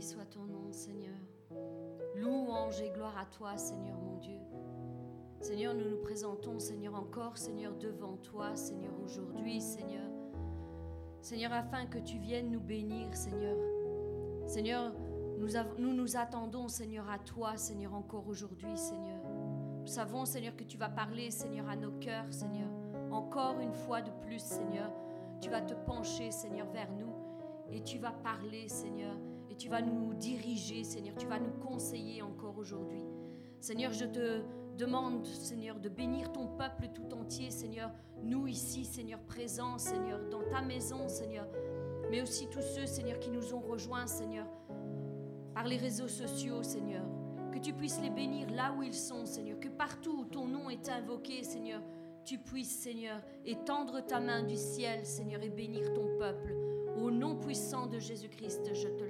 Soit ton nom, Seigneur. Louange et gloire à toi, Seigneur mon Dieu. Seigneur, nous nous présentons, Seigneur, encore, Seigneur, devant toi, Seigneur, aujourd'hui, Seigneur. Seigneur, afin que tu viennes nous bénir, Seigneur. Seigneur, nous, nous attendons, Seigneur, à toi, Seigneur, encore aujourd'hui, Seigneur. Nous savons, Seigneur, que tu vas parler, Seigneur, à nos cœurs, Seigneur. Encore une fois de plus, Seigneur, tu vas te pencher, Seigneur, vers nous et tu vas parler, Seigneur, tu vas nous diriger, Seigneur, tu vas nous conseiller encore aujourd'hui. Seigneur, je te demande, Seigneur, de bénir ton peuple tout entier, Seigneur, nous ici, Seigneur, présents, Seigneur, dans ta maison, Seigneur, mais aussi tous ceux, Seigneur, qui nous ont rejoints, Seigneur, par les réseaux sociaux, Seigneur. Que tu puisses les bénir là où ils sont, Seigneur. Que partout où ton nom est invoqué, Seigneur, tu puisses, Seigneur, étendre ta main du ciel, Seigneur, et bénir ton peuple. Au nom puissant de Jésus-Christ, je te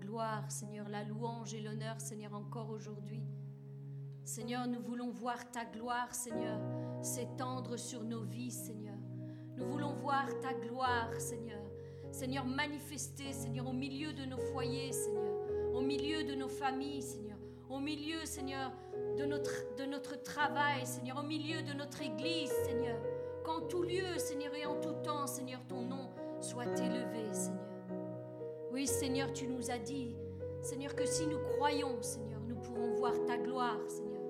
gloire, Seigneur, la louange et l'honneur, Seigneur, encore aujourd'hui. Seigneur, nous voulons voir ta gloire, Seigneur, s'étendre sur nos vies, Seigneur. Nous voulons voir ta gloire, Seigneur. Seigneur, manifester, Seigneur, au milieu de nos foyers, Seigneur, au milieu de nos familles, Seigneur, au milieu, Seigneur, de notre, de notre travail, Seigneur, au milieu de notre Église, Seigneur. Qu'en tout lieu, Seigneur, et en tout temps, Seigneur, ton nom soit élevé, Seigneur. Seigneur, tu nous as dit, Seigneur, que si nous croyons, Seigneur, nous pourrons voir ta gloire, Seigneur.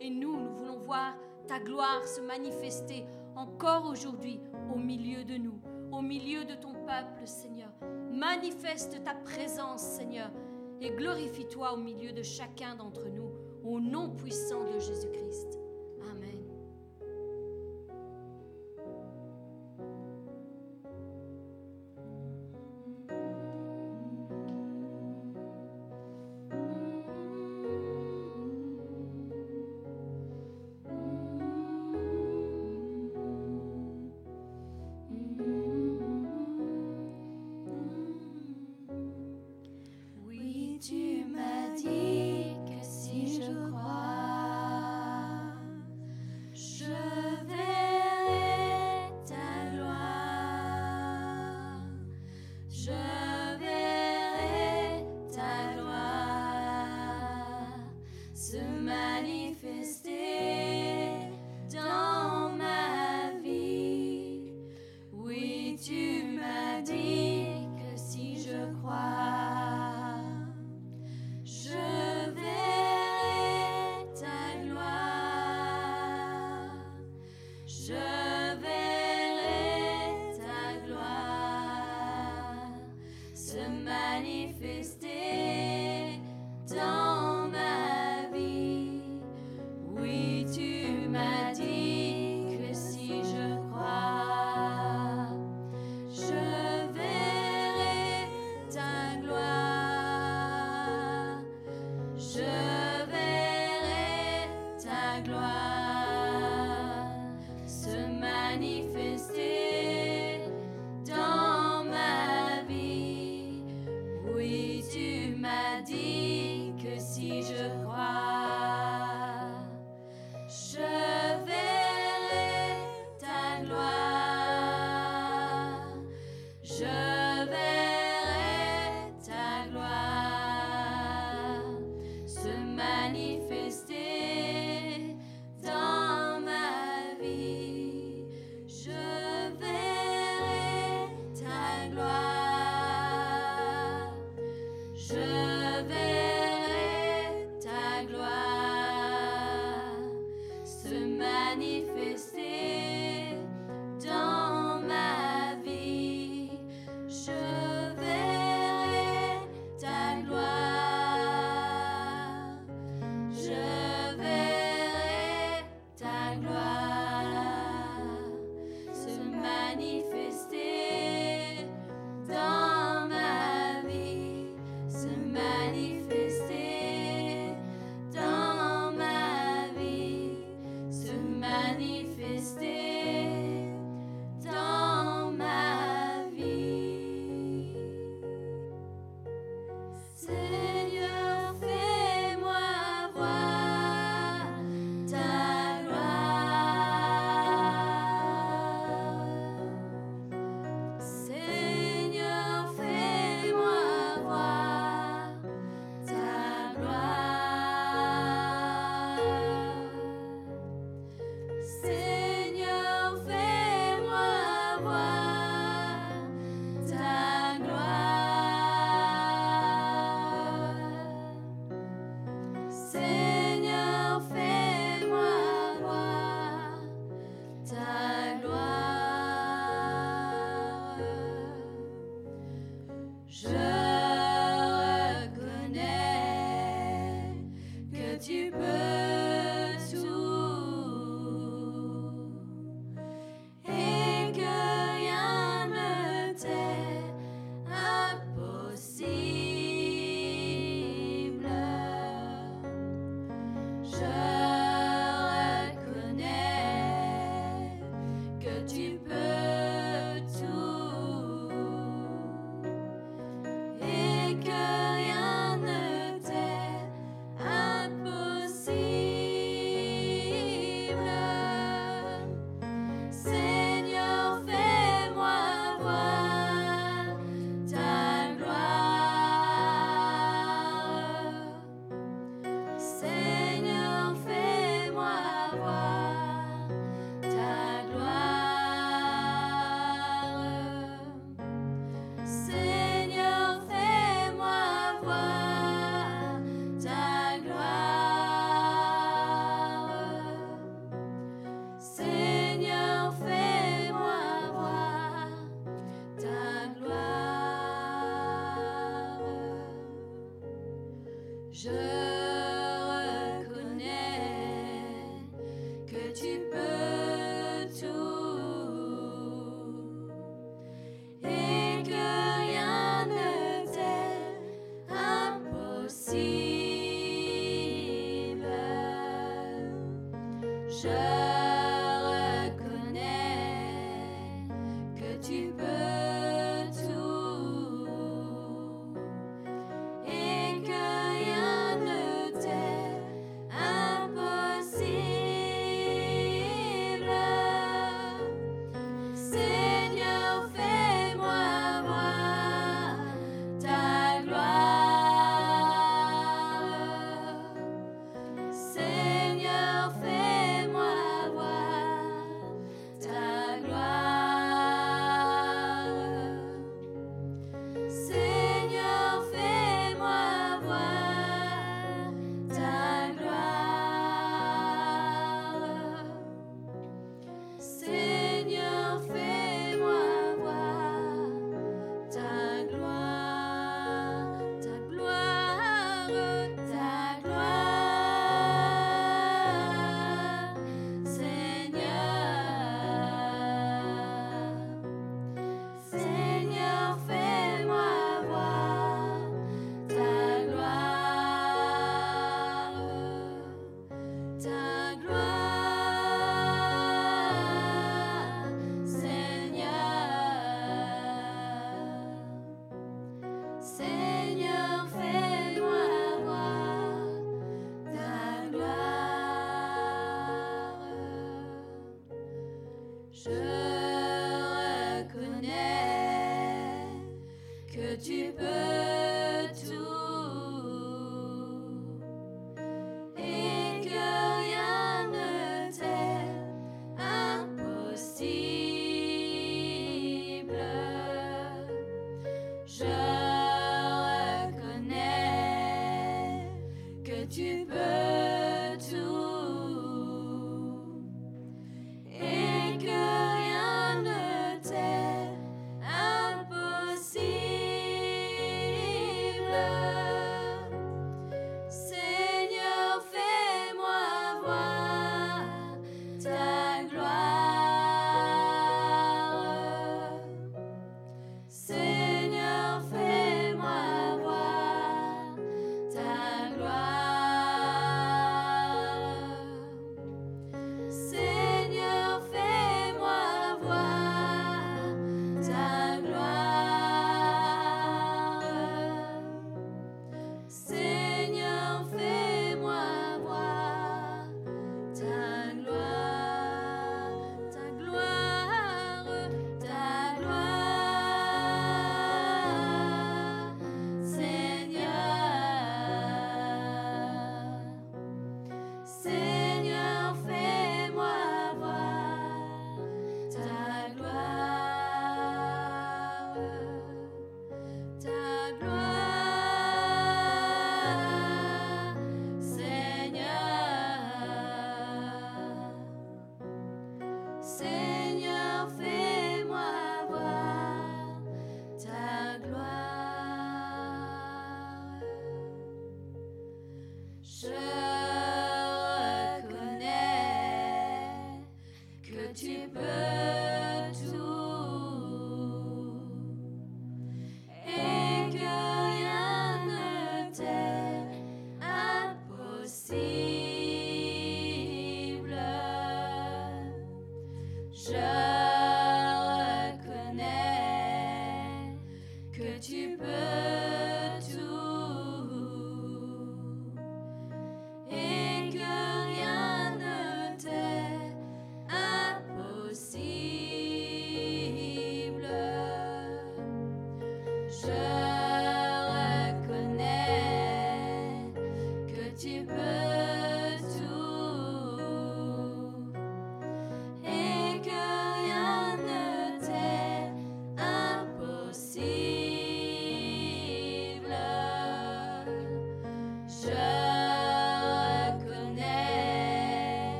Et nous, nous voulons voir ta gloire se manifester encore aujourd'hui au milieu de nous, au milieu de ton peuple, Seigneur. Manifeste ta présence, Seigneur, et glorifie-toi au milieu de chacun d'entre nous, au nom puissant de Jésus-Christ.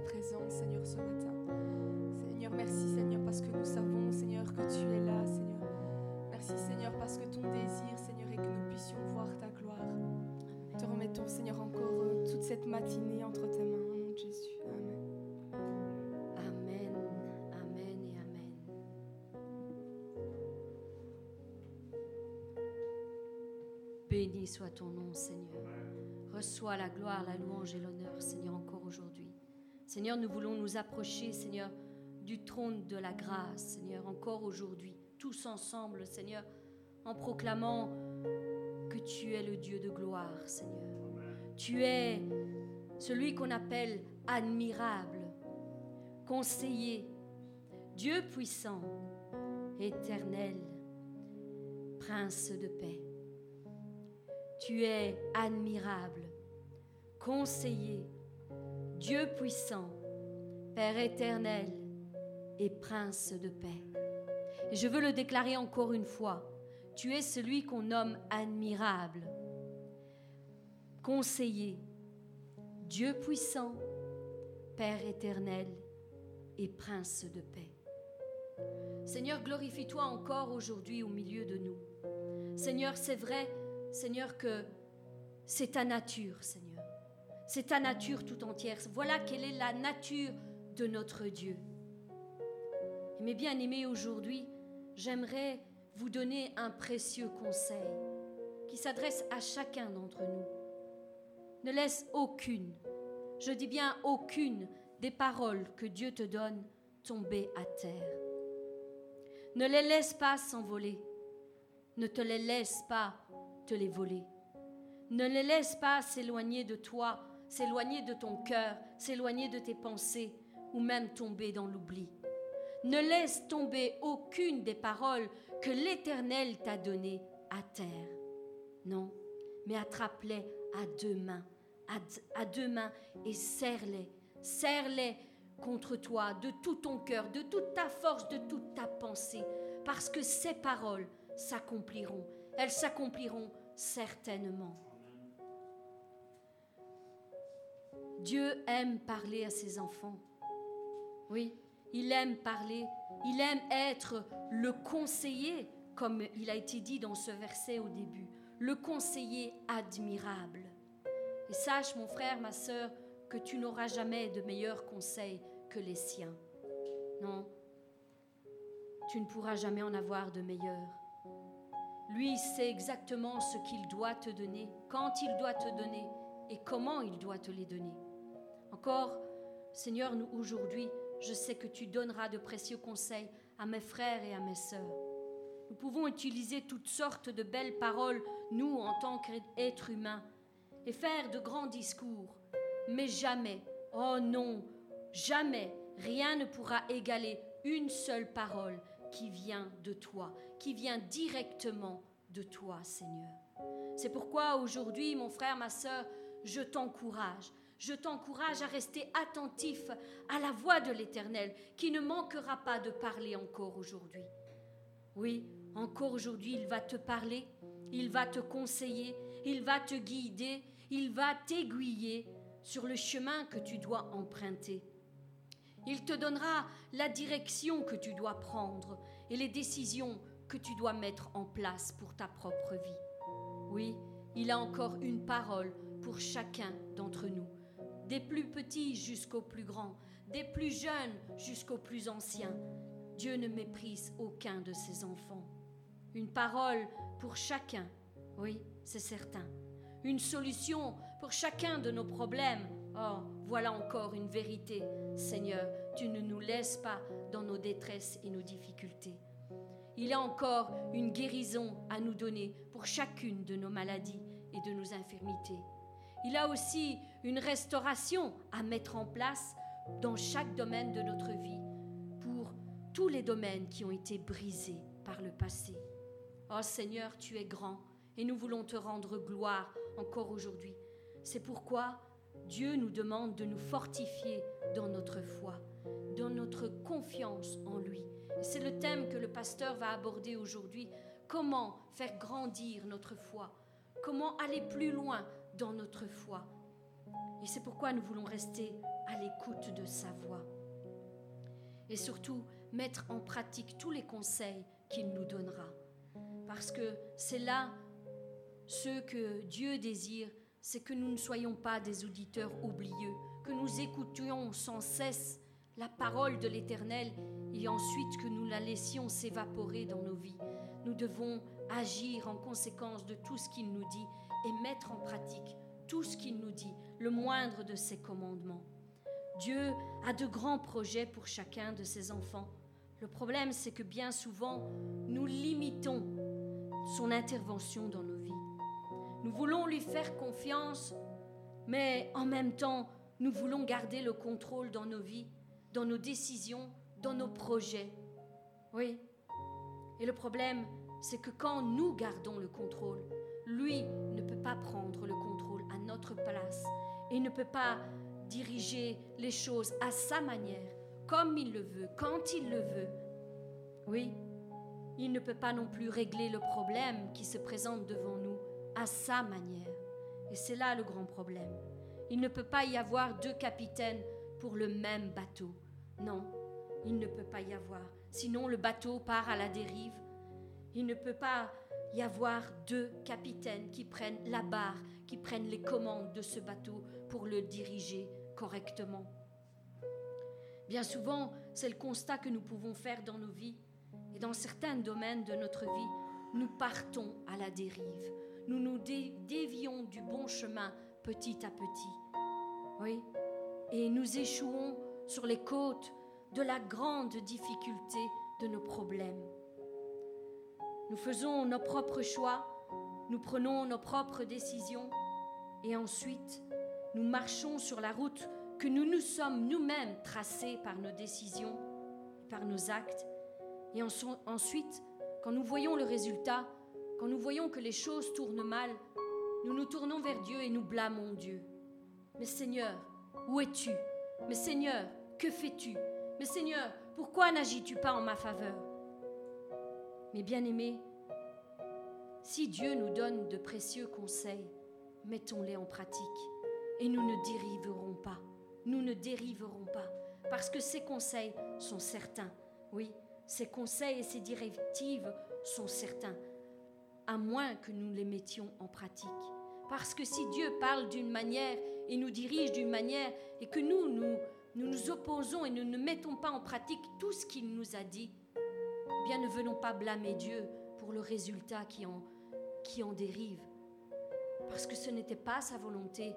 Présence, Seigneur, ce matin. Seigneur, merci, Seigneur, parce que nous savons, Seigneur, que tu es là, Seigneur. Merci, Seigneur, parce que ton désir, Seigneur, est que nous puissions voir ta gloire. Te remettons, Seigneur, encore euh, toute cette matinée entre tes mains, au nom de Jésus. Amen. Amen, Amen et Amen. Béni soit ton nom, Seigneur. Reçois la gloire, la louange et l'honneur. Seigneur, nous voulons nous approcher, Seigneur, du trône de la grâce, Seigneur, encore aujourd'hui, tous ensemble, Seigneur, en proclamant que tu es le Dieu de gloire, Seigneur. Tu es celui qu'on appelle admirable, conseiller, Dieu puissant, éternel, prince de paix. Tu es admirable, conseiller, Dieu puissant, Père éternel et Prince de paix. Et je veux le déclarer encore une fois, tu es celui qu'on nomme admirable, conseiller, Dieu puissant, Père éternel et Prince de paix. Seigneur, glorifie-toi encore aujourd'hui au milieu de nous. Seigneur, c'est vrai, Seigneur, que c'est ta nature, Seigneur. C'est ta nature tout entière. Voilà quelle est la nature de notre Dieu. Mes bien-aimés, aujourd'hui, j'aimerais vous donner un précieux conseil qui s'adresse à chacun d'entre nous. Ne laisse aucune, je dis bien aucune, des paroles que Dieu te donne tomber à terre. Ne les laisse pas s'envoler. Ne te les laisse pas les voler. Ne les laisse pas s'éloigner de toi, s'éloigner de ton cœur, s'éloigner de tes pensées ou même tomber dans l'oubli. Ne laisse tomber aucune des paroles que l'Éternel t'a données à terre. Non, mais attrape-les à deux mains, à, deux mains et serre-les, serre-les contre toi de tout ton cœur, de toute ta force, de toute ta pensée, parce que ces paroles s'accompliront. Elles s'accompliront certainement. Dieu aime parler à ses enfants. Oui, il aime parler, il aime être le conseiller, comme il a été dit dans ce verset au début, le conseiller admirable. Et sache, mon frère, ma sœur, que tu n'auras jamais de meilleurs conseils que les siens. Non, tu ne pourras jamais en avoir de meilleurs. Lui sait exactement ce qu'il doit te donner, quand il doit te donner et comment il doit te les donner. Encore, Seigneur, nous aujourd'hui, je sais que tu donneras de précieux conseils à mes frères et à mes sœurs. Nous pouvons utiliser toutes sortes de belles paroles, nous, en tant qu'êtres humains, et faire de grands discours. Mais jamais, oh non, jamais, rien ne pourra égaler une seule parole qui vient de toi, qui vient directement de toi, Seigneur. C'est pourquoi aujourd'hui, mon frère, ma sœur, je t'encourage. Je t'encourage à rester attentif à la voix de l'Éternel, qui ne manquera pas de parler encore aujourd'hui. Oui, encore aujourd'hui, il va te parler, il va te conseiller, il va te guider, il va t'aiguiller sur le chemin que tu dois emprunter. Il te donnera la direction que tu dois prendre et les décisions que tu dois mettre en place pour ta propre vie. Oui, il a encore une parole pour chacun d'entre nous, des plus petits jusqu'aux plus grands, des plus jeunes jusqu'aux plus anciens. Dieu ne méprise aucun de ses enfants. Une parole pour chacun, oui, c'est certain. Une solution pour chacun de nos problèmes. Oh, voilà encore une vérité. Seigneur, tu ne nous laisses pas dans nos détresses et nos difficultés. Il a encore une guérison à nous donner pour chacune de nos maladies et de nos infirmités. Il a aussi une restauration à mettre en place dans chaque domaine de notre vie pour tous les domaines qui ont été brisés par le passé. Oh Seigneur, tu es grand et nous voulons te rendre gloire encore aujourd'hui. C'est pourquoi Dieu nous demande de nous fortifier dans notre foi, dans notre confiance en lui. C'est le thème que le pasteur va aborder aujourd'hui. Comment faire grandir notre foi? Comment aller plus loin dans notre foi Et c'est pourquoi nous voulons rester à l'écoute de sa voix. Et surtout, mettre en pratique tous les conseils qu'il nous donnera. Parce que c'est là ce que Dieu désire, c'est que nous ne soyons pas des auditeurs oublieux, que nous écoutions sans cesse la parole de l'Éternel et ensuite que nous la laissions s'évaporer dans nos vies. Nous devons agir en conséquence de tout ce qu'il nous dit et mettre en pratique tout ce qu'il nous dit, le moindre de ses commandements. Dieu a de grands projets pour chacun de ses enfants. Le problème, c'est que bien souvent, nous limitons son intervention dans nos vies. Nous voulons lui faire confiance, mais en même temps, nous voulons garder le contrôle dans nos vies, dans nos décisions, dans nos projets. Oui. Et le problème, c'est que quand nous gardons le contrôle, lui peut pas prendre le contrôle à notre place et ne peut pas diriger les choses à sa manière, comme il le veut, quand il le veut. Oui, il ne peut pas non plus régler le problème qui se présente devant nous à sa manière. Et c'est là le grand problème. Il ne peut pas y avoir deux capitaines pour le même bateau. Non, il ne peut pas y avoir. Sinon, le bateau part à la dérive. Il ne peut pas y avoir deux capitaines qui prennent la barre, qui prennent les commandes de ce bateau pour le diriger correctement. Bien souvent, c'est le constat que nous pouvons faire dans nos vies. Et dans certains domaines de notre vie, nous partons à la dérive. Nous nous dévions du bon chemin petit à petit. Oui? Et nous échouons sur les côtes de la grande difficulté de nos problèmes. Nous faisons nos propres choix, nous prenons nos propres décisions et ensuite nous marchons sur la route que nous nous sommes nous-mêmes tracés par nos décisions, par nos actes. Et ensuite, quand nous voyons le résultat, quand nous voyons que les choses tournent mal, nous nous tournons vers Dieu et nous blâmons Dieu. Mais Seigneur, où es-tu? Mais Seigneur, que fais-tu? Mais Seigneur, pourquoi n'agis-tu pas en ma faveur? Mais bien-aimés, si Dieu nous donne de précieux conseils, mettons-les en pratique et nous ne dériverons pas. Nous ne dériverons pas parce que ces conseils sont certains. Oui, ces conseils et ces directives sont certains, à moins que nous les mettions en pratique. Parce que si Dieu parle d'une manière et nous dirige d'une manière et que nous, nous nous, nous opposons et nous ne mettons pas en pratique tout ce qu'il nous a dit, bien ne venons pas blâmer Dieu pour le résultat qui en, qui en dérive. Parce que ce n'était pas sa volonté,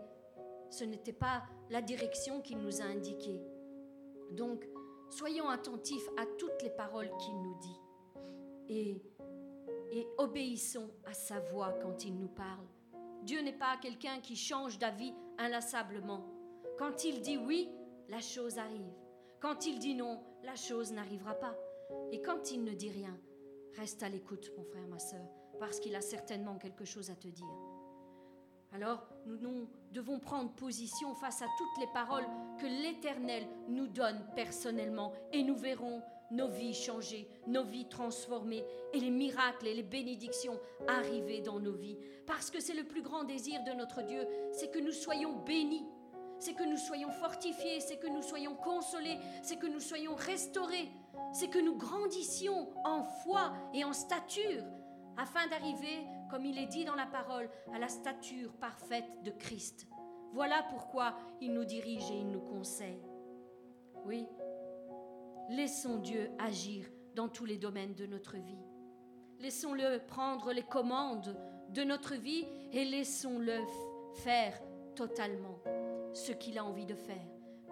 ce n'était pas la direction qu'il nous a indiquée. Donc, soyons attentifs à toutes les paroles qu'il nous dit et, et obéissons à sa voix quand il nous parle. Dieu n'est pas quelqu'un qui change d'avis inlassablement. Quand il dit oui, la chose arrive. Quand il dit non, la chose n'arrivera pas. Et quand il ne dit rien, reste à l'écoute, mon frère, ma soeur, parce qu'il a certainement quelque chose à te dire. Alors, nous, nous, devons prendre position face à toutes les paroles que l'Éternel nous donne personnellement et nous verrons nos vies changer, nos vies transformées et les miracles et les bénédictions arriver dans nos vies. Parce que c'est le plus grand désir de notre Dieu, c'est que nous soyons bénis, c'est que nous soyons fortifiés, c'est que nous soyons consolés, c'est que nous soyons restaurés c'est que nous grandissions en foi et en stature, afin d'arriver, comme il est dit dans la parole, à la stature parfaite de Christ. Voilà pourquoi il nous dirige et il nous conseille. Oui, laissons Dieu agir dans tous les domaines de notre vie. Laissons-le prendre les commandes de notre vie et laissons-le faire totalement ce qu'il a envie de faire.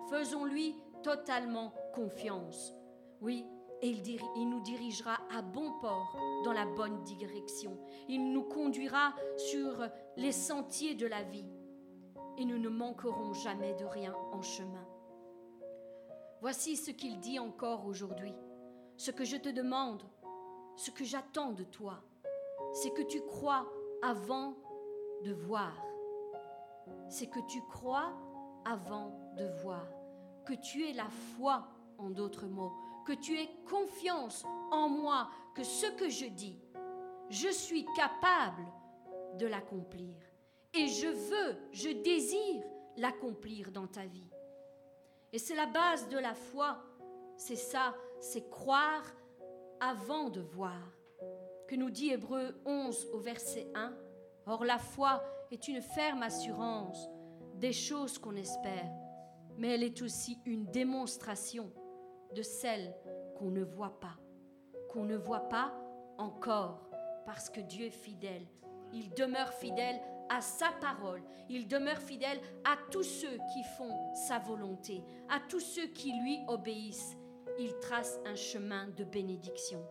Faisons-lui totalement confiance. Oui, et il, nous dirigera à bon port dans la bonne direction. Il nous conduira sur les sentiers de la vie et nous ne manquerons jamais de rien en chemin. Voici ce qu'il dit encore aujourd'hui. Ce que je te demande, ce que j'attends de toi, c'est que tu crois avant de voir. C'est que tu crois avant de voir. Que tu aies la foi, en d'autres mots. Que tu aies confiance en moi, que ce que je dis, je suis capable de l'accomplir. Et je veux, je désire l'accomplir dans ta vie. Et c'est la base de la foi. C'est ça, c'est croire avant de voir. Que nous dit Hébreu 11 au verset 1. Or la foi est une ferme assurance des choses qu'on espère, mais elle est aussi une démonstration de celles qu'on ne voit pas, qu'on ne voit pas encore, parce que Dieu est fidèle. Il demeure fidèle à sa parole, il demeure fidèle à tous ceux qui font sa volonté, à tous ceux qui lui obéissent. Il trace un chemin de bénédiction.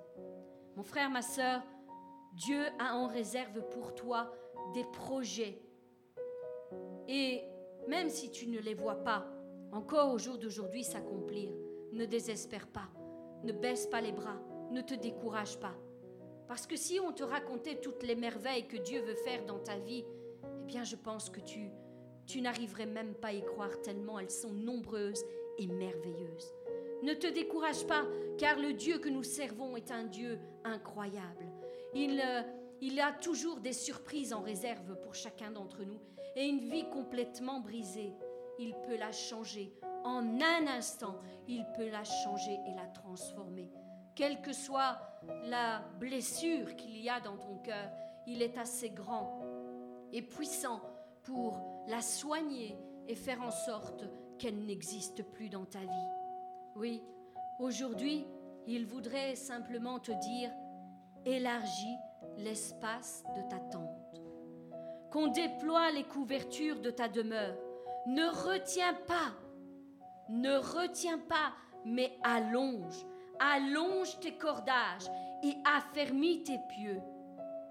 Mon frère, ma sœur, Dieu a en réserve pour toi des projets. Et même si tu ne les vois pas encore au jour d'aujourd'hui s'accomplir, ne désespère pas, ne baisse pas les bras, ne te décourage pas. Parce que si on te racontait toutes les merveilles que Dieu veut faire dans ta vie, eh bien je pense que tu, tu n'arriverais même pas à y croire tellement elles sont nombreuses et merveilleuses. Ne te décourage pas, car le Dieu que nous servons est un Dieu incroyable. Il, euh, il a toujours des surprises en réserve pour chacun d'entre nous. Et une vie complètement brisée, il peut la changer. En un instant, il peut la changer et la transformer. Quelle que soit la blessure qu'il y a dans ton cœur, il est assez grand et puissant pour la soigner et faire en sorte qu'elle n'existe plus dans ta vie. Oui, aujourd'hui, il voudrait simplement te dire, élargis l'espace de ta tente, qu'on déploie les couvertures de ta demeure. Ne retiens pas, ne retiens pas, mais allonge, allonge tes cordages et affermis tes pieux,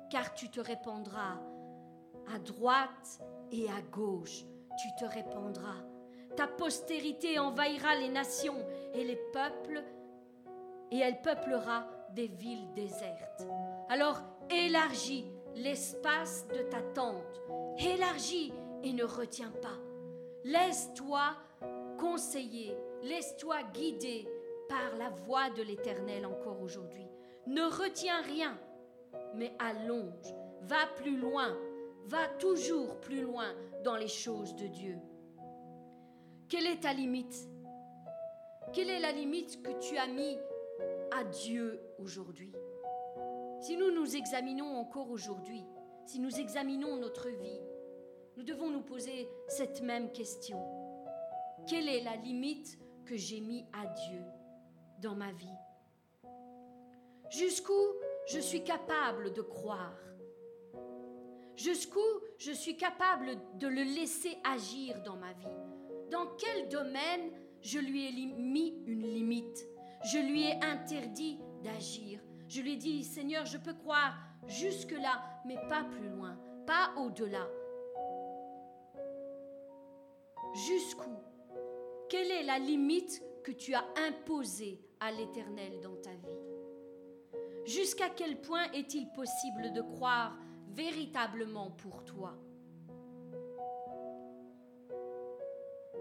car tu te répandras à droite et à gauche, tu te répandras. Ta postérité envahira les nations et les peuples, et elle peuplera des villes désertes. Alors élargis l'espace de ta tente, élargis et ne retiens pas. Laisse-toi conseiller, laisse-toi guider par la voix de l'Éternel encore aujourd'hui. Ne retiens rien, mais allonge, va plus loin, va toujours plus loin dans les choses de Dieu. Quelle est ta limite? Quelle est la limite que tu as mis à Dieu aujourd'hui? Si nous nous examinons encore aujourd'hui, si nous examinons notre vie, nous devons nous poser cette même question. Quelle est la limite que j'ai mis à Dieu dans ma vie? Jusqu'où je suis capable de croire? Jusqu'où je suis capable de le laisser agir dans ma vie? Dans quel domaine je lui ai mis une limite? Je lui ai interdit d'agir. Je lui ai dit, Seigneur, je peux croire jusque-là, mais pas plus loin, pas au-delà. Jusqu'où? Quelle est la limite que tu as imposée à l'Éternel dans ta vie? Jusqu'à quel point est-il possible de croire véritablement pour toi?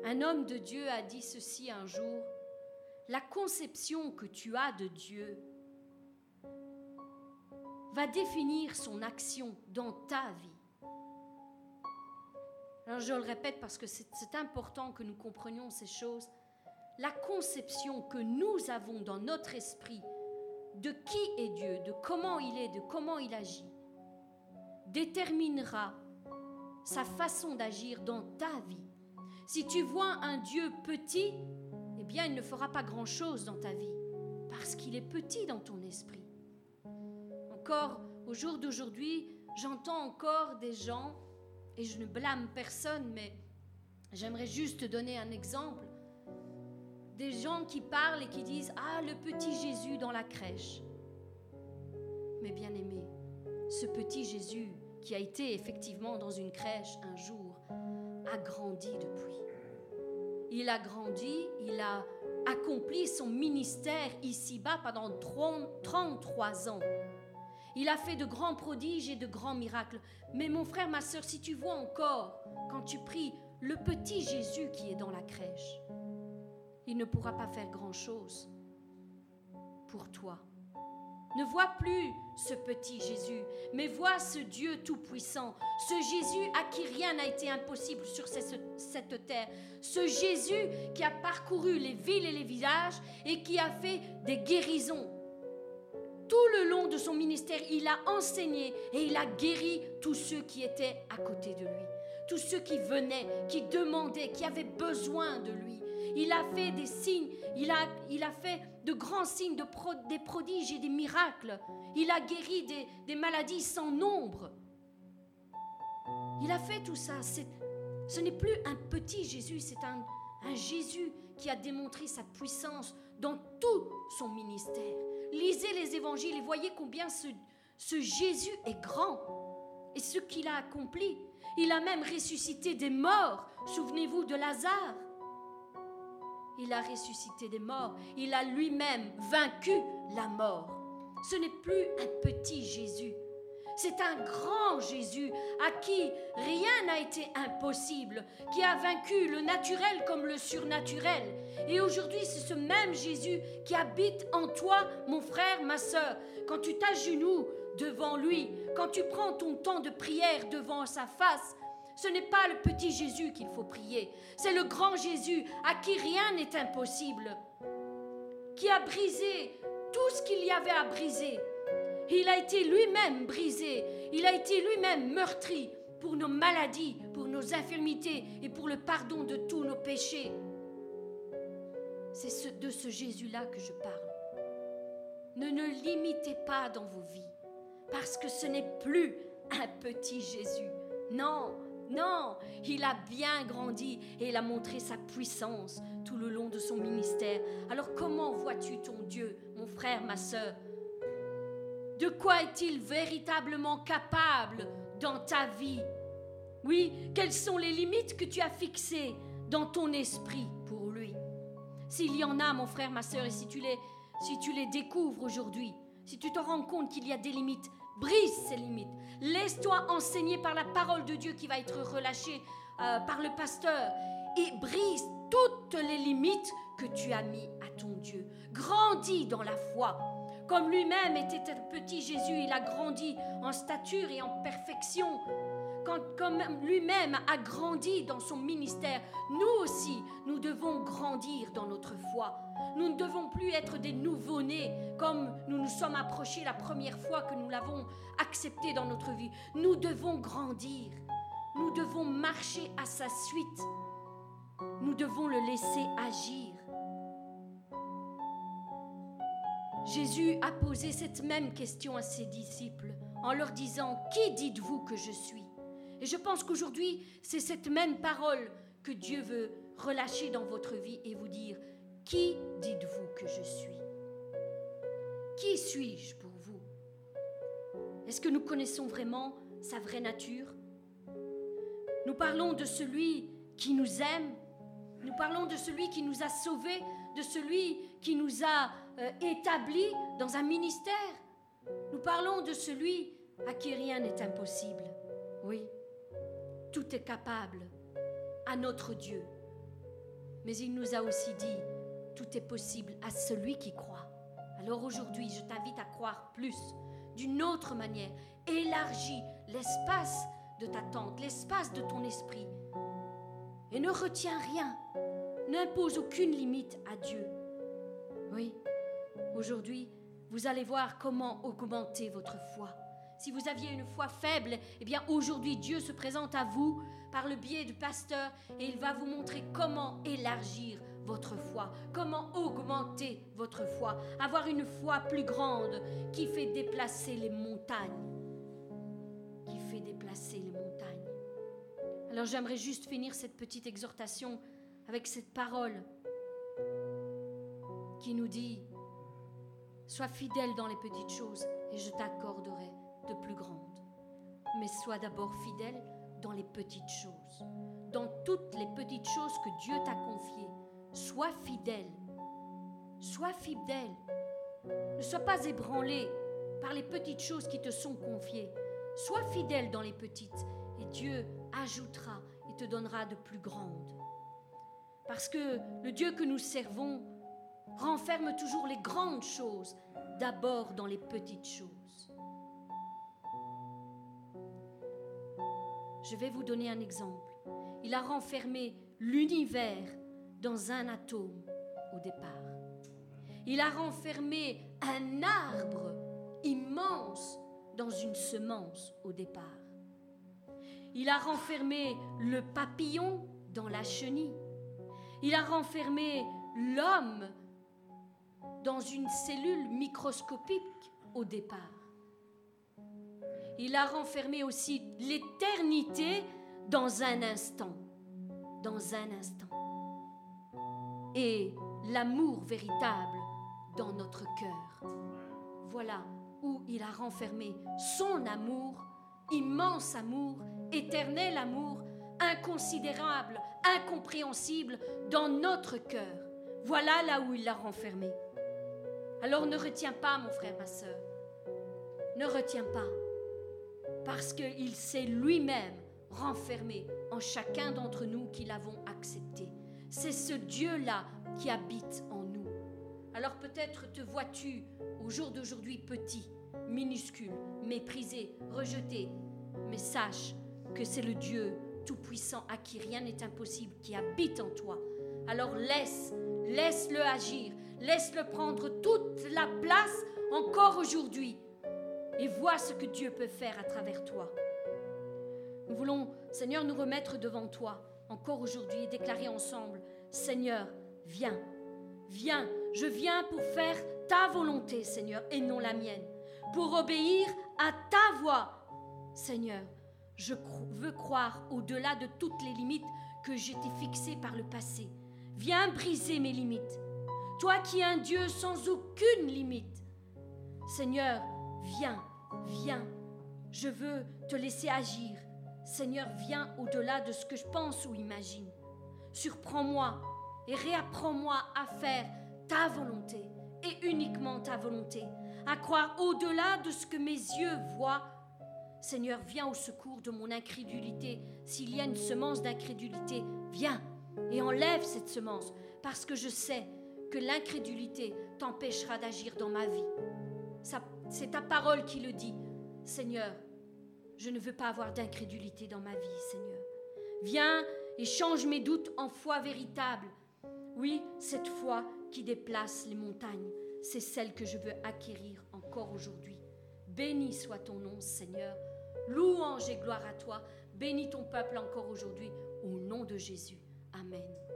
Un homme de Dieu a dit ceci un jour, la conception que tu as de Dieu va définir son action dans ta vie. Alors je le répète parce que c'est important que nous comprenions ces choses. la conception que nous avons dans notre esprit de qui est Dieu, de comment il est, de comment il agit, déterminera sa façon d'agir dans ta vie. Si tu vois un Dieu petit, eh bien, il ne fera pas grand-chose dans ta vie, parce qu'il est petit dans ton esprit. Encore au jour d'aujourd'hui, j'entends encore des gens, et je ne blâme personne, mais j'aimerais juste donner un exemple, des gens qui parlent et qui disent Ah, le petit Jésus dans la crèche. Mais bien aimé, ce petit Jésus qui a été effectivement dans une crèche un jour a grandi depuis. Il a grandi, il a accompli son ministère ici-bas pendant 33 ans. Il a fait de grands prodiges et de grands miracles. Mais mon frère, ma soeur, si tu vois encore, quand tu pries, le petit Jésus qui est dans la crèche, il ne pourra pas faire grand-chose pour toi. Ne vois plus ce petit Jésus, mais vois ce Dieu tout-puissant, ce Jésus à qui rien n'a été impossible sur cette terre, ce Jésus qui a parcouru les villes et les villages et qui a fait des guérisons. Tout le long de son ministère, il a enseigné et il a guéri tous ceux qui étaient à côté de lui, tous ceux qui venaient, qui demandaient, qui avaient besoin de lui. Il a fait des signes, il a, fait de grands signes, de des prodiges et des miracles. Il a guéri des, maladies sans nombre. Il a fait tout ça. Ce n'est plus un petit Jésus, c'est un Jésus qui a démontré sa puissance dans tout son ministère. Lisez les évangiles et voyez combien ce, Jésus est grand et ce qu'il a accompli. Il a même ressuscité des morts. Souvenez-vous de Lazare. Il a ressuscité des morts. Il a lui-même vaincu la mort. Ce n'est plus un petit Jésus. C'est un grand Jésus à qui rien n'a été impossible, qui a vaincu le naturel comme le surnaturel. Et aujourd'hui, c'est ce même Jésus qui habite en toi, mon frère, ma soeur. Quand tu t'agenouilles devant lui, quand tu prends ton temps de prière devant sa face, ce n'est pas le petit Jésus qu'il faut prier, c'est le grand Jésus à qui rien n'est impossible, qui a brisé tout ce qu'il y avait à briser. Il a été lui-même brisé, il a été lui-même meurtri pour nos maladies, pour nos infirmités et pour le pardon de tous nos péchés. C'est de ce Jésus-là que je parle. Ne ne limitez pas dans vos vies, parce que ce n'est plus un petit Jésus. Non, non, il a bien grandi et il a montré sa puissance tout le long de son ministère. Alors comment vois-tu ton Dieu, mon frère, ma sœur? De quoi est-il véritablement capable dans ta vie? Oui, quelles sont les limites que tu as fixées dans ton esprit pour lui? S'il y en a, mon frère, ma sœur, et si tu les, si tu les découvres aujourd'hui, si tu te rends compte qu'il y a des limites, Brise ces limites. Laisse-toi enseigner par la parole de Dieu qui va être relâchée euh, par le pasteur. Et brise toutes les limites que tu as mis à ton Dieu. Grandis dans la foi. Comme lui-même était un petit Jésus, il a grandi en stature et en perfection comme lui-même a grandi dans son ministère, nous aussi, nous devons grandir dans notre foi. Nous ne devons plus être des nouveau-nés comme nous nous sommes approchés la première fois que nous l'avons accepté dans notre vie. Nous devons grandir. Nous devons marcher à sa suite. Nous devons le laisser agir. Jésus a posé cette même question à ses disciples en leur disant, Qui dites-vous que je suis? Et je pense qu'aujourd'hui, c'est cette même parole que Dieu veut relâcher dans votre vie et vous dire, qui dites-vous que je suis? Qui suis-je pour vous? Est-ce que nous connaissons vraiment sa vraie nature? Nous parlons de celui qui nous aime, nous parlons de celui qui nous a sauvés, de celui qui nous a euh, établis dans un ministère. Nous parlons de celui à qui rien n'est impossible. Oui. Tout est capable à notre Dieu. Mais il nous a aussi dit, tout est possible à celui qui croit. Alors aujourd'hui, je t'invite à croire plus, d'une autre manière. Élargis l'espace de ta tente, l'espace de ton esprit. Et ne retiens rien. N'impose aucune limite à Dieu. Oui, aujourd'hui, vous allez voir comment augmenter votre foi. Si vous aviez une foi faible, eh bien aujourd'hui Dieu se présente à vous par le biais du pasteur et il va vous montrer comment élargir votre foi, comment augmenter votre foi, avoir une foi plus grande qui fait déplacer les montagnes, qui fait déplacer les montagnes. Alors j'aimerais juste finir cette petite exhortation avec cette parole qui nous dit, sois fidèle dans les petites choses et je t'accorderai de plus grandes. Mais sois d'abord fidèle dans les petites choses, dans toutes les petites choses que Dieu t'a confiées. Sois fidèle. Sois fidèle. Ne sois pas ébranlé par les petites choses qui te sont confiées. Sois fidèle dans les petites et Dieu ajoutera et te donnera de plus grandes. Parce que le Dieu que nous servons renferme toujours les grandes choses, d'abord dans les petites choses. Je vais vous donner un exemple. Il a renfermé l'univers dans un atome au départ. Il a renfermé un arbre immense dans une semence au départ. Il a renfermé le papillon dans la chenille. Il a renfermé l'homme dans une cellule microscopique au départ. Il a renfermé aussi l'éternité dans un instant. Dans un instant et l'amour véritable dans notre cœur. Voilà où il a renfermé son amour, immense amour, éternel amour, inconsidérable, incompréhensible dans notre cœur. Voilà là où il l'a renfermé. Alors ne retiens pas, mon frère, ma soeur. Ne retiens pas. Parce qu'il s'est lui-même renfermé en chacun d'entre nous qui l'avons accepté. C'est ce Dieu-là qui habite en nous. Alors peut-être te vois-tu au jour d'aujourd'hui petit, minuscule, méprisé, rejeté, mais sache que c'est le Dieu Tout-Puissant à qui rien n'est impossible qui habite en toi. Alors laisse, laisse-le agir, laisse-le prendre toute la place encore aujourd'hui et vois ce que Dieu peut faire à travers toi. Nous voulons, Seigneur, nous remettre devant toi encore aujourd'hui et déclarer ensemble, Seigneur, viens, viens, je viens pour faire ta volonté, Seigneur, et non la mienne, pour obéir à ta voix. Seigneur, je veux croire au-delà de toutes les limites que j'étais fixées par le passé. Viens briser mes limites. Toi qui es un Dieu sans aucune limite. Seigneur, viens, viens. Je veux te laisser agir. Seigneur, viens au-delà de ce que je pense ou imagine. Surprends-moi et réapprends-moi à faire ta volonté et uniquement ta volonté, à croire au-delà de ce que mes yeux voient. Seigneur, viens au secours de mon incrédulité. S'il y a une semence d'incrédulité, viens et enlève cette semence, parce que je sais que l'incrédulité t'empêchera d'agir dans ma vie. C'est ta parole qui le dit. Seigneur, je ne veux pas avoir d'incrédulité dans ma vie, Seigneur. Viens et change mes doutes en foi véritable. Oui, cette foi qui déplace les montagnes, c'est celle que je veux acquérir encore aujourd'hui. Béni soit ton nom, Seigneur. Louange et gloire à toi. Bénis ton peuple encore aujourd'hui, au nom de Jésus. Amen.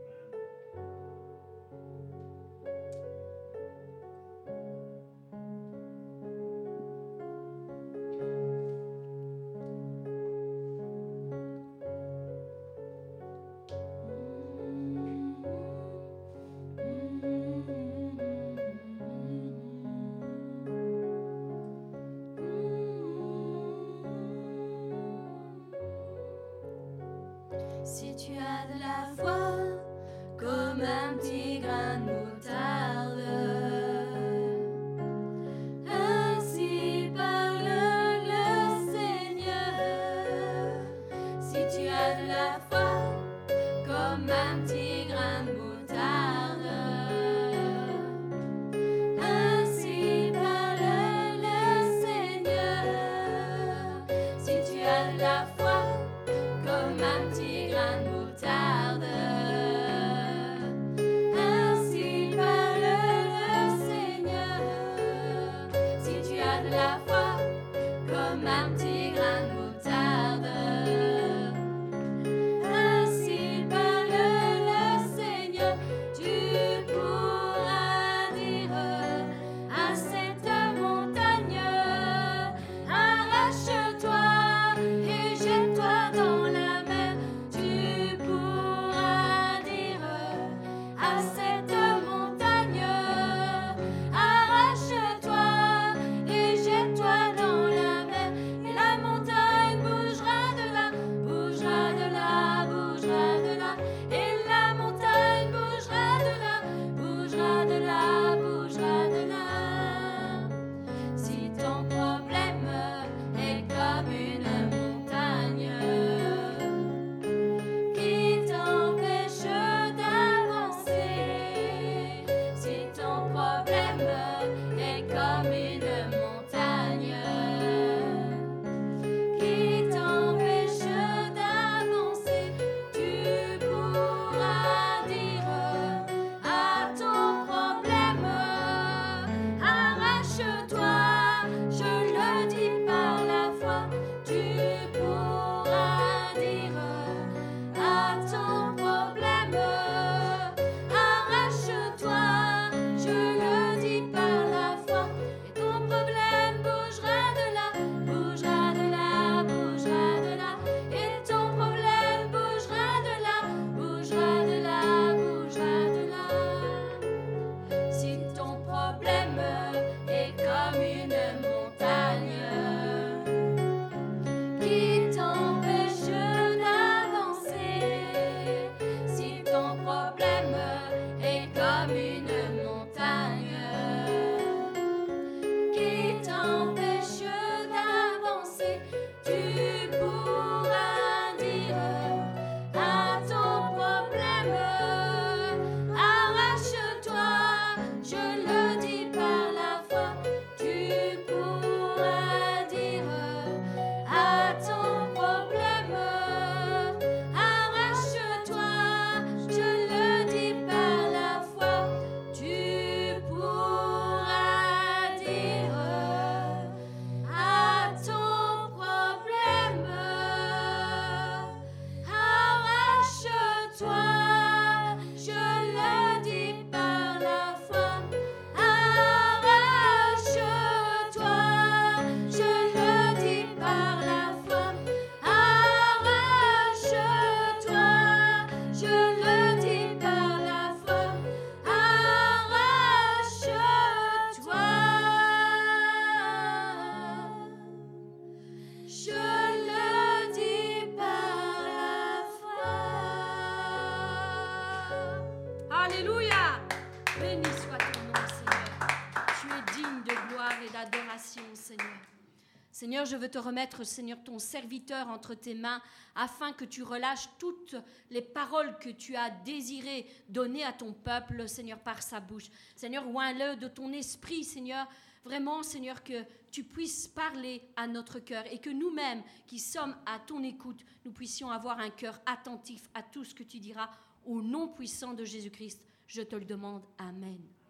Je veux te remettre, Seigneur, ton serviteur entre tes mains, afin que tu relâches toutes les paroles que tu as désiré donner à ton peuple, Seigneur, par sa bouche. Seigneur, oins-le de ton esprit, Seigneur. Vraiment, Seigneur, que tu puisses parler à notre cœur et que nous-mêmes, qui sommes à ton écoute, nous puissions avoir un cœur attentif à tout ce que tu diras. Au nom puissant de Jésus-Christ, je te le demande. Amen.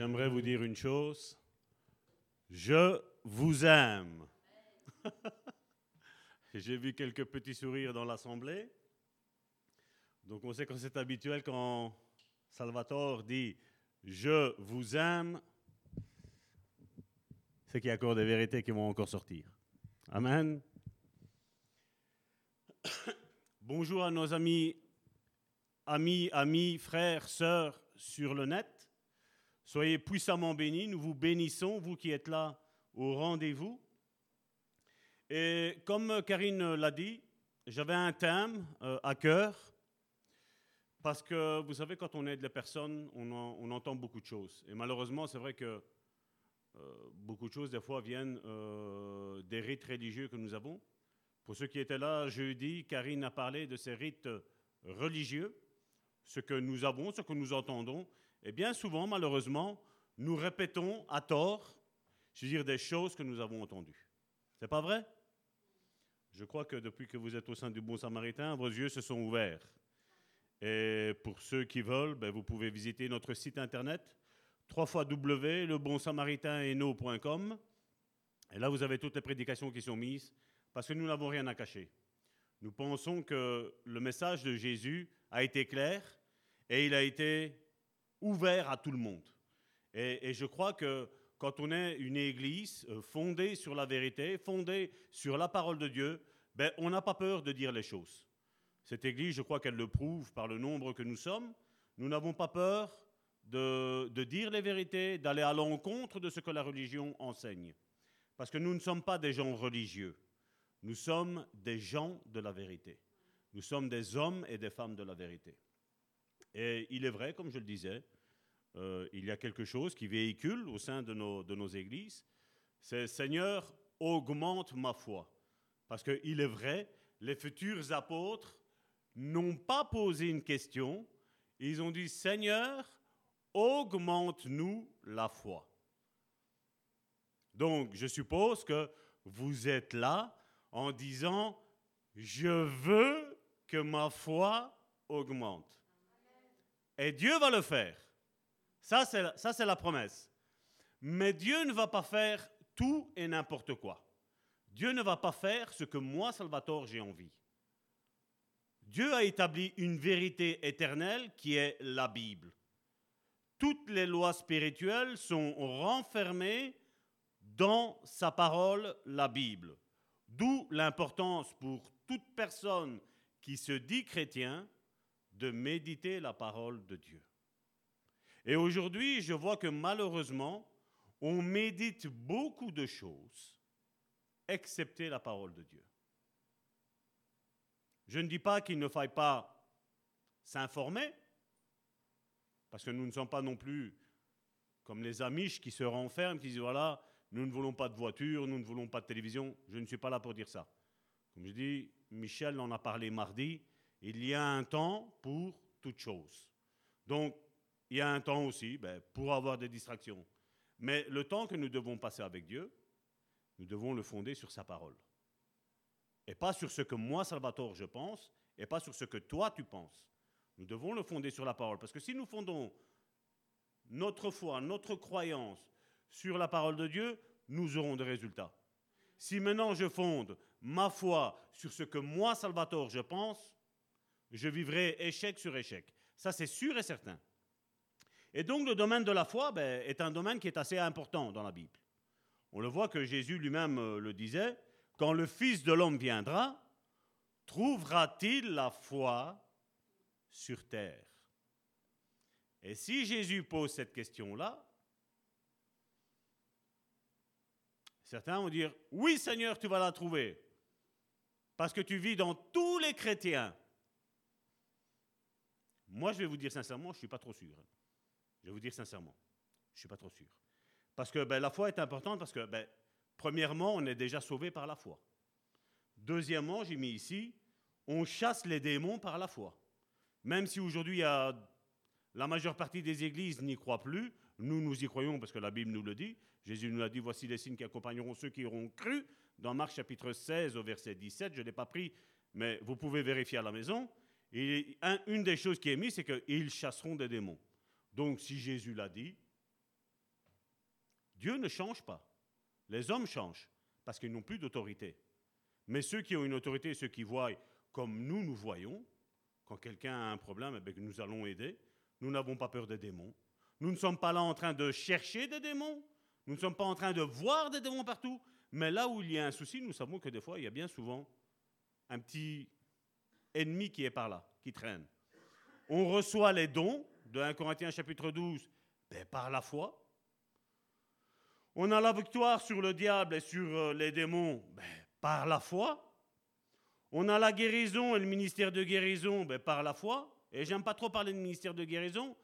J'aimerais vous dire une chose. Je vous aime. J'ai vu quelques petits sourires dans l'assemblée. Donc on sait que c'est habituel quand Salvatore dit Je vous aime, c'est qu'il y a encore des vérités qui vont encore sortir. Amen. Bonjour à nos amis, amis, amis, frères, sœurs sur le net. Soyez puissamment bénis. Nous vous bénissons, vous qui êtes là au rendez-vous. Et comme Karine l'a dit, j'avais un thème euh, à cœur. Parce que vous savez, quand on aide les personnes, on, entend beaucoup de choses. Et malheureusement, c'est vrai que euh, beaucoup de choses, des fois, viennent euh, des rites religieux que nous avons. Pour ceux qui étaient là jeudi, Karine a parlé de ces rites religieux, ce que nous avons, ce que nous entendons. Et bien souvent, malheureusement, nous répétons à tort, je veux dire, des choses que nous avons entendues. C'est pas vrai? Je crois que depuis que vous êtes au sein du Bon Samaritain, vos yeux se sont ouverts. Et pour ceux qui veulent, ben, vous pouvez visiter notre site internet www.lebonsamaritaineno.com. Et là, vous avez toutes les prédications qui sont mises, parce que nous n'avons rien à cacher. Nous pensons que le message de Jésus a été clair et il a été ouvert à tout le monde. Et, je crois que quand on est une église euh, fondée sur la vérité, fondée sur la parole de Dieu, ben, on n'a pas peur de dire les choses. Cette église, je crois qu'elle le prouve par le nombre que nous sommes. Nous n'avons pas peur de, de, dire les vérités, d'aller à l'encontre de ce que la religion enseigne. Parce que nous ne sommes pas des gens religieux. Nous sommes des gens de la vérité. Nous sommes des hommes et des femmes de la vérité. Et il est vrai, comme je le disais, euh, il y a quelque chose qui véhicule au sein de nos, de nos églises. C'est Seigneur, augmente ma foi. Parce qu'il est vrai, les futurs apôtres n'ont pas posé une question, ils ont dit Seigneur, augmente-nous la foi. Donc, je suppose que vous êtes là en disant, je veux que ma foi augmente. Et Dieu va le faire. Ça, c'est la, ça, c'est la promesse. Mais Dieu ne va pas faire tout et n'importe quoi. Dieu ne va pas faire ce que moi, Salvatore, j'ai envie. Dieu a établi une vérité éternelle qui est la Bible. Toutes les lois spirituelles sont renfermées dans sa parole, la Bible. D'où l'importance pour toute personne qui se dit chrétien de méditer la parole de Dieu. Et aujourd'hui, je vois que malheureusement, on médite beaucoup de choses, excepté la parole de Dieu. Je ne dis pas qu'il ne faille pas s'informer, parce que nous ne sommes pas non plus comme les Amish qui se renferment, qui disent voilà, nous ne voulons pas de voiture, nous ne voulons pas de télévision. Je ne suis pas là pour dire ça. Comme je dis, Michel en a parlé mardi. Il y a un temps pour toute chose. Donc, il y a un temps aussi ben, pour avoir des distractions. Mais le temps que nous devons passer avec Dieu, nous devons le fonder sur sa parole. Et pas sur ce que moi, Salvatore, je pense, et pas sur ce que toi, tu penses. Nous devons le fonder sur la parole. Parce que si nous fondons notre foi, notre croyance sur la parole de Dieu, nous aurons des résultats. Si maintenant je fonde ma foi sur ce que moi, Salvatore, je pense, je vivrai échec sur échec. Ça, c'est sûr et certain. Et donc, le domaine de la foi ben, est un domaine qui est assez important dans la Bible. On le voit que Jésus lui-même euh, le disait, quand le Fils de l'homme viendra, trouvera-t-il la foi sur terre? Et si Jésus pose cette question-là, Certains vont dire, oui Seigneur, tu vas la trouver. Parce que tu vis dans tous les chrétiens. Moi, je vais vous dire sincèrement, je ne suis pas trop sûr. Je vais vous dire sincèrement, je ne suis pas trop sûr. Parce que ben, la foi est importante parce que, ben, premièrement, on est déjà sauvé par la foi. Deuxièmement, j'ai mis ici, on chasse les démons par la foi. Même si aujourd'hui, la majeure partie des églises n'y croient plus, nous, nous y croyons parce que la Bible nous le dit. Jésus nous a dit, voici les signes qui accompagneront ceux qui auront cru. Dans Marc chapitre 16 au verset 17, je ne l'ai pas pris, mais vous pouvez vérifier à la maison. Et une des choses qui est mise, c'est qu'ils chasseront des démons. Donc si Jésus l'a dit, Dieu ne change pas. Les hommes changent parce qu'ils n'ont plus d'autorité. Mais ceux qui ont une autorité, ceux qui voient comme nous, nous voyons, quand quelqu'un a un problème, eh nous allons aider. Nous n'avons pas peur des démons. Nous ne sommes pas là en train de chercher des démons. Nous ne sommes pas en train de voir des démons partout, mais là où il y a un souci, nous savons que des fois, il y a bien souvent un petit ennemi qui est par là, qui traîne. On reçoit les dons de 1 Corinthiens chapitre 12 ben, par la foi. On a la victoire sur le diable et sur euh, les démons ben, par la foi. On a la guérison et le ministère de guérison ben, par la foi. Et j'aime pas trop parler de ministère de guérison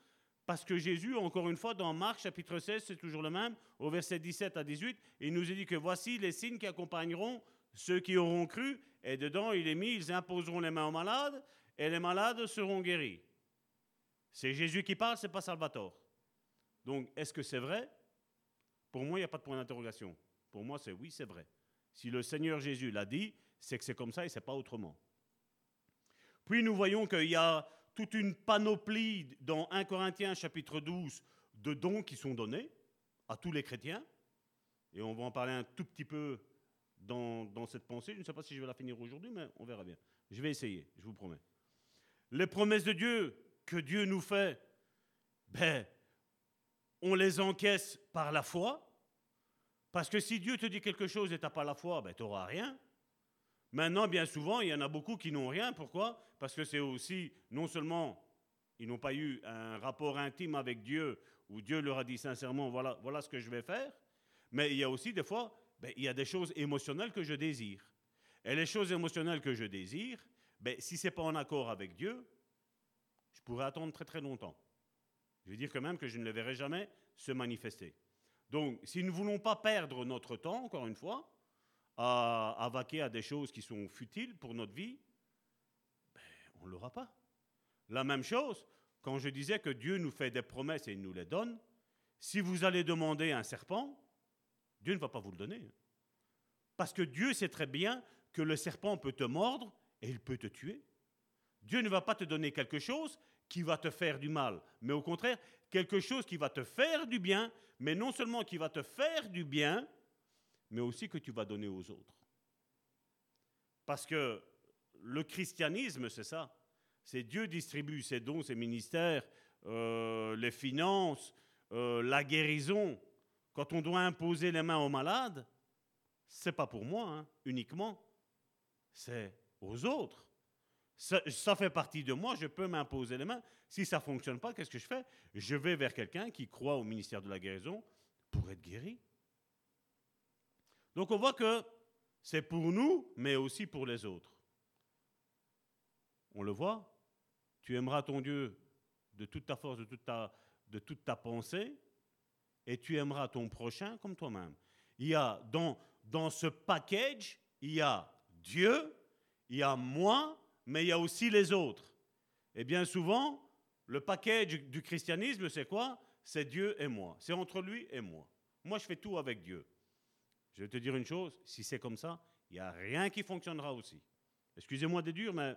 parce que Jésus, encore une fois, dans Marc chapitre 16, c'est toujours le même, au verset 17 à 18, il nous a dit que voici les signes qui accompagneront ceux qui auront cru, et dedans il est mis, ils imposeront les mains aux malades, et les malades seront guéris. C'est Jésus qui parle, c'est pas Salvatore. Donc, est-ce que c'est vrai? Pour moi, il n'y a pas de point d'interrogation. Pour moi, c'est oui, c'est vrai. Si le Seigneur Jésus l'a dit, c'est que c'est comme ça et c'est pas autrement. Puis nous voyons qu'il y a toute une panoplie dans 1 Corinthiens chapitre 12 de dons qui sont donnés à tous les chrétiens. Et on va en parler un tout petit peu dans, cette pensée. Je ne sais pas si je vais la finir aujourd'hui, mais on verra bien. Je vais essayer, je vous promets. Les promesses de Dieu que Dieu nous fait, ben, on les encaisse par la foi. Parce que si Dieu te dit quelque chose et tu n'as pas la foi, ben, tu n'auras rien. Maintenant, bien souvent, il y en a beaucoup qui n'ont rien. Pourquoi? Parce que c'est aussi, non seulement, ils n'ont pas eu un rapport intime avec Dieu, où Dieu leur a dit sincèrement, voilà, voilà ce que je vais faire, mais il y a aussi des fois, ben, il y a des choses émotionnelles que je désire. Et les choses émotionnelles que je désire, ben, si ce n'est pas en accord avec Dieu, je pourrais attendre très très longtemps. Je veux dire quand même que je ne les verrai jamais se manifester. Donc, si nous ne voulons pas perdre notre temps, encore une fois, à, vaquer à des choses qui sont futiles pour notre vie, ben, on ne l'aura pas. La même chose, quand je disais que Dieu nous fait des promesses et il nous les donne, si vous allez demander un serpent, Dieu ne va pas vous le donner. Parce que Dieu sait très bien que le serpent peut te mordre et il peut te tuer. Dieu ne va pas te donner quelque chose qui va te faire du mal, mais au contraire, quelque chose qui va te faire du bien, mais non seulement qui va te faire du bien, mais aussi que tu vas donner aux autres. Parce que le christianisme, c'est ça. C'est Dieu distribue ses dons, ses ministères, euh, les finances, euh, la guérison. Quand on doit imposer les mains aux malades, c'est pas pour moi hein, uniquement, c'est aux autres. Ça, fait partie de moi, je peux m'imposer les mains. Si ça ne fonctionne pas, qu'est-ce que je fais? Je vais vers quelqu'un qui croit au ministère de la guérison pour être guéri. Donc on voit que c'est pour nous, mais aussi pour les autres. On le voit Tu aimeras ton Dieu de toute ta force, de toute ta, de toute ta pensée, et tu aimeras ton prochain comme toi-même. Il y a dans, dans ce package, il y a Dieu, il y a moi, mais il y a aussi les autres. Et bien souvent, le package du christianisme, c'est quoi? C'est Dieu et moi. C'est entre lui et moi. Moi, je fais tout avec Dieu. Je vais te dire une chose, si c'est comme ça, il n'y a rien qui fonctionnera aussi. Excusez-moi de dire, mais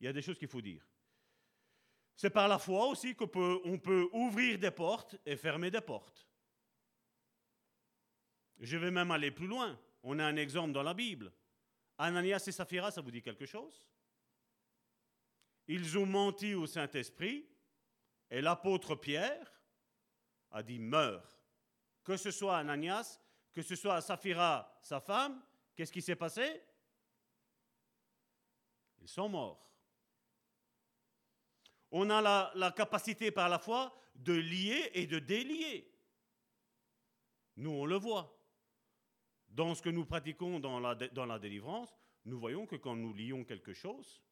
il y a des choses qu'il faut dire. C'est par la foi aussi qu'on on peut ouvrir des portes et fermer des portes. Je vais même aller plus loin. On a un exemple dans la Bible. Ananias et Saphira, ça vous dit quelque chose? Ils ont menti au Saint-Esprit et l'apôtre Pierre a dit meurs. Que ce soit Ananias que ce soit Saphira, sa femme, qu'est-ce qui s'est passé? Ils sont morts. On a la, capacité par la foi de lier et de délier. Nous, on le voit. Dans ce que nous pratiquons dans la, dans la délivrance, nous voyons que quand nous lions quelque chose,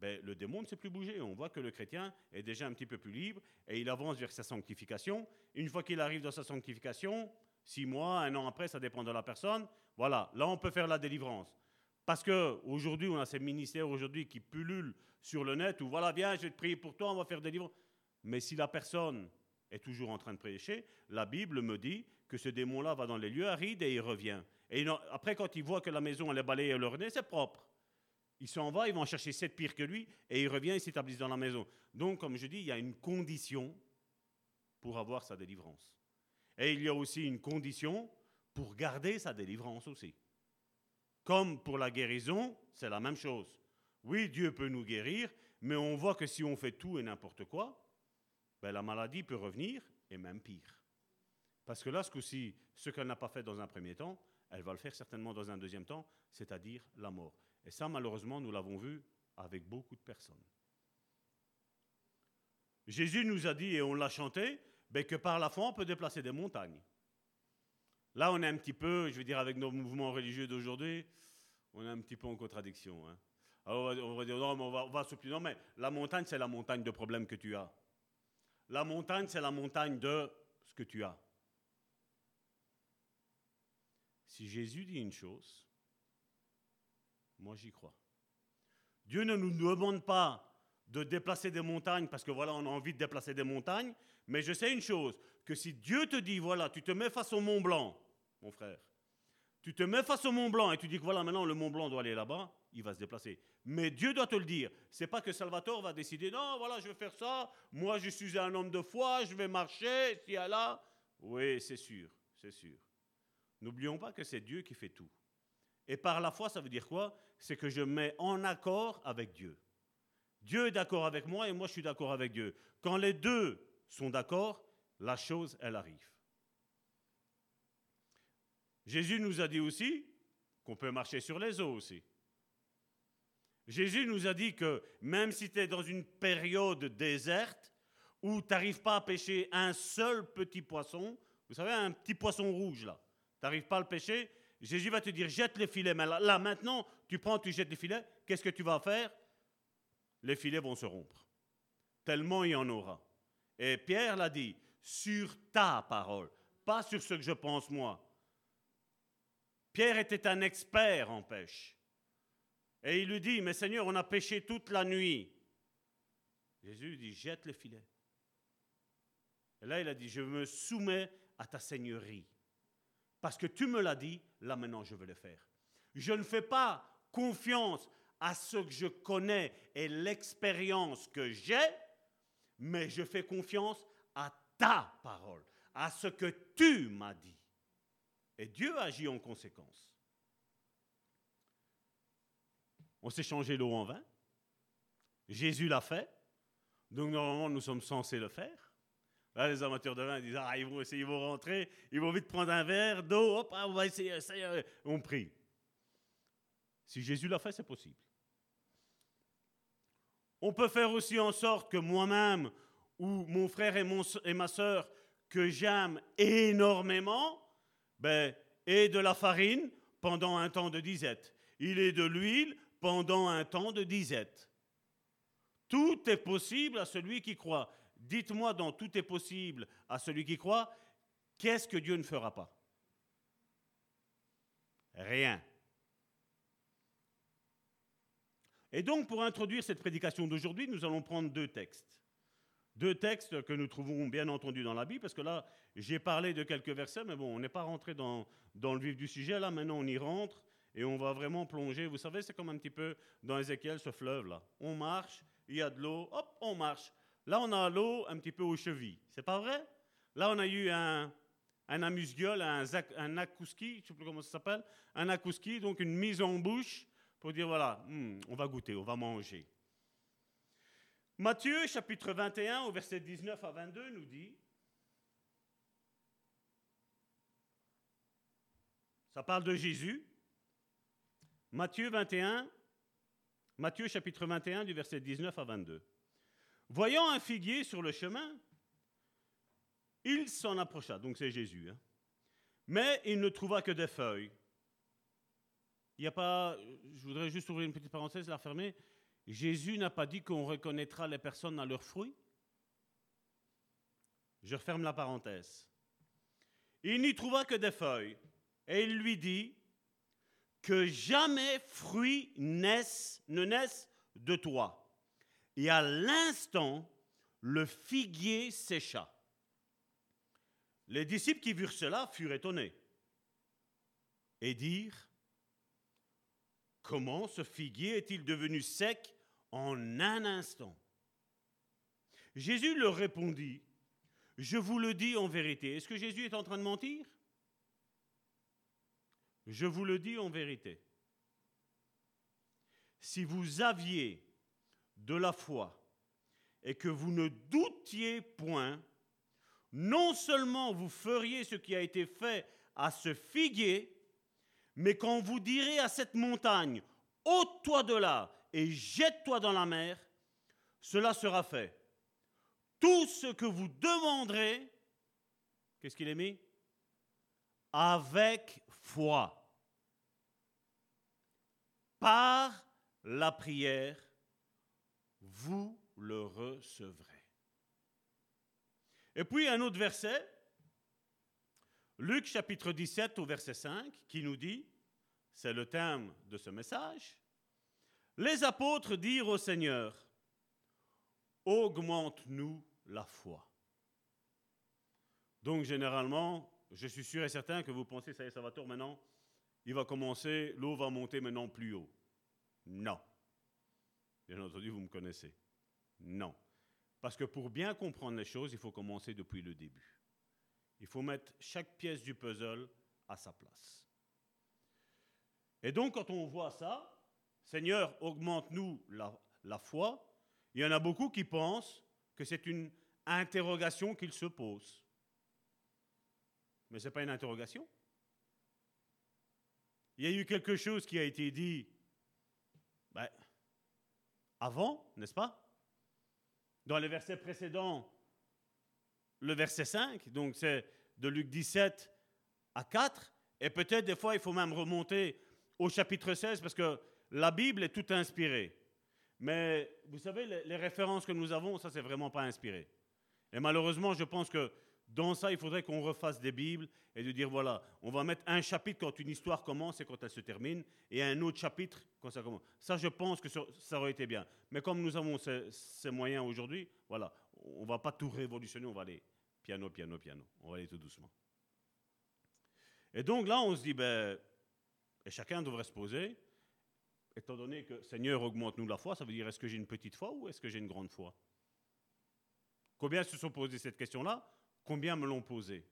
ben, le démon ne sait plus bouger. On voit que le chrétien est déjà un petit peu plus libre et il avance vers sa sanctification. Une fois qu'il arrive dans sa sanctification, six mois, un an après, ça dépend de la personne. Voilà, là on peut faire la délivrance. Parce qu'aujourd'hui, on a ces ministères aujourd'hui qui pullulent sur le net où voilà, viens, je vais te prier pour toi, on va faire délivrance. Mais si la personne est toujours en train de prêcher, la Bible me dit que ce démon-là va dans les lieux arides et il revient. Et après, quand il voit que la maison elle est balayée et leur nez, c'est propre. Il s'en va, ils vont chercher sept pires que lui, et il revient, il s'établissent dans la maison. Donc, comme je dis, il y a une condition pour avoir sa délivrance. Et il y a aussi une condition pour garder sa délivrance aussi. Comme pour la guérison, c'est la même chose. Oui, Dieu peut nous guérir, mais on voit que si on fait tout et n'importe quoi, ben la maladie peut revenir, et même pire. Parce que là, ce ce qu'elle n'a pas fait dans un premier temps, elle va le faire certainement dans un deuxième temps, c'est-à-dire la mort. Et ça, malheureusement, nous l'avons vu avec beaucoup de personnes. Jésus nous a dit, et on l'a chanté, ben, que par la foi, on peut déplacer des montagnes. Là, on est un petit peu, je veux dire, avec nos mouvements religieux d'aujourd'hui, on est un petit peu en contradiction. Hein. Alors, on va dire, non, mais on va, on va Non, mais la montagne, c'est la montagne de problèmes que tu as. La montagne, c'est la montagne de ce que tu as. Si Jésus dit une chose, Moi, j'y crois. Dieu ne nous demande pas de déplacer des montagnes parce que voilà, on a envie de déplacer des montagnes, mais je sais une chose, que si Dieu te dit, voilà, tu te mets face au Mont Blanc, mon frère, tu te mets face au Mont Blanc et tu dis que voilà, maintenant le Mont Blanc doit aller là-bas, il va se déplacer. Mais Dieu doit te le dire. C'est pas que Salvatore va décider, non, voilà, je vais faire ça, moi je suis un homme de foi, je vais marcher, si là. Oui, c'est sûr, c'est sûr. N'oublions pas que c'est Dieu qui fait tout. Et par la foi, ça veut dire quoi? C'est que je mets en accord avec Dieu. Dieu est d'accord avec moi et moi je suis d'accord avec Dieu. Quand les deux sont d'accord, la chose, elle arrive. Jésus nous a dit aussi qu'on peut marcher sur les eaux aussi. Jésus nous a dit que même si tu es dans une période déserte où tu n'arrives pas à pêcher un seul petit poisson, vous savez, un petit poisson rouge là, n'arrives pas à le pêcher, Jésus va te dire jette les filets. Mais là, maintenant, tu prends, tu jettes les filets, qu'est-ce que tu vas faire? Les filets vont se rompre. Tellement il y en aura. Et Pierre l'a dit, sur ta parole, pas sur ce que je pense moi. Pierre était un expert en pêche. Et il lui dit, mais Seigneur, on a pêché toute la nuit. Jésus dit, jette le filet. Et là, il a dit, je me soumets à ta seigneurie. Parce que tu me l'as dit, là maintenant, je veux le faire. Je ne fais pas confiance à ce que je connais et l'expérience que j'ai, mais je fais confiance à ta parole, à ce que tu m'as dit. Et Dieu agit en conséquence. On s'est changé l'eau en vin. Jésus l'a fait. Donc normalement, nous sommes censés le faire. Les amateurs de vin disent Ah, ils vont essayer, ils vont rentrer, ils vont vite prendre un verre d'eau, hop, ah, on va essayer, ça on prie. Si Jésus l'a fait, c'est possible. On peut faire aussi en sorte que moi-même, ou mon frère et, mon, et ma soeur, que j'aime énormément, ben, ait de la farine pendant un temps de disette. Il est de l'huile pendant un temps de disette. Tout est possible à celui qui croit. Dites-moi dans tout est possible à celui qui croit, qu'est-ce que Dieu ne fera pas? Rien. Et donc, pour introduire cette prédication d'aujourd'hui, nous allons prendre deux textes. Deux textes que nous trouvons bien entendu dans la Bible, parce que là, j'ai parlé de quelques versets, mais bon, on n'est pas rentré dans, dans le vif du sujet. Là, maintenant, on y rentre et on va vraiment plonger. Vous savez, c'est comme un petit peu dans Ézéchiel, ce fleuve-là. On marche, il y a de l'eau, hop, on marche. Là, on a l'eau un petit peu aux chevilles. C'est pas vrai? Là, on a eu un, un amuse-gueule, un, akouski, je ne sais plus comment ça s'appelle, un akouski, donc une mise en bouche pour dire voilà, hmm, on va goûter, on va manger. Matthieu chapitre 21 au verset 19 à 22 nous dit, ça parle de Jésus, Matthieu 21, Matthieu chapitre 21 du verset 19 à 22. Voyant un figuier sur le chemin, il s'en approcha, donc c'est Jésus, hein. mais il ne trouva que des feuilles. Il n'y a pas, je voudrais juste ouvrir une petite parenthèse, la refermer. Jésus n'a pas dit qu'on reconnaîtra les personnes à leurs fruits. Je referme la parenthèse. Il n'y trouva que des feuilles, et il lui dit, que jamais fruit naisse, ne naisse de toi. Et à l'instant, le figuier sécha. Les disciples qui virent cela furent étonnés et dirent, comment ce figuier est-il devenu sec en un instant? Jésus leur répondit, je vous le dis en vérité. Est-ce que Jésus est en train de mentir? Je vous le dis en vérité. Si vous aviez de la foi et que vous ne doutiez point, non seulement vous feriez ce qui a été fait à ce figuier, mais quand vous direz à cette montagne, ôte-toi de là et jette-toi dans la mer, cela sera fait. Tout ce que vous demanderez, qu'est-ce qu'il est mis? Avec foi. Par la prière, vous le recevrez. Et puis un autre verset, Luc chapitre 17 au verset 5, qui nous dit, c'est le thème de ce message, Les apôtres dirent au Seigneur, augmente-nous la foi. Donc généralement, je suis sûr et certain que vous pensez, ça y est, Salvatore, maintenant, il va commencer, l'eau va monter maintenant plus haut. Non. Bien entendu, vous me connaissez. Non. Parce que pour bien comprendre les choses, il faut commencer depuis le début. Il faut mettre chaque pièce du puzzle à sa place. Et donc, quand on voit ça, Seigneur, augmente-nous la, foi, il y en a beaucoup qui pensent que c'est une interrogation qu'ils se posent. Mais ce n'est pas une interrogation. Il y a eu quelque chose qui a été dit ben, avant, n'est-ce pas? Dans les versets précédents, le verset 5, donc c'est de Luc 17 à 4, et peut-être des fois il faut même remonter au chapitre 16 parce que la Bible est toute inspirée. Mais vous savez, les, références que nous avons, ça c'est vraiment pas inspiré. Et malheureusement, je pense que dans ça, il faudrait qu'on refasse des Bibles et de dire voilà, on va mettre un chapitre quand une histoire commence et quand elle se termine, et un autre chapitre quand ça commence. Ça, je pense que ça aurait été bien. Mais comme nous avons ces, moyens aujourd'hui, voilà, on va pas tout révolutionner, on va aller piano, piano, piano. On va aller tout doucement. Et donc là, on se dit, ben, et chacun devrait se poser, étant donné que Seigneur augmente-nous la foi, ça veut dire est-ce que j'ai une petite foi ou est-ce que j'ai une grande foi? Combien se sont posés cette question-là? Combien me l'ont posée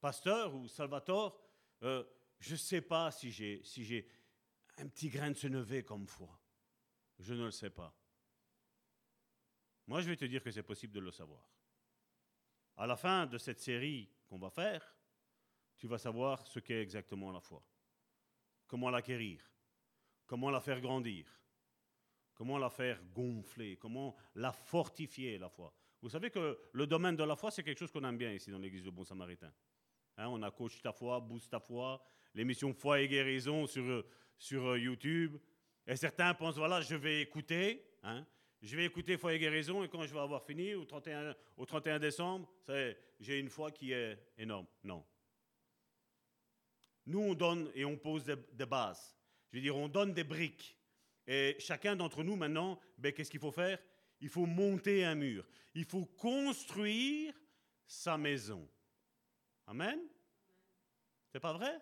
Pasteur ou Salvatore, euh, je ne sais pas si j'ai un petit grain de senevé comme foi. Je ne le sais pas. Moi, je vais te dire que c'est possible de le savoir. À la fin de cette série qu'on va faire, tu vas savoir ce qu'est exactement la foi. Comment l'acquérir, comment la faire grandir, comment la faire gonfler, comment la fortifier, la foi. Vous savez que le domaine de la foi, c'est quelque chose qu'on aime bien ici dans l'église de Bon Samaritain. Hein, on a Coach ta foi, Boost ta foi, l'émission Foi et guérison sur, sur euh, YouTube. Et certains pensent, voilà, je vais écouter. Hein, je vais écouter Foi et guérison et quand je vais avoir fini, au 31, au 31 décembre, j'ai une foi qui est énorme. Non. Nous, on donne et on pose des, bases. Je veux dire, on donne des briques. Et chacun d'entre nous, maintenant, ben, qu'est-ce qu'il faut faire? Il faut monter un mur. Il faut construire sa maison. Amen? C'est pas vrai?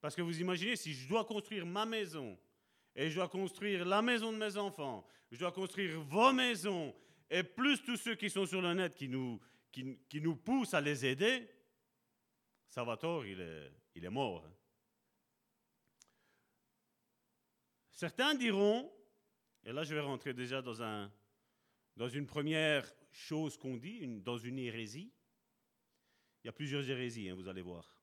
Parce que vous imaginez, si je dois construire ma maison, et je dois construire la maison de mes enfants, je dois construire vos maisons, et plus tous ceux qui sont sur le net qui nous, poussent à les aider, Salvatore, il est, il est mort. Hein. Certains diront, et là je vais rentrer déjà dans, un, dans une première chose qu'on dit, dans une hérésie. Il y a plusieurs hérésies, hein, vous allez voir.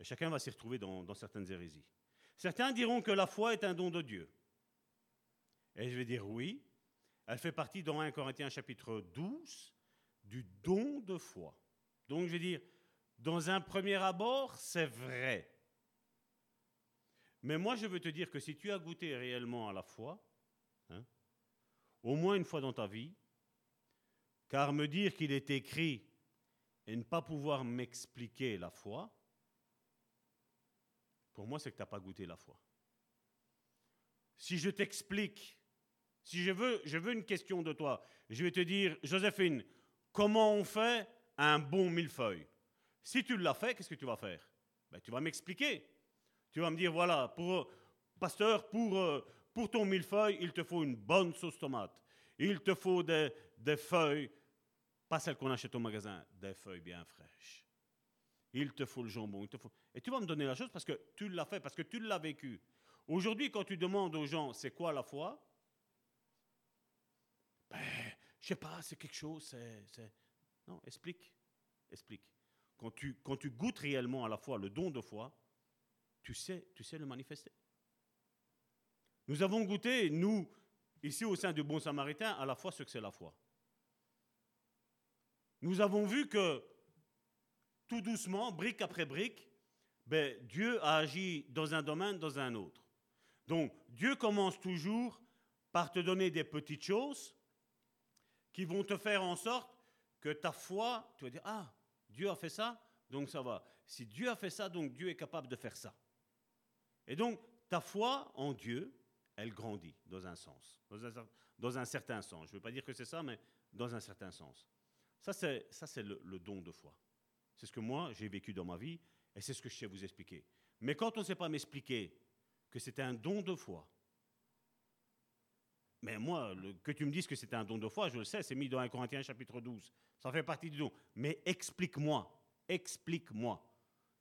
Chacun va s'y retrouver dans certaines hérésies. Certains diront que la foi est un don de Dieu. Et je vais dire oui, elle fait partie dans 1 Corinthiens chapitre 12 du don de foi. Donc je vais dire, dans un premier abord, c'est vrai. Mais moi, je veux te dire que si tu as goûté réellement à la foi, hein, au moins une fois dans ta vie, car me dire qu'il est écrit et ne pas pouvoir m'expliquer la foi, pour moi, c'est que tu n'as pas goûté la foi. Si je t'explique, si je veux, je veux une question de toi, je vais te dire, Joséphine, comment on fait un bon millefeuille? Si tu l'as fait, qu'est-ce que tu vas faire? Ben, Tu vas m'expliquer. Tu vas me dire, voilà, pour, pasteur, pour, euh, pour ton millefeuille, il te faut une bonne sauce tomate. Il te faut des, des feuilles, pas celles qu'on achète au magasin, des feuilles bien fraîches il te faut le jambon. Et tu vas me donner la chose parce que tu l'as fait, parce que tu l'as vécu. Aujourd'hui, quand tu demandes aux gens, c'est quoi la foi? Ben, je sais pas, c'est quelque chose, c'est... Non, explique, explique. Quand tu, quand tu goûtes réellement à la foi, le don de foi, tu sais, tu sais le manifester. Nous avons goûté, nous, ici au sein du Bon Samaritain, à la fois ce que c'est la foi. Nous avons vu que tout doucement, brique après brique, ben, Dieu a agi dans un domaine, dans un autre. Donc, Dieu commence toujours par te donner des petites choses qui vont te faire en sorte que ta foi, tu vas dire, ah, Dieu a fait ça, donc ça va. Si Dieu a fait ça, donc Dieu est capable de faire ça. Et donc, ta foi en Dieu, elle grandit dans un sens, dans un, certain sens. Je ne veux pas dire que c'est ça, mais dans un certain sens. Ça, c'est, ça, c'est le, don de foi. C'est ce que moi, j'ai vécu dans ma vie, et c'est ce que je sais vous expliquer. Mais quand on ne sait pas m'expliquer que c'était un don de foi, mais moi, que tu me dises que c'était un don de foi, je le sais, c'est mis dans 1 Corinthiens chapitre 12. Ça fait partie du don. Mais explique-moi, explique-moi.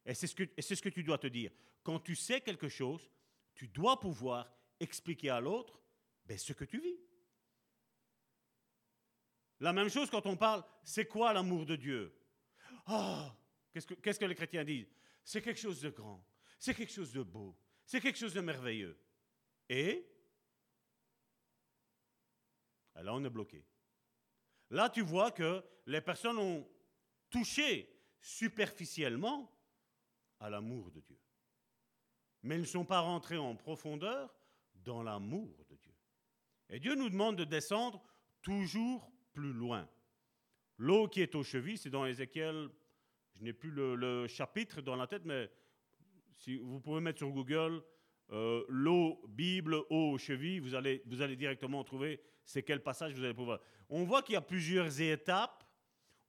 Et c'est ce, que- et c'est ce que tu dois te dire. Quand tu sais quelque chose, tu dois pouvoir expliquer à l'autre ben, ce que tu vis. La même chose quand on parle, c'est quoi l'amour de Dieu? Ah Qu'est-ce que, les chrétiens disent? C'est quelque chose de grand, c'est quelque chose de beau, c'est quelque chose de merveilleux. Et Là, on est bloqué. Là, tu vois que les personnes ont touché superficiellement à l'amour de Dieu. Mais elles ne sont pas rentrées en profondeur dans l'amour de Dieu. Et Dieu nous demande de descendre toujours plus loin. L'eau qui est aux chevilles, c'est dans Ézéchiel, je n'ai plus le, chapitre dans la tête, mais si vous pouvez mettre sur Google euh, l'eau, Bible, eau aux chevilles, vous allez, vous allez directement trouver c'est quel passage vous allez pouvoir. On voit qu'il y a plusieurs étapes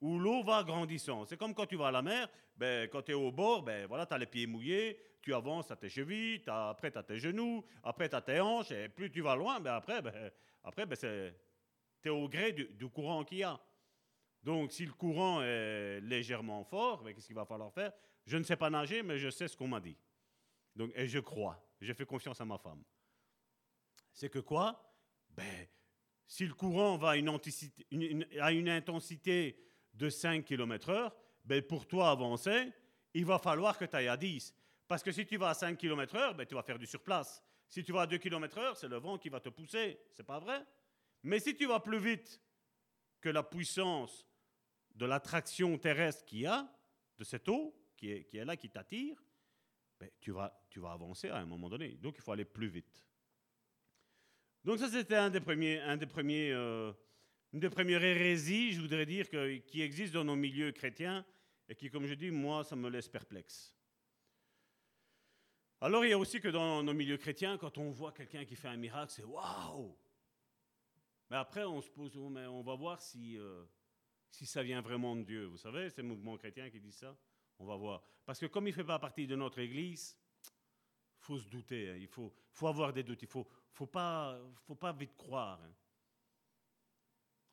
où l'eau va grandissant. C'est comme quand tu vas à la mer, ben, quand tu es au bord, ben, voilà, tu as les pieds mouillés, tu avances à tes chevilles, après tu as tes genoux, après tu as tes hanches, et plus tu vas loin, ben, après, ben, après ben, tu es au gré du, courant qu'il y a. Donc si le courant est légèrement fort, ben, qu'est-ce qu'il va falloir faire? Je ne sais pas nager, mais je sais ce qu'on m'a dit. Donc, et je crois, j'ai fait confiance à ma femme. C'est que quoi? Si le courant va à une, intensité de 5 km/h, pour toi avancer, il va falloir que tu ailles à 10. Parce que si tu vas à 5 km/h, ben, tu vas faire du surplace. Si tu vas à 2 km/h, c'est le vent qui va te pousser. C'est pas vrai Mais si tu vas plus vite que la puissance de l'attraction terrestre qu'il y a, de cette eau qui est, qui est là, qui t'attire, ben, tu, vas, tu vas avancer à un moment donné. Donc il faut aller plus vite. Donc ça, c'était un des premiers, un des premiers, euh, une des premières hérésies, je voudrais dire, que- qui existe dans nos milieux chrétiens et qui, comme je dis, moi, ça me laisse perplexe. Alors il y a aussi que dans nos milieux chrétiens, quand on voit quelqu'un qui fait un miracle, c'est waouh Mais après, on se pose, mais on va voir si, euh, si ça vient vraiment de Dieu. Vous savez, ces mouvements chrétiens qui disent ça, on va voir. Parce que comme il ne fait pas partie de notre Église, faut se douter, hein. il faut, faut avoir des doutes, il ne faut, faut, pas, faut pas vite croire. hein.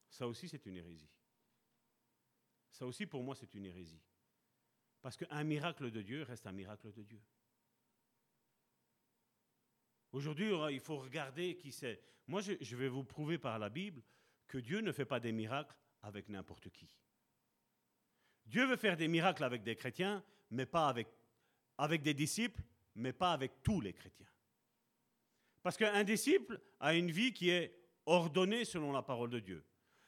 Ça aussi, c'est une hérésie. Ça aussi, pour moi, c'est une hérésie. Parce qu'un miracle de Dieu reste un miracle de Dieu. Aujourd'hui, il faut regarder qui c'est. Moi, je, je vais vous prouver par la Bible que Dieu ne fait pas des miracles avec n'importe qui. Dieu veut faire des miracles avec des chrétiens, mais pas avec, avec des disciples, mais pas avec tous les chrétiens. Parce qu'un disciple a une vie qui est ordonnée selon la parole de Dieu.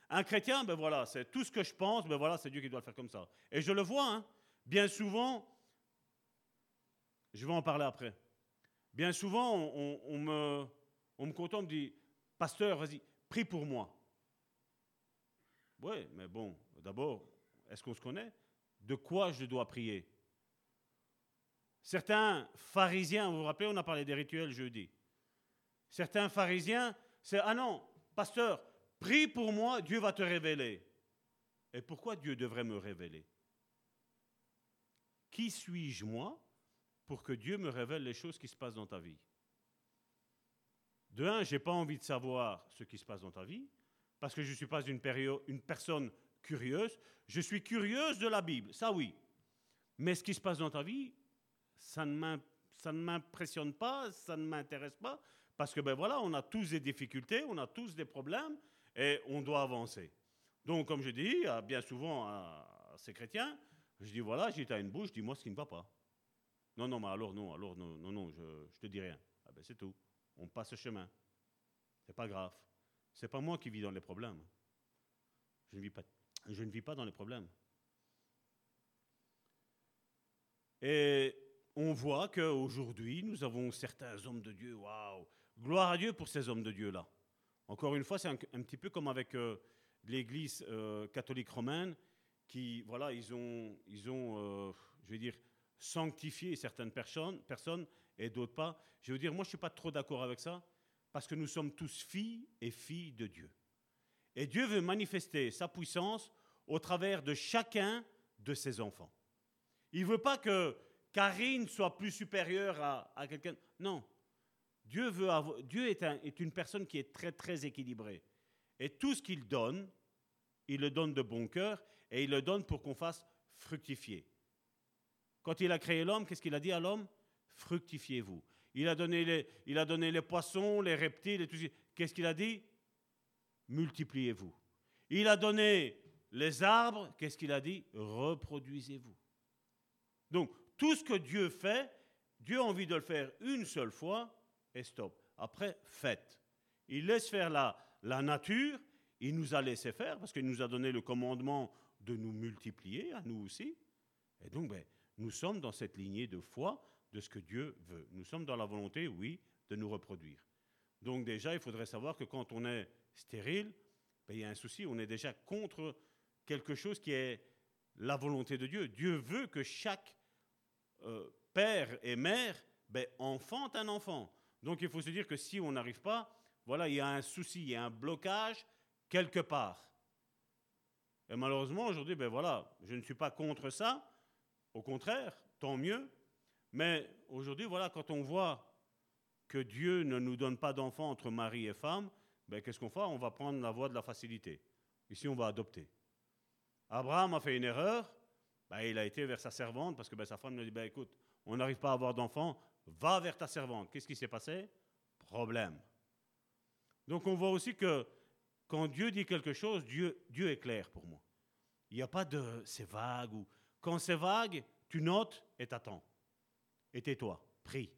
Un chrétien, ben voilà, c'est tout ce que je pense, ben voilà, c'est Dieu qui doit le faire comme ça. Et je le vois, hein, bien souvent, je vais en parler après. Bien souvent, on, me contente, on me dit, pasteur, vas-y, prie pour moi. Oui, mais bon, d'abord, est-ce qu'on se connaît? De quoi je dois prier? Certains pharisiens, vous vous rappelez, on a parlé des rituels jeudi. Certains pharisiens, c'est Ah non, pasteur, prie pour moi, Dieu va te révéler. Et pourquoi Dieu devrait me révéler? Qui suis-je moi? Pour que Dieu me révèle les choses qui se passent dans ta vie De un, je n'ai pas envie de savoir ce qui se passe dans ta vie, parce que je ne suis pas une, personne curieuse. Je suis curieuse de la Bible, ça oui. Mais ce qui se passe dans ta vie, ça ne m'impressionne pas, ça ne m'intéresse pas, parce que ben voilà, on a tous des difficultés, on a tous des problèmes, et on doit avancer. Donc, comme je dis bien souvent à, à ces chrétiens, je dis voilà, j'ai à une bouche, dis-moi ce qui ne va pas. Non, non, mais alors non, alors non, non, non, je, je te dis rien. Ah ben c'est tout. On passe ce chemin. C'est pas grave. C'est pas moi qui vis dans les problèmes. Je ne vis pas, je ne vis pas dans les problèmes. Et on voit qu'aujourd'hui, nous avons certains hommes de Dieu. Waouh Gloire à Dieu pour ces hommes de Dieu-là. Encore une fois, c'est un, petit peu comme avec euh, l'Église euh, catholique romaine, qui, voilà, ils ont, ils ont euh, je vais dire, sanctifié certaines personnes, personnes et d'autres pas. Je veux dire, moi, je ne suis pas trop d'accord avec ça, parce que nous sommes tous filles et filles de Dieu. Et Dieu veut manifester sa puissance au travers de chacun de ses enfants. Il ne veut pas que Karine soit plus supérieure à, quelqu'un. Non. Dieu, veut Dieu est, est une personne qui est très, très équilibrée. Et tout ce qu'il donne, il le donne de bon cœur et il le donne pour qu'on fasse fructifier. Quand il a créé l'homme, qu'est-ce qu'il a dit à l'homme? Fructifiez-vous. Il a donné les, il a donné les poissons, les reptiles et tout ça. Qu'est-ce qu'il a dit? Multipliez-vous. Il a donné les arbres, qu'est-ce qu'il a dit? Reproduisez-vous. Donc, tout ce que Dieu fait, Dieu a envie de le faire une seule fois et stop. Après, faites. Il laisse faire la, la nature, il nous a laissé faire parce qu'il nous a donné le commandement de nous multiplier, à nous aussi. Et donc, ben, nous sommes dans cette lignée de foi de ce que Dieu veut. Nous sommes dans la volonté, oui, de nous reproduire. Donc déjà, il faudrait savoir que quand on est stérile, ben, il y a un souci, on est déjà contre quelque chose qui est la volonté de Dieu. Dieu veut que chaque euh, père et mère ben, enfante un enfant. Donc il faut se dire que si on n'arrive pas, voilà, il y a un souci, il y a un blocage quelque part. Et malheureusement, aujourd'hui, ben voilà, je ne suis pas contre ça. Au contraire, tant mieux. Mais aujourd'hui, voilà, quand on voit que Dieu ne nous donne pas d'enfants entre mari et femme, ben, qu'est-ce qu'on fait? On va prendre la voie de la facilité. Ici, on va adopter. Abraham a fait une erreur. Ben, il a été vers sa servante parce que ben, sa femme lui a dit ben, écoute, on n'arrive pas à avoir d'enfants, va vers ta servante. Qu'est-ce qui s'est passé? Problème. Donc on voit aussi que quand Dieu dit quelque chose, Dieu, Dieu est clair pour moi. Il n'y a pas de c'est vague ou quand c'est vague, tu notes et t'attends. Et tais-toi, prie.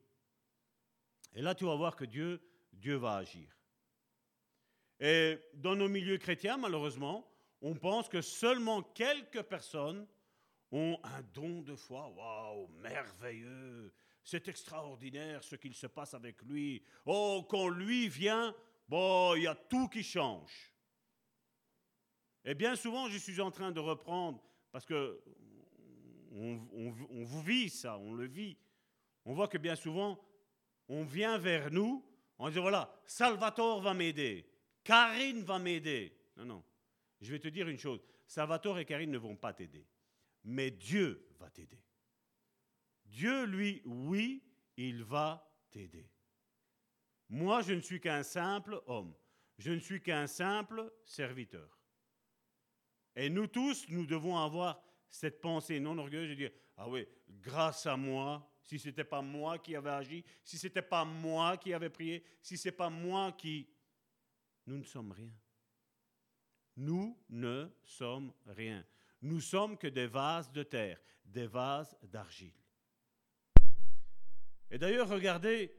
Et là, tu vas voir que Dieu, Dieu va agir. Et dans nos milieux chrétiens, malheureusement, on pense que seulement quelques personnes ont un don de foi. Waouh, merveilleux! C'est extraordinaire ce qu'il se passe avec lui. Oh, quand lui vient, bon, il y a tout qui change. Et bien souvent, je suis en train de reprendre, parce que on, vous vit ça, on le vit. On voit que bien souvent, on vient vers nous, on dit voilà, Salvatore va m'aider, Karine va m'aider. Non, non. Je vais te dire une chose, Salvatore et Karine ne vont pas t'aider, mais Dieu va t'aider. Dieu, lui, oui, il va t'aider. Moi, je ne suis qu'un simple homme. Je ne suis qu'un simple serviteur. Et nous tous, nous devons avoir cette pensée non orgueilleuse de dire, ah oui, grâce à moi, si ce n'était pas moi qui avais agi, si ce n'était pas moi qui avais prié, si ce n'est pas moi qui... Nous ne sommes rien. Nous ne sommes rien. Nous sommes que des vases de terre, des vases d'argile. Et d'ailleurs, regardez,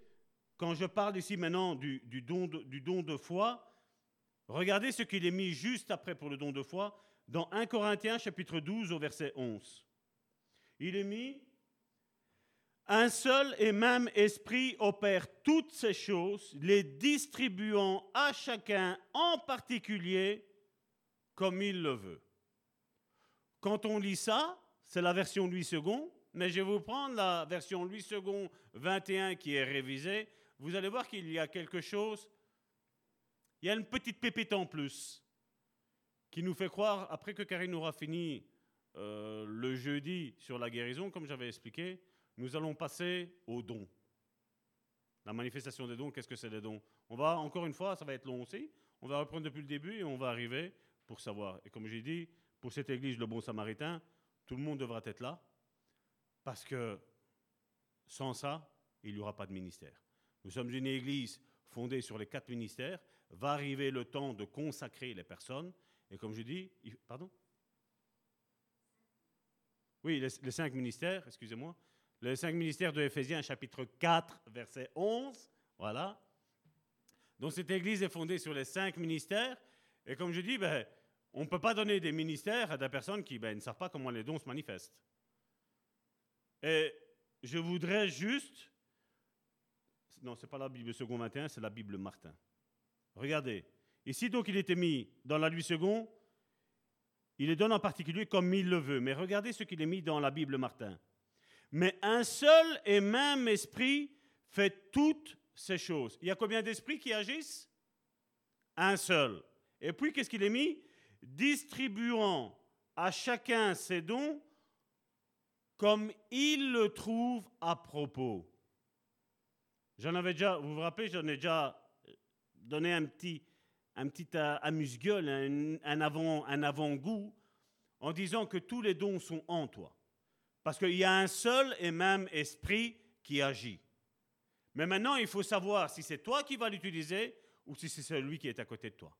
quand je parle ici maintenant du, don du don de foi, regardez ce qu'il est mis juste après pour le don de foi dans 1 Corinthiens chapitre 12 au verset 11. Il est mis un seul et même esprit opère toutes ces choses, les distribuant à chacun en particulier comme il le veut. Quand on lit ça, c'est la version Louis II, mais je vais vous prendre la version Louis II 21 qui est révisée. Vous allez voir qu'il y a quelque chose, il y a une petite pépite en plus qui nous fait croire, après que Karine aura fini euh, le jeudi sur la guérison, comme j'avais expliqué, nous allons passer aux dons. La manifestation des dons, qu'est-ce que c'est les dons? On va, encore une fois, ça va être long aussi, on va reprendre depuis le début et on va arriver pour savoir. Et comme j'ai dit, pour cette église, le bon samaritain, tout le monde devra être là, parce que sans ça, il n'y aura pas de ministère. Nous sommes une église fondée sur les quatre ministères. Va arriver le temps de consacrer les personnes. Et comme je dis, pardon? Oui, les, les cinq ministères, excusez-moi le cinq ministères de Éphésiens, chapitre 4, verset 11. Voilà. Donc cette église est fondée sur les cinq ministères. Et comme je dis, ben, on ne peut pas donner des ministères à des personnes qui ben, ne savent pas comment les dons se manifestent. Et je voudrais juste... Non, ce n'est pas la Bible second 21, c'est la Bible Martin. Regardez. Ici, donc, il était mis dans la Bible second. Il les donne en particulier comme il le veut. Mais regardez ce qu'il est mis dans la Bible Martin mais un seul et même esprit fait toutes ces choses. Il y a combien d'esprits qui agissent? Un seul. Et puis, qu'est-ce qu'il est mis? Distribuant à chacun ses dons comme il le trouve à propos. J'en avais déjà, vous vous rappelez, j'en ai déjà donné un petit, un petit amuse-gueule, un, un avant-goût, en disant que tous les dons sont en toi. Parce qu'il y a un seul et même esprit qui agit. Mais maintenant, il faut savoir si c'est toi qui vas l'utiliser ou si c'est celui qui est à côté de toi.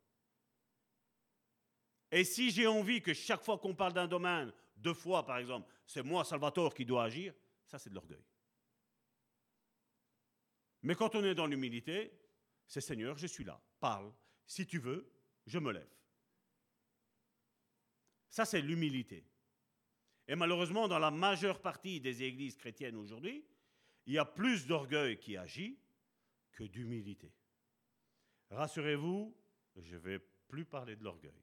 Et si j'ai envie que chaque fois qu'on parle d'un domaine, deux fois par exemple, c'est moi, Salvatore, qui dois agir, ça c'est de l'orgueil. Mais quand on est dans l'humilité, c'est Seigneur, je suis là, parle. Si tu veux, je me lève. Ça c'est l'humilité. Et malheureusement, dans la majeure partie des églises chrétiennes aujourd'hui, il y a plus d'orgueil qui agit que d'humilité. Rassurez-vous, je ne vais plus parler de l'orgueil.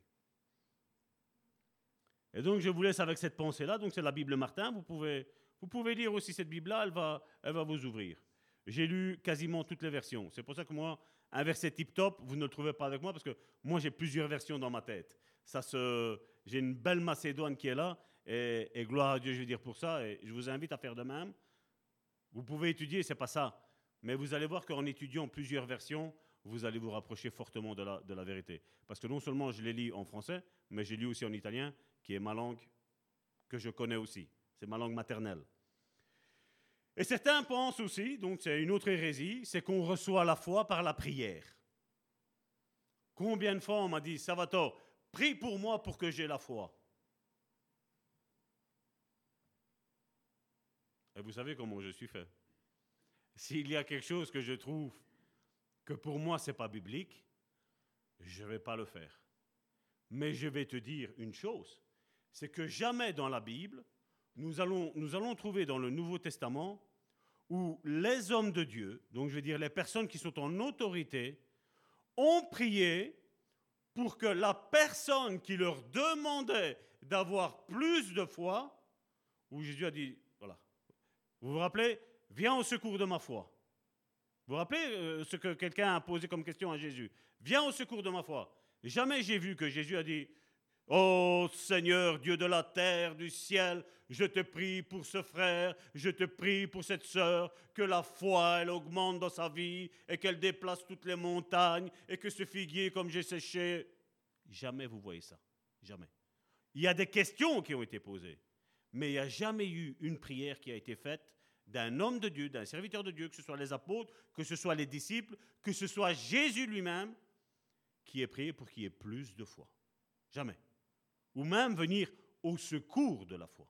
Et donc, je vous laisse avec cette pensée-là. Donc, c'est la Bible Martin. Vous pouvez, vous pouvez lire aussi cette Bible-là, elle va, elle va vous ouvrir. J'ai lu quasiment toutes les versions. C'est pour ça que moi, un verset tip-top, vous ne le trouvez pas avec moi, parce que moi, j'ai plusieurs versions dans ma tête. Ça se, j'ai une belle Macédoine qui est là, et, gloire à Dieu, je veux dire pour ça, et je vous invite à faire de même. Vous pouvez étudier, c'est pas ça, mais vous allez voir qu'en étudiant plusieurs versions, vous allez vous rapprocher fortement de la, vérité. Parce que non seulement je les lis en français, mais je lis aussi en italien, qui est ma langue que je connais aussi. C'est ma langue maternelle. Et certains pensent aussi, donc c'est une autre hérésie, c'est qu'on reçoit la foi par la prière. Combien de fois on m'a dit, Salvatore, prie pour moi pour que j'ai la foi. Et vous savez comment je suis fait. S'il y a quelque chose que je trouve que pour moi c'est pas biblique, je ne vais pas le faire. Mais je vais te dire une chose, c'est que jamais dans la Bible, nous allons, nous allons trouver dans le Nouveau Testament où les hommes de Dieu, donc je veux dire les personnes qui sont en autorité, ont prié pour que la personne qui leur demandait d'avoir plus de foi, où Jésus a dit, voilà, vous vous rappelez, viens au secours de ma foi. Vous vous rappelez euh, ce que quelqu'un a posé comme question à Jésus? Viens au secours de ma foi. Jamais j'ai vu que Jésus a dit, Ô Seigneur, Dieu de la terre, du ciel, je te prie pour ce frère, je te prie pour cette sœur, que la foi, elle augmente dans sa vie et qu'elle déplace toutes les montagnes et que ce figuier, comme j'ai séché, jamais vous voyez ça. Jamais. Il y a des questions qui ont été posées, mais il n'y a jamais eu une prière qui a été faite d'un homme de Dieu, d'un serviteur de Dieu, que ce soit les apôtres, que ce soit les disciples, que ce soit Jésus lui-même, qui ait prié pour qu'il y ait plus de foi. Jamais ou même venir au secours de la foi.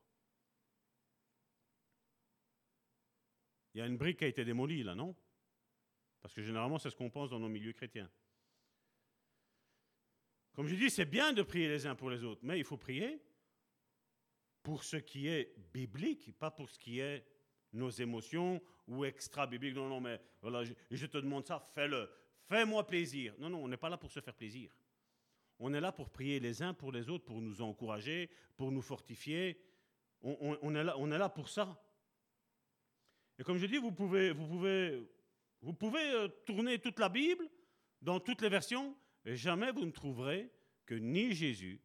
Il y a une brique qui a été démolie là, non? Parce que généralement, c'est ce qu'on pense dans nos milieux chrétiens. Comme je dis, c'est bien de prier les uns pour les autres, mais il faut prier pour ce qui est biblique, pas pour ce qui est nos émotions ou extra-biblique. Non, non, mais voilà, je, je te demande ça, fais-le. Fais-moi plaisir. Non, non, on n'est pas là pour se faire plaisir. On est là pour prier les uns pour les autres, pour nous encourager, pour nous fortifier. On, est, là, on est là pour ça. Et comme je dis, vous pouvez, vous pouvez, vous pouvez euh, tourner toute la Bible dans toutes les versions, et jamais vous ne trouverez que ni Jésus,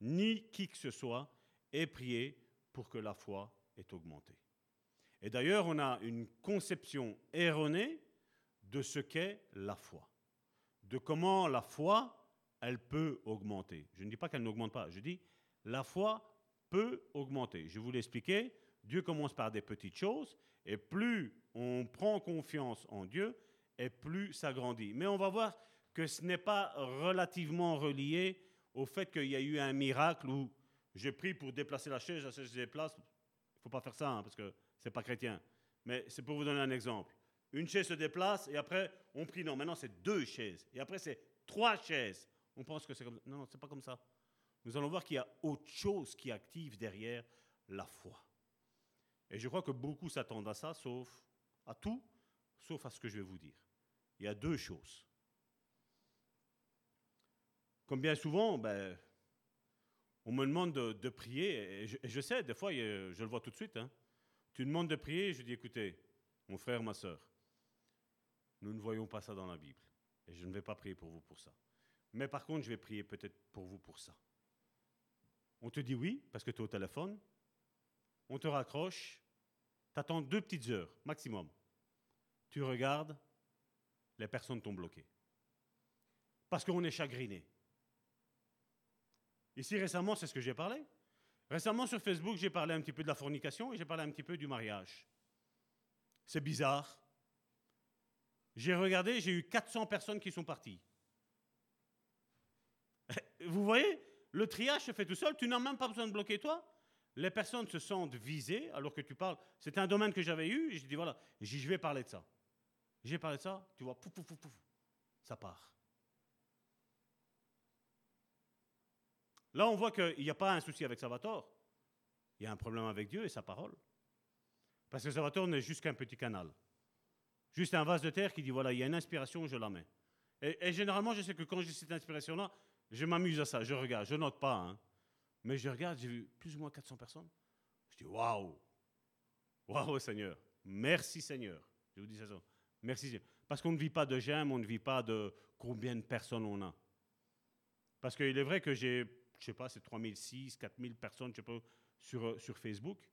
ni qui que ce soit ait prié pour que la foi ait augmenté. Et d'ailleurs, on a une conception erronée de ce qu'est la foi, de comment la foi elle peut augmenter. Je ne dis pas qu'elle n'augmente pas, je dis la foi peut augmenter. Je vous l'expliquais, Dieu commence par des petites choses, et plus on prend confiance en Dieu, et plus ça grandit. Mais on va voir que ce n'est pas relativement relié au fait qu'il y a eu un miracle où j'ai pris pour déplacer la chaise, la chaise se déplace. Il ne faut pas faire ça, hein, parce que ce n'est pas chrétien. Mais c'est pour vous donner un exemple. Une chaise se déplace, et après, on prie. Non, maintenant c'est deux chaises. Et après, c'est trois chaises. On pense que c'est comme ça. Non, non, c'est pas comme ça. Nous allons voir qu'il y a autre chose qui active derrière la foi. Et je crois que beaucoup s'attendent à ça, sauf à tout, sauf à ce que je vais vous dire. Il y a deux choses. Comme bien souvent, ben, on me demande de, prier, et je, sais, des fois, je le vois tout de suite. Hein. Tu demandes de prier, je dis, écoutez, mon frère, ma soeur, Nous ne voyons pas ça dans la Bible. Et je ne vais pas prier pour vous pour ça. Mais par contre, je vais prier peut-être pour vous pour ça. On te dit oui, parce que tu es au téléphone. On te raccroche. Tu attends deux petites heures, maximum. Tu regardes, les personnes t'ont bloqué. Parce qu'on est chagriné. Ici, récemment, c'est ce que j'ai parlé. Récemment, sur Facebook, j'ai parlé un petit peu de la fornication et j'ai parlé un petit peu du mariage. C'est bizarre. J'ai regardé, j'ai eu 400 personnes qui sont parties. Vous voyez, le triage se fait tout seul, tu n'as même pas besoin de bloquer toi. Les personnes se sentent visées alors que tu parles. C'était un domaine que j'avais eu, et j'ai dit voilà, je vais parler de ça. J'ai parlé de ça, tu vois, pouf, pouf, pouf, pouf, ça part. Là, on voit qu'il n'y a pas un souci avec Salvatore. Il y a un problème avec Dieu et sa parole. Parce que Salvatore n'est juste qu'un petit canal. Juste un vase de terre qui dit voilà, il y a une inspiration, je la mets. Et, généralement, je sais que quand j'ai cette inspiration-là, je m'amuse à ça, je regarde, je note pas. Hein. Mais je regarde, j'ai vu plus ou moins 400 personnes. Je dis waouh Waouh, Seigneur Merci, Seigneur. Je vous dis ça. Merci. Parce qu'on ne vit pas de j'aime, on ne vit pas de combien de personnes on a. Parce qu'il est vrai que j'ai, je sais pas, c'est 3006, 4000 personnes, je sais pas, sur, sur Facebook.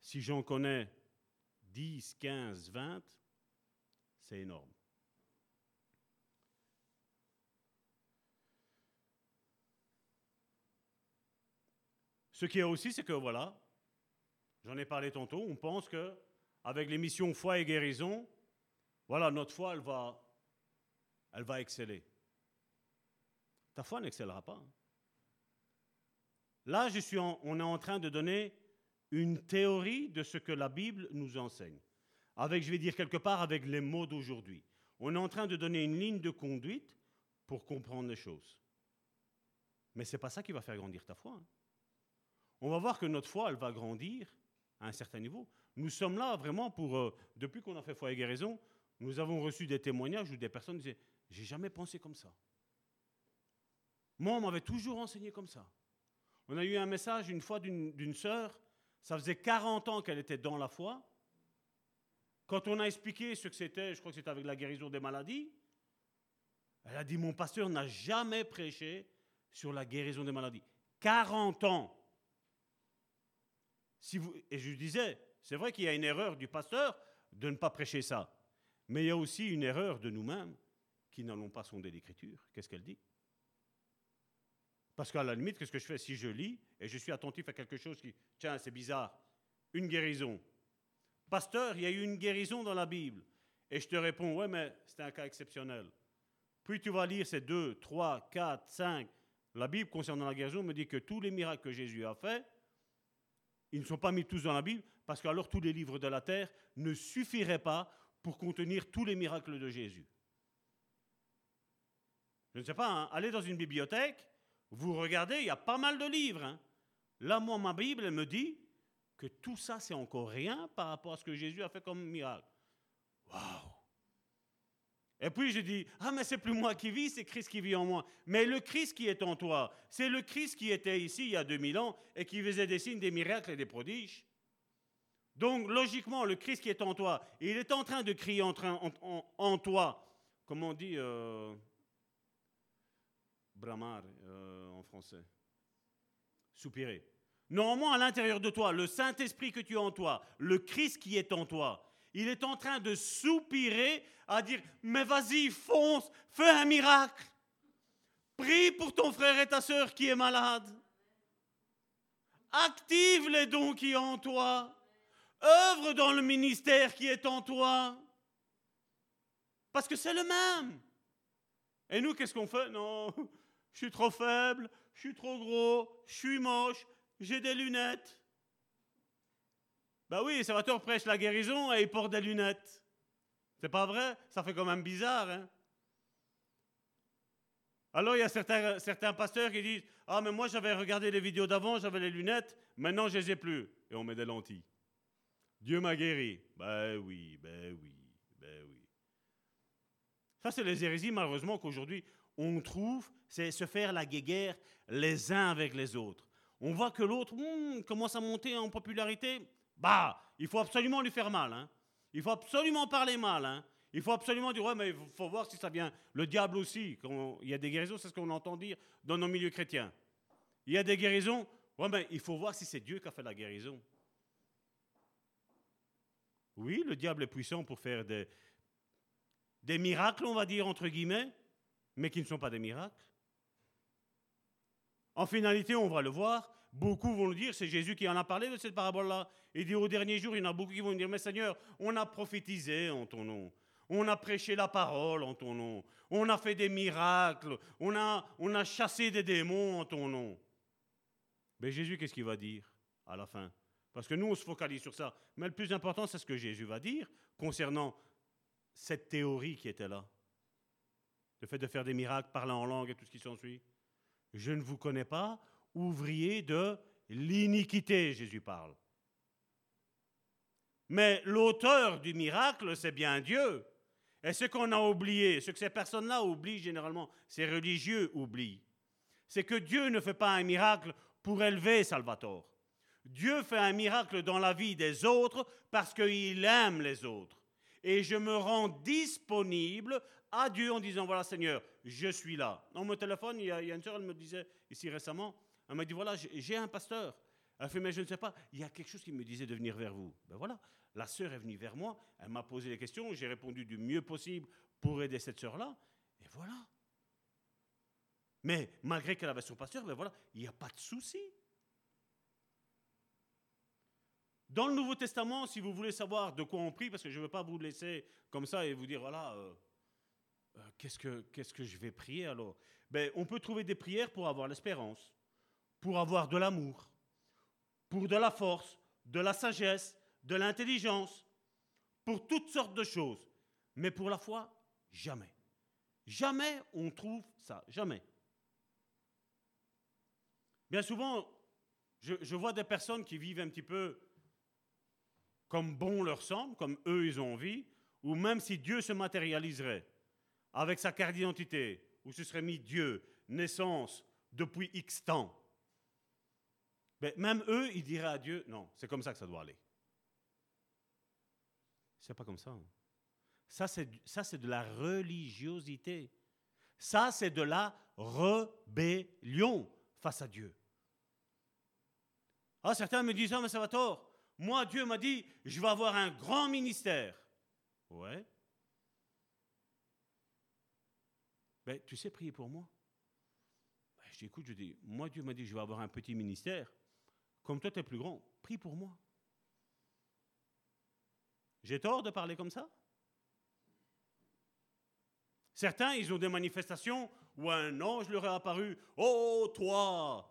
Si j'en connais 10, 15, 20, c'est énorme. Ce qui est aussi, c'est que voilà, j'en ai parlé tantôt, on pense que avec l'émission Foi et guérison, voilà, notre foi, elle va, elle va exceller. Ta foi n'excellera pas. Hein. Là, je suis on est en train de donner une théorie de ce que la Bible nous enseigne. Avec, je vais dire quelque part, avec les mots d'aujourd'hui. On est en train de donner une ligne de conduite pour comprendre les choses. Mais ce n'est pas ça qui va faire grandir ta foi. Hein. On va voir que notre foi, elle va grandir à un certain niveau. Nous sommes là vraiment pour, euh, depuis qu'on a fait foi et guérison, nous avons reçu des témoignages où des personnes disaient, j'ai jamais pensé comme ça. Moi, on m'avait toujours enseigné comme ça. On a eu un message une fois d'une sœur, ça faisait 40 ans qu'elle était dans la foi. Quand on a expliqué ce que c'était, je crois que c'était avec la guérison des maladies, elle a dit, mon pasteur n'a jamais prêché sur la guérison des maladies. 40 ans. Et je disais, c'est vrai qu'il y a une erreur du pasteur de ne pas prêcher ça. Mais il y a aussi une erreur de nous-mêmes qui n'allons pas sonder l'Écriture. Qu'est-ce qu'elle dit? Parce qu'à la limite, qu'est-ce que je fais si je lis et je suis attentif à quelque chose qui, tiens, c'est bizarre, une guérison. Pasteur, il y a eu une guérison dans la Bible. Et je te réponds, ouais, mais c'est un cas exceptionnel. Puis tu vas lire ces deux, trois, quatre, cinq. La Bible concernant la guérison me dit que tous les miracles que Jésus a faits, ils ne sont pas mis tous dans la Bible, parce qu'alors tous les livres de la terre ne suffiraient pas pour contenir tous les miracles de Jésus. Je ne sais pas, hein, allez dans une bibliothèque, vous regardez, il y a pas mal de livres. Hein. Là, moi, ma Bible, me dit que tout ça, c'est encore rien par rapport à ce que Jésus a fait comme miracle. Waouh et puis je dis, ah mais c'est plus moi qui vis, c'est Christ qui vit en moi. Mais le Christ qui est en toi, c'est le Christ qui était ici il y a 2000 ans et qui faisait des signes, des miracles et des prodiges. Donc logiquement, le Christ qui est en toi, il est en train de crier en, toi, comme on dit, euh, bramar euh, en français, soupirer. Normalement, à l'intérieur de toi, le Saint-Esprit que tu as en toi, le Christ qui est en toi, il est en train de soupirer, à dire, mais vas-y, fonce, fais un miracle. Prie pour ton frère et ta sœur qui est malade. Active les dons qui sont en toi. Œuvre dans le ministère qui est en toi. Parce que c'est le même. Et nous, qu'est-ce qu'on fait? Non, je suis trop faible, je suis trop gros, je suis moche, j'ai des lunettes. Ben oui, Salvatore prêche la guérison et il porte des lunettes. C'est pas vrai? Ça fait quand même bizarre, hein? Alors il y a certains, pasteurs qui disent Ah, mais moi j'avais regardé les vidéos d'avant, j'avais les lunettes, maintenant je les ai plus. Et on met des lentilles. Dieu m'a guéri. Ben oui, ben oui, ben oui. Ça, c'est les hérésies, malheureusement, qu'aujourd'hui on trouve, c'est se faire la guéguerre les uns avec les autres. On voit que l'autre hmm, commence à monter en popularité. Bah, il faut absolument lui faire mal. Hein. Il faut absolument parler mal. Hein. Il faut absolument dire, ouais, mais il faut voir si ça vient. Le diable aussi, il y a des guérisons, c'est ce qu'on entend dire dans nos milieux chrétiens. Il y a des guérisons, ouais, mais il faut voir si c'est Dieu qui a fait la guérison. Oui, le diable est puissant pour faire des miracles, on va dire, entre guillemets, mais qui ne sont pas des miracles. En finalité, on va le voir, beaucoup vont le dire, c'est Jésus qui en a parlé de cette parabole-là. Il dit au dernier jour, il y en a beaucoup qui vont dire, mais Seigneur, on a prophétisé en ton nom. On a prêché la parole en ton nom. On a fait des miracles. On a, on a chassé des démons en ton nom. Mais Jésus, qu'est-ce qu'il va dire à la fin? Parce que nous, on se focalise sur ça. Mais le plus important, c'est ce que Jésus va dire concernant cette théorie qui était là. Le fait de faire des miracles, parler en langue et tout ce qui s'ensuit. Je ne vous connais pas, ouvrier de l'iniquité, Jésus parle. Mais l'auteur du miracle, c'est bien Dieu. Et ce qu'on a oublié, ce que ces personnes-là oublient généralement, ces religieux oublient, c'est que Dieu ne fait pas un miracle pour élever Salvatore. Dieu fait un miracle dans la vie des autres parce qu'il aime les autres. Et je me rends disponible à Dieu en disant, voilà Seigneur, je suis là. Dans mon téléphone, il y a, une soeur, elle me disait ici récemment, elle m'a dit, voilà, j'ai un pasteur. Elle fait, mais je ne sais pas, il y a quelque chose qui me disait de venir vers vous. Ben voilà, la sœur est venue vers moi, elle m'a posé des questions, j'ai répondu du mieux possible pour aider cette sœur-là, et voilà. Mais malgré qu'elle avait son pasteur, ben voilà, il n'y a pas de souci. Dans le Nouveau Testament, si vous voulez savoir de quoi on prie, parce que je ne veux pas vous laisser comme ça et vous dire, voilà, euh, euh, qu'est-ce, que, qu'est-ce que je vais prier alors? Ben, On peut trouver des prières pour avoir l'espérance, pour avoir de l'amour, pour de la force, de la sagesse, de l'intelligence, pour toutes sortes de choses. Mais pour la foi, jamais. Jamais on trouve ça, jamais. Bien souvent, je, vois des personnes qui vivent un petit peu comme bon leur semble, comme eux ils ont envie, ou même si Dieu se matérialiserait avec sa carte d'identité, où ce serait mis Dieu, naissance, depuis X temps, ben, même eux, ils diraient à Dieu, non, c'est comme ça que ça doit aller. C'est pas comme ça. Hein. Ça, c'est, de la religiosité. Ça, c'est de la rébellion face à Dieu. Ah, certains me disent, ah, mais ça va tort. Moi, Dieu m'a dit, je vais avoir un grand ministère. Ouais. Ben, tu sais prier pour moi? Ben, Je dis, je dis, moi, Dieu m'a dit, je vais avoir un petit ministère. Comme toi, tu es plus grand, prie pour moi. J'ai tort de parler comme ça? Certains, ils ont des manifestations où un ange leur est apparu. Oh, toi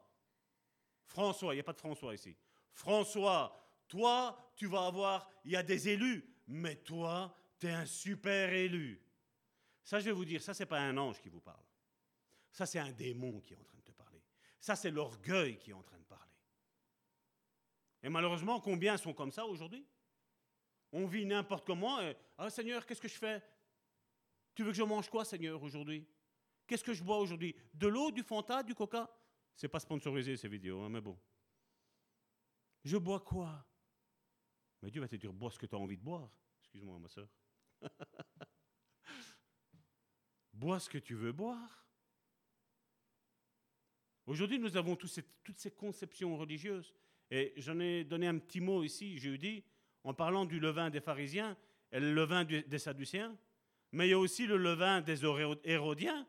François, il n'y a pas de François ici. François, toi, tu vas avoir, il y a des élus, mais toi, tu es un super élu. Ça, je vais vous dire, ça, ce n'est pas un ange qui vous parle. Ça, c'est un démon qui est en train de te parler. Ça, c'est l'orgueil qui est en train de. Et malheureusement, combien sont comme ça aujourd'hui? On vit n'importe comment. ah Seigneur, qu'est-ce que je fais? Tu veux que je mange quoi, Seigneur, aujourd'hui? Qu'est-ce que je bois aujourd'hui? De l'eau, du Fanta, du Coca C'est pas sponsorisé ces vidéos, hein, mais bon. Je bois quoi Mais Dieu va te dire, bois ce que tu as envie de boire. Excuse-moi, ma soeur. bois ce que tu veux boire. Aujourd'hui, nous avons toutes ces conceptions religieuses. Et j'en ai donné un petit mot ici, jeudi, en parlant du levain des pharisiens et le levain des sadducéens, mais il y a aussi le levain des hérodiens.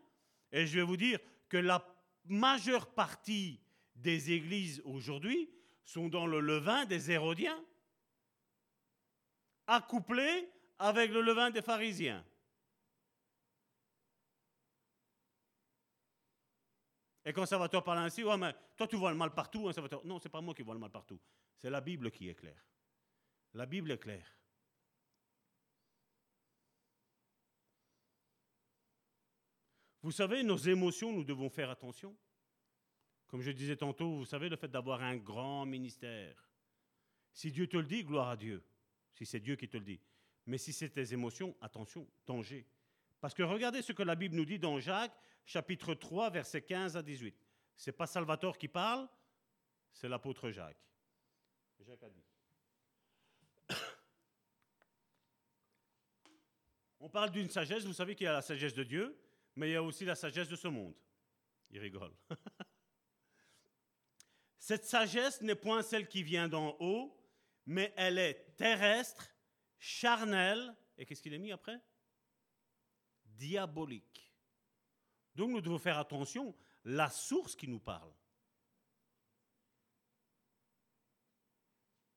Et je vais vous dire que la majeure partie des églises aujourd'hui sont dans le levain des hérodiens, accouplés avec le levain des pharisiens. Et quand parler ainsi, ouais, mais toi tu vois le mal partout, hein, non, c'est pas moi qui vois le mal partout, c'est la Bible qui est claire. La Bible est claire. Vous savez, nos émotions, nous devons faire attention. Comme je disais tantôt, vous savez, le fait d'avoir un grand ministère. Si Dieu te le dit, gloire à Dieu. Si c'est Dieu qui te le dit. Mais si c'est tes émotions, attention, danger. Parce que regardez ce que la Bible nous dit dans Jacques, chapitre 3, versets 15 à 18. Ce n'est pas Salvatore qui parle, c'est l'apôtre Jacques. Jacques a dit. On parle d'une sagesse, vous savez qu'il y a la sagesse de Dieu, mais il y a aussi la sagesse de ce monde. Il rigole. Cette sagesse n'est point celle qui vient d'en haut, mais elle est terrestre, charnelle, et qu'est-ce qu'il est mis après? Diabolique. Donc nous devons faire attention, la source qui nous parle.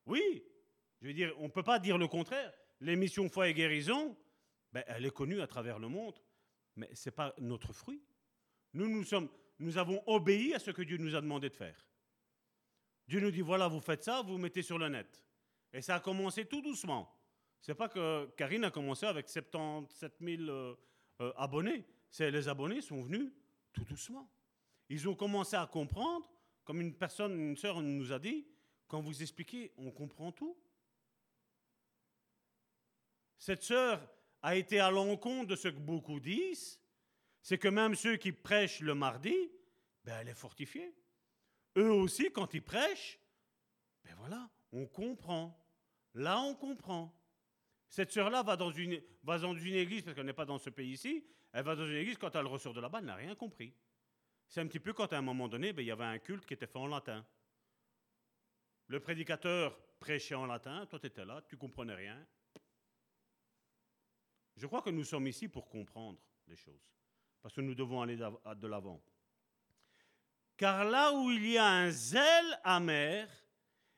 Oui, je veux dire, on ne peut pas dire le contraire. L'émission Foi et Guérison, ben, elle est connue à travers le monde, mais ce n'est pas notre fruit. Nous, nous, sommes, avons obéi à ce que Dieu nous a demandé de faire. Dieu nous dit, voilà, vous faites ça, vous mettez sur le net. Et ça a commencé tout doucement. C'est pas que Karine a commencé avec 77 000 euh, euh, abonnés. C'est les abonnés sont venus tout doucement. Ils ont commencé à comprendre, comme une personne, une sœur nous a dit, quand vous expliquez, on comprend tout. Cette sœur a été à l'encontre de ce que beaucoup disent, c'est que même ceux qui prêchent le mardi, ben elle est fortifiée. Eux aussi, quand ils prêchent, ben voilà, on comprend. Là, on comprend. Cette sœur-là va, dans une, va dans une église, parce qu'elle n'est pas dans ce pays-ci, elle va dans une église, quand elle ressort de là-bas, elle n'a rien compris. C'est un petit peu quand à un moment donné, ben, il y avait un culte qui était fait en latin. Le prédicateur prêchait en latin, toi tu étais là, tu comprenais rien. Je crois que nous sommes ici pour comprendre les choses, parce que nous devons aller de l'avant. Car là où il y a un zèle amer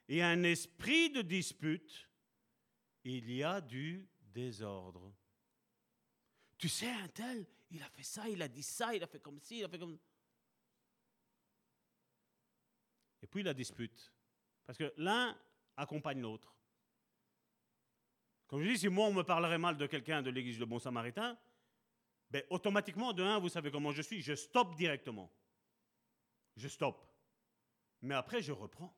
et un esprit de dispute, il y a du désordre. Tu sais, un tel, il a fait ça, il a dit ça, il a fait comme ci, il a fait comme... Et puis la dispute. Parce que l'un accompagne l'autre. Comme je dis, si moi on me parlerait mal de quelqu'un de l'église de Bon Samaritain, ben, automatiquement, de un, vous savez comment je suis, je stoppe directement. Je stoppe. Mais après, je reprends.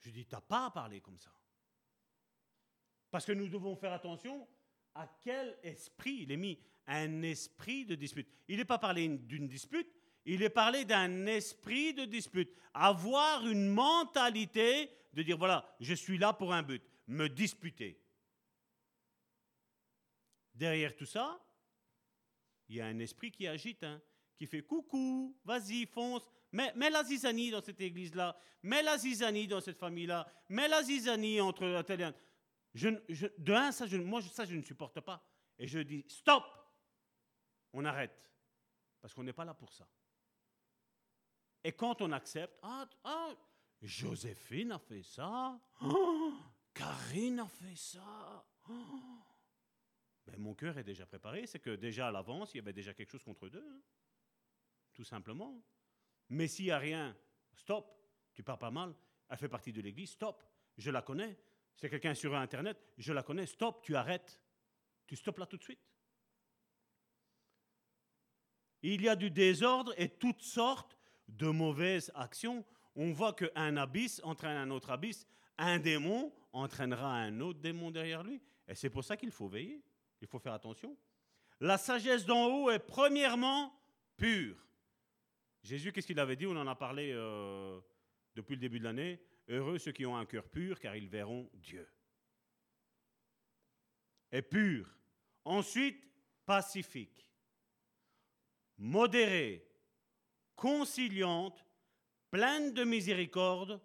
Je dis, t'as pas à parler comme ça. Parce que nous devons faire attention à quel esprit il est mis. Un esprit de dispute. Il n'est pas parlé d'une dispute, il est parlé d'un esprit de dispute. Avoir une mentalité de dire, voilà, je suis là pour un but, me disputer. Derrière tout ça, il y a un esprit qui agite, hein, qui fait coucou, vas-y, fonce, mets, la zizanie dans cette église-là, mets la zizanie dans cette famille-là, mets la zizanie entre Je, de un, ça, je, moi, ça, je ne supporte pas. Et je dis, stop, on arrête, parce qu'on n'est pas là pour ça. Et quand on accepte, ah, ah Joséphine a fait ça, oh, Karine a fait ça. Oh. Mon cœur est déjà préparé, c'est que déjà à l'avance, il y avait déjà quelque chose contre deux, hein. tout simplement. Mais s'il n'y a rien, stop, tu pars pas mal, elle fait partie de l'Église, stop, je la connais. C'est quelqu'un sur Internet, je la connais, stop, tu arrêtes. Tu stoppes là tout de suite. Il y a du désordre et toutes sortes de mauvaises actions, on voit qu'un abysse entraîne un autre abysse, un démon entraînera un autre démon derrière lui. Et c'est pour ça qu'il faut veiller, il faut faire attention. La sagesse d'en haut est premièrement pure. Jésus, qu'est-ce qu'il avait dit? On en a parlé euh, depuis le début de l'année. Heureux ceux qui ont un cœur pur, car ils verront Dieu. Et pur. Ensuite, pacifique, modéré, conciliante, pleine de miséricorde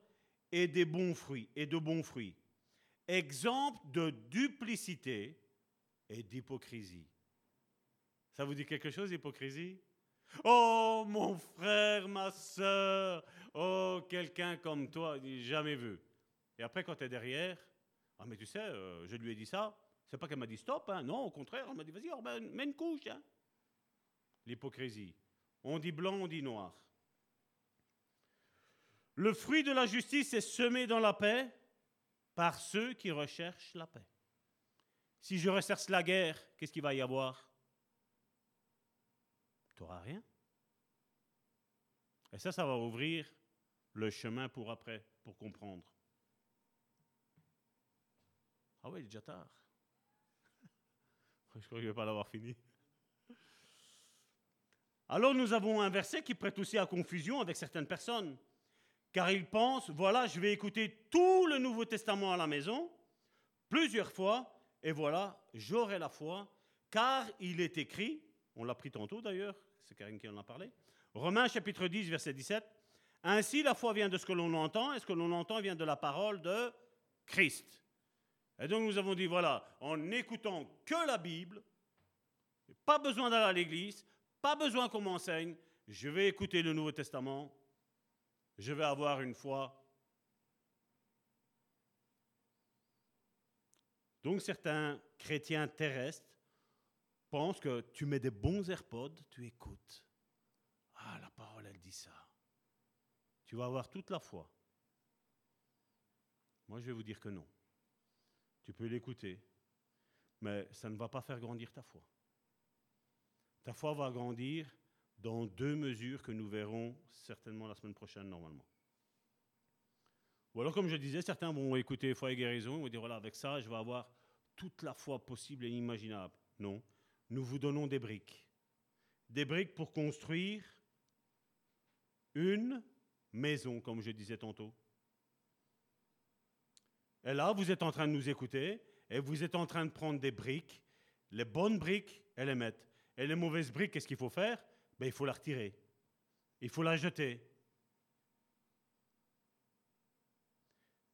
et des bons fruits et de bons fruits. Exemple de duplicité et d'hypocrisie. Ça vous dit quelque chose, hypocrisie? Oh, mon frère, ma soeur, oh, quelqu'un comme toi, jamais vu. Et après, quand tu es derrière, ah, mais tu sais, euh, je lui ai dit ça, c'est pas qu'elle m'a dit stop, hein. non, au contraire, elle m'a dit vas-y, mets une couche. Hein. L'hypocrisie. On dit blanc, on dit noir. Le fruit de la justice est semé dans la paix par ceux qui recherchent la paix. Si je recherche la guerre, qu'est-ce qu'il va y avoir? Tu n'auras rien. Et ça, ça va ouvrir le chemin pour après, pour comprendre. Ah oui, il est déjà tard. Je crois que je ne vais pas l'avoir fini. Alors nous avons un verset qui prête aussi à confusion avec certaines personnes, car ils pensent, voilà, je vais écouter tout le Nouveau Testament à la maison, plusieurs fois, et voilà, j'aurai la foi, car il est écrit, on l'a pris tantôt d'ailleurs, c'est Karine qui en a parlé, Romains chapitre 10, verset 17, Ainsi la foi vient de ce que l'on entend, et ce que l'on entend vient de la parole de Christ. Et donc nous avons dit, voilà, en n'écoutant que la Bible, pas besoin d'aller à l'église, pas besoin qu'on m'enseigne, je vais écouter le Nouveau Testament, je vais avoir une foi. Donc certains chrétiens terrestres pensent que tu mets des bons AirPods, tu écoutes. Ah, la parole, elle dit ça. Tu vas avoir toute la foi. Moi, je vais vous dire que non. Tu peux l'écouter, mais ça ne va pas faire grandir ta foi. Ta foi va grandir dans deux mesures que nous verrons certainement la semaine prochaine normalement. Ou alors, comme je disais, certains vont écouter foi et guérison, ils vont dire, voilà, avec ça, je vais avoir toute la foi possible et imaginable. Non, nous vous donnons des briques. Des briques pour construire une maison, comme je disais tantôt. Et là, vous êtes en train de nous écouter et vous êtes en train de prendre des briques, les bonnes briques, et les mettre. Et les mauvaises briques, qu'est-ce qu'il faut faire? Ben, Il faut la retirer. Il faut la jeter.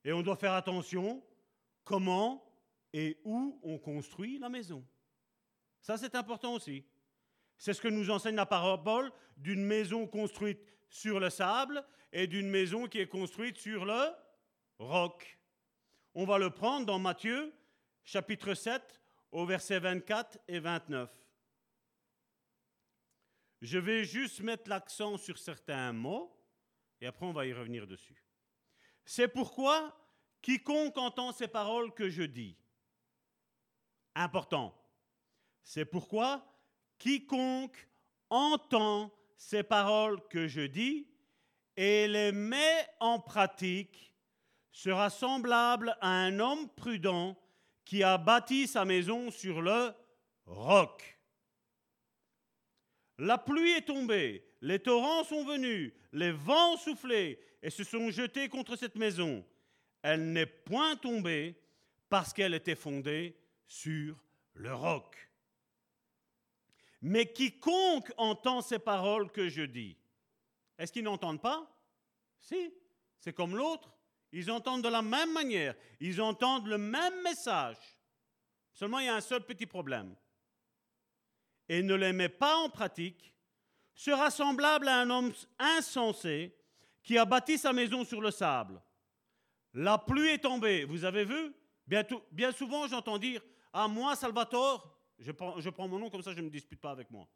Et on doit faire attention comment et où on construit la maison. Ça, c'est important aussi. C'est ce que nous enseigne la parabole d'une maison construite sur le sable et d'une maison qui est construite sur le roc. On va le prendre dans Matthieu chapitre 7 au verset 24 et 29. Je vais juste mettre l'accent sur certains mots et après on va y revenir dessus. C'est pourquoi quiconque entend ces paroles que je dis, important, c'est pourquoi quiconque entend ces paroles que je dis et les met en pratique sera semblable à un homme prudent qui a bâti sa maison sur le roc. La pluie est tombée, les torrents sont venus, les vents ont soufflé et se sont jetés contre cette maison. Elle n'est point tombée parce qu'elle était fondée sur le roc. Mais quiconque entend ces paroles que je dis, est-ce qu'ils n'entendent pas? Si, c'est comme l'autre. Ils entendent de la même manière, ils entendent le même message. Seulement, il y a un seul petit problème. Et ne les met pas en pratique, sera semblable à un homme insensé qui a bâti sa maison sur le sable. La pluie est tombée, vous avez vu? Bien, bien souvent, j'entends dire Ah, moi, Salvatore, je prends, mon nom comme ça, je ne me dispute pas avec moi.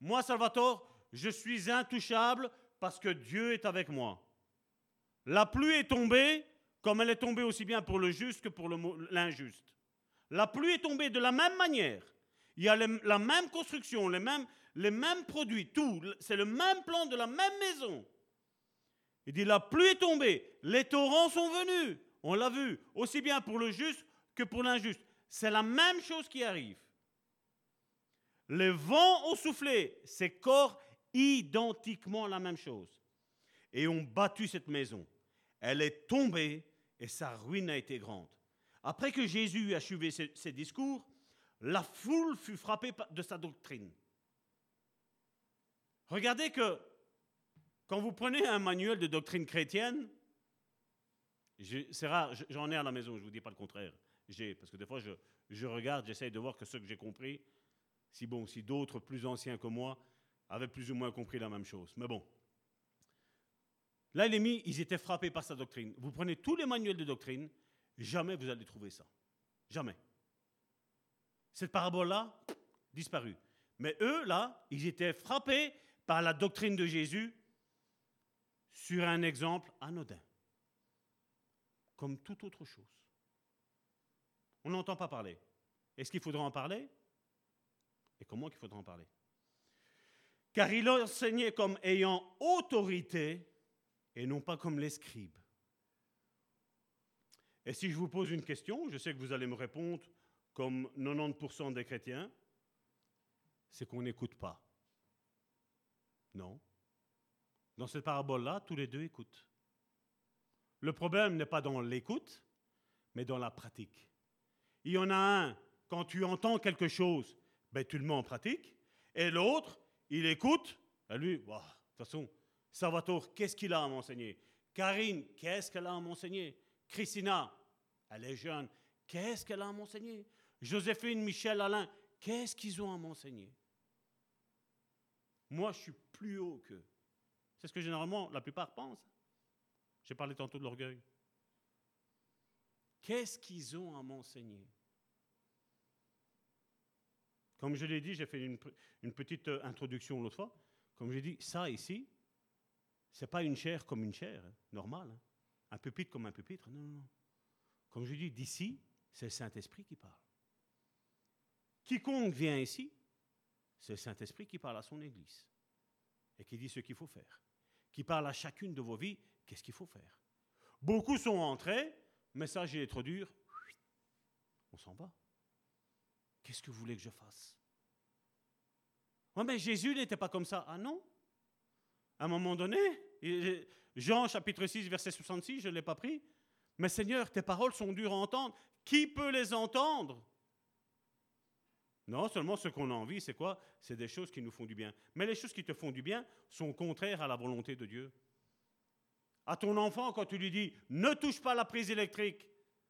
Moi, Salvatore, je suis intouchable parce que Dieu est avec moi. La pluie est tombée, comme elle est tombée aussi bien pour le juste que pour l'injuste. La pluie est tombée de la même manière. Il y a la même construction, les mêmes, les mêmes produits, tout. C'est le même plan de la même maison. Il dit, la pluie est tombée, les torrents sont venus. On l'a vu, aussi bien pour le juste que pour l'injuste. C'est la même chose qui arrive. Les vents ont soufflé, c'est corps identiquement la même chose. Et ont battu cette maison. Elle est tombée et sa ruine a été grande. Après que Jésus eut achevé ses, discours, la foule fut frappée de sa doctrine. Regardez que quand vous prenez un manuel de doctrine chrétienne, c'est rare, j'en ai à la maison, je ne vous dis pas le contraire. J'ai, parce que des fois, je, je regarde, j'essaye de voir que ce que j'ai compris, si bon, si d'autres plus anciens que moi avaient plus ou moins compris la même chose. Mais bon. Là, mis, ils étaient frappés par sa doctrine. Vous prenez tous les manuels de doctrine, jamais vous allez trouver ça. Jamais. Cette parabole-là, disparue. Mais eux, là, ils étaient frappés par la doctrine de Jésus sur un exemple anodin, comme toute autre chose. On n'entend pas parler. Est-ce qu'il faudra en parler? Et comment qu'il faudra en parler Car il enseignait comme ayant autorité et non pas comme les scribes. Et si je vous pose une question, je sais que vous allez me répondre comme 90% des chrétiens, c'est qu'on n'écoute pas. Non. Dans cette parabole-là, tous les deux écoutent. Le problème n'est pas dans l'écoute, mais dans la pratique. Il y en a un quand tu entends quelque chose, ben, tu le mets en pratique. Et l'autre, il écoute. Et lui, de toute façon, Salvatore, qu'est-ce qu'il a à m'enseigner? Karine, qu'est-ce qu'elle a à m'enseigner? Christina, elle est jeune, qu'est-ce qu'elle a à m'enseigner? Joséphine, Michel, Alain, qu'est-ce qu'ils ont à m'enseigner? Moi, je suis plus haut qu'eux. C'est ce que généralement la plupart pensent. J'ai parlé tantôt de l'orgueil. Qu'est-ce qu'ils ont à m'enseigner? Comme je l'ai dit, j'ai fait une, petite euh, introduction l'autre fois. Comme j'ai dit, ça ici, c'est pas une chair comme une chair, hein, normale. Hein. Un pupitre comme un pupitre. Non, non, non. Comme je dis, d'ici, c'est le Saint-Esprit qui parle. Quiconque vient ici, c'est le Saint-Esprit qui parle à son Église et qui dit ce qu'il faut faire. Qui parle à chacune de vos vies, qu'est-ce qu'il faut faire. Beaucoup sont entrés Message est trop dur. On s'en va. Qu'est-ce que vous voulez que je fasse? Oui, mais Jésus n'était pas comme ça. Ah non? À un moment donné, Jean chapitre 6, verset 66, je ne l'ai pas pris. Mais Seigneur, tes paroles sont dures à entendre. Qui peut les entendre? Non, seulement ce qu'on a envie, c'est quoi? C'est des choses qui nous font du bien. Mais les choses qui te font du bien sont contraires à la volonté de Dieu à ton enfant quand tu lui dis ne touche pas la prise électrique.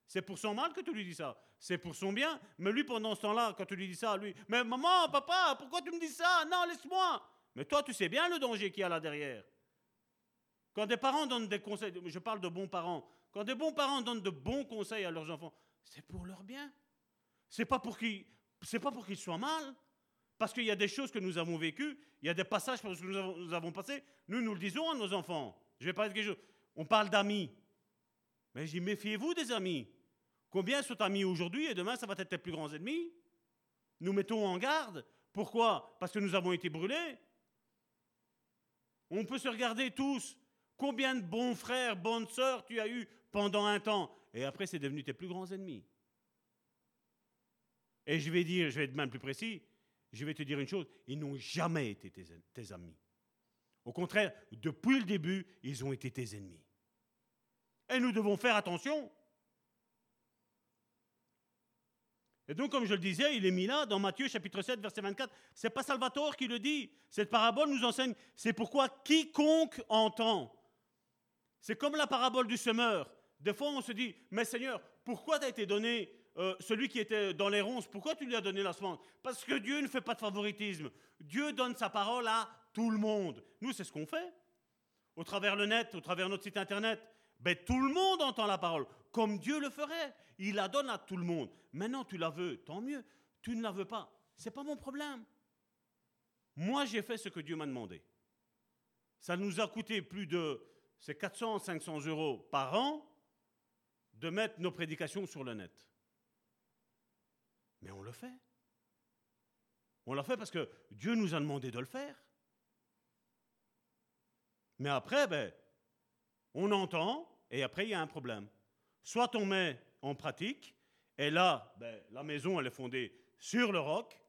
C'est pour son mal que tu lui dis ça. C'est pour son bien. Mais lui, pendant ce temps-là, quand tu lui dis ça, lui, mais maman, papa, pourquoi tu me dis ça? Non, laisse-moi. Mais toi, tu sais bien le danger qu'il y a là derrière. Quand des parents donnent des conseils, je parle de bons parents, quand des bons parents donnent de bons conseils à leurs enfants, c'est pour leur bien. C'est pas pour qu'ils, pas pour qu'ils soient mal. Parce qu'il y a des choses que nous avons vécues, il y a des passages que nous avons, nous avons passés, nous nous le disons à nos enfants. Je vais parler de quelque chose. On parle d'amis. Mais j'ai méfiez-vous des amis. Combien sont amis aujourd'hui et demain ça va être tes plus grands ennemis? Nous mettons en garde. Pourquoi? Parce que nous avons été brûlés. On peut se regarder tous. Combien de bons frères, bonnes sœurs tu as eu pendant un temps? Et après, c'est devenu tes plus grands ennemis. Et je vais dire, je vais être même plus précis, je vais te dire une chose, ils n'ont jamais été tes amis. Au contraire, depuis le début, ils ont été tes ennemis. Et nous devons faire attention. Et donc, comme je le disais, il est mis là dans Matthieu chapitre 7, verset 24. C'est pas Salvatore qui le dit. Cette parabole nous enseigne. C'est pourquoi quiconque entend. C'est comme la parabole du semeur. Des fois, on se dit, mais Seigneur, pourquoi t'as été donné euh, celui qui était dans les ronces Pourquoi tu lui as donné la semence? Parce que Dieu ne fait pas de favoritisme. Dieu donne sa parole à tout le monde. Nous, c'est ce qu'on fait. Au travers le net, au travers notre site internet. Ben, tout le monde entend la parole, comme Dieu le ferait. Il la donne à tout le monde. Maintenant, tu la veux, tant mieux. Tu ne la veux pas, c'est pas mon problème. Moi, j'ai fait ce que Dieu m'a demandé. Ça nous a coûté plus de 400, 500 euros par an de mettre nos prédications sur le net. Mais on le fait. On l'a fait parce que Dieu nous a demandé de le faire. Mais après, ben, on entend et après, il y a un problème. Soit on met en pratique, et là, ben, la maison, elle est fondée sur le roc.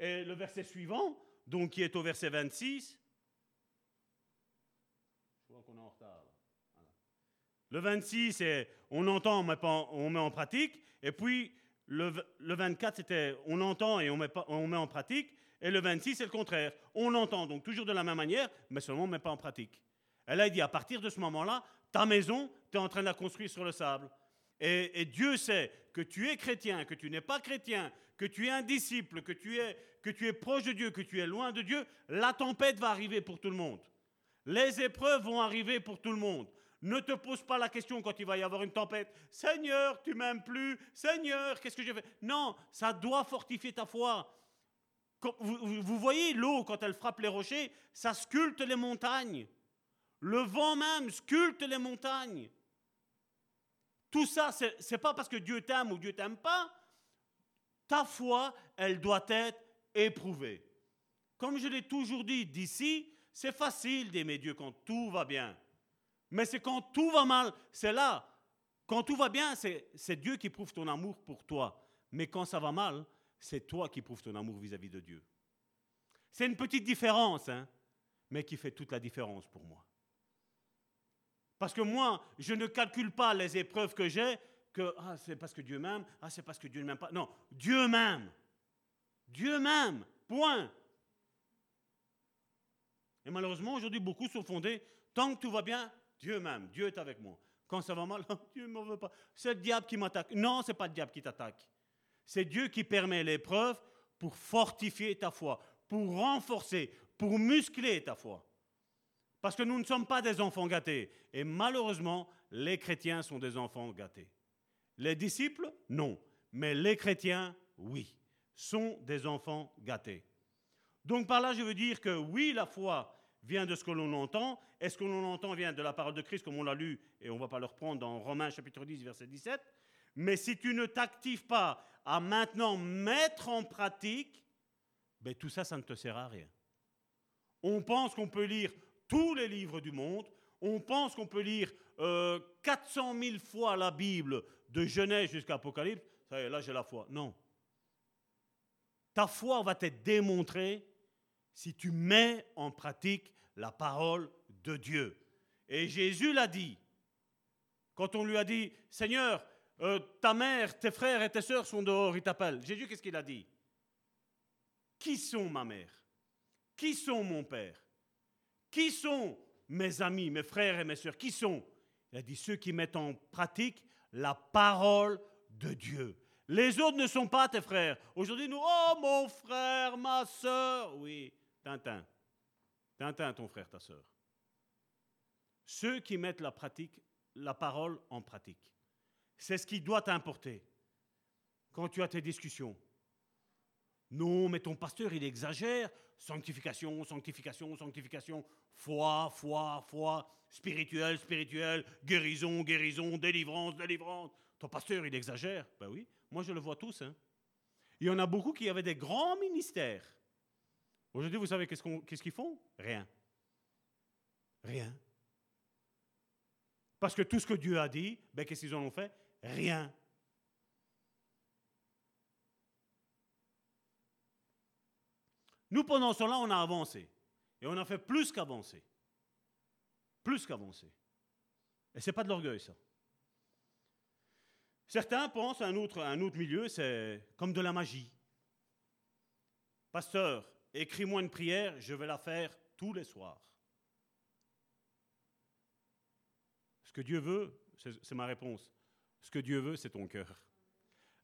Et le verset suivant, donc qui est au verset 26, je vois qu'on est en retard. Le 26, c'est on entend, on met, on met en pratique. Et puis, le, le 24, c'était on entend et on met, pas, on met en pratique. Et le 26, c'est le contraire. On entend donc toujours de la même manière, mais seulement on ne met pas en pratique. Elle a dit, à partir de ce moment-là, ta maison, tu es en train de la construire sur le sable. Et, Dieu sait que tu es chrétien, que tu n'es pas chrétien, que tu es un disciple, que tu es, que tu es proche de Dieu, que tu es loin de Dieu, la tempête va arriver pour tout le monde. Les épreuves vont arriver pour tout le monde. Ne te pose pas la question quand il va y avoir une tempête. Seigneur, tu m'aimes plus. Seigneur, qu'est-ce que j'ai fait Non, ça doit fortifier ta foi. vous voyez l'eau, quand elle frappe les rochers, ça sculpte les montagnes. Le vent même sculpte les montagnes. Tout ça, ce n'est pas parce que Dieu t'aime ou Dieu t'aime pas. Ta foi, elle doit être éprouvée. Comme je l'ai toujours dit d'ici, c'est facile d'aimer Dieu quand tout va bien. Mais c'est quand tout va mal, c'est là. Quand tout va bien, c'est Dieu qui prouve ton amour pour toi. Mais quand ça va mal, c'est toi qui prouves ton amour vis-à-vis de Dieu. C'est une petite différence, hein, mais qui fait toute la différence pour moi. Parce que moi, je ne calcule pas les épreuves que j'ai que ah, c'est parce que Dieu m'aime, ah, c'est parce que Dieu ne m'aime pas. Non, Dieu m'aime. Dieu m'aime. Point. Et malheureusement, aujourd'hui, beaucoup sont fondés, tant que tout va bien, Dieu m'aime, Dieu est avec moi. Quand ça va mal, Dieu ne m'en veut pas. C'est le diable qui m'attaque. Non, ce n'est pas le diable qui t'attaque. C'est Dieu qui permet l'épreuve pour fortifier ta foi, pour renforcer, pour muscler ta foi. Parce que nous ne sommes pas des enfants gâtés. Et malheureusement, les chrétiens sont des enfants gâtés. Les disciples, non. Mais les chrétiens, oui, sont des enfants gâtés. Donc par là, je veux dire que oui, la foi vient de ce que l'on entend. est ce que l'on entend vient de la parole de Christ, comme on l'a lu, et on ne va pas le reprendre dans Romains chapitre 10, verset 17. Mais si tu ne t'actives pas à maintenant mettre en pratique, ben, tout ça, ça ne te sert à rien. On pense qu'on peut lire tous les livres du monde, on pense qu'on peut lire 400 euh, 000 fois la Bible de Genèse jusqu'à Apocalypse, ça y là j'ai la foi. Non. Ta foi va être démontrée si tu mets en pratique la parole de Dieu. Et Jésus l'a dit. Quand on lui a dit, Seigneur, euh, ta mère, tes frères et tes sœurs sont dehors, ils t'appellent. Jésus, qu'est-ce qu'il a dit? Qui sont ma mère? Qui sont mon père? Qui sont mes amis, mes frères et mes sœurs? Qui sont? Il a dit ceux qui mettent en pratique la parole de Dieu. Les autres ne sont pas tes frères. Aujourd'hui, nous, oh mon frère, ma sœur. Oui, Tintin. Tintin, ton frère, ta sœur. Ceux qui mettent la pratique, la parole en pratique. C'est ce qui doit t'importer quand tu as tes discussions. Non, mais ton pasteur, il exagère. Sanctification, sanctification, sanctification. Foi, foi, foi. Spirituel, spirituel. Guérison, guérison. Délivrance, délivrance. Ton pasteur, il exagère. Ben oui, moi je le vois tous. Hein. Il y en a beaucoup qui avaient des grands ministères. Aujourd'hui, vous savez qu'est-ce qu'ils font? Rien. Rien. Parce que tout ce que Dieu a dit, ben, qu'est-ce qu'ils en ont fait? Rien. Nous, pendant cela, on a avancé. Et on a fait plus qu'avancer. Plus qu'avancer. Et ce n'est pas de l'orgueil, ça. Certains pensent un un autre milieu, c'est comme de la magie. Pasteur, écris-moi une prière, je vais la faire tous les soirs. Ce que Dieu veut, c'est ma réponse, ce que Dieu veut, c'est ton cœur.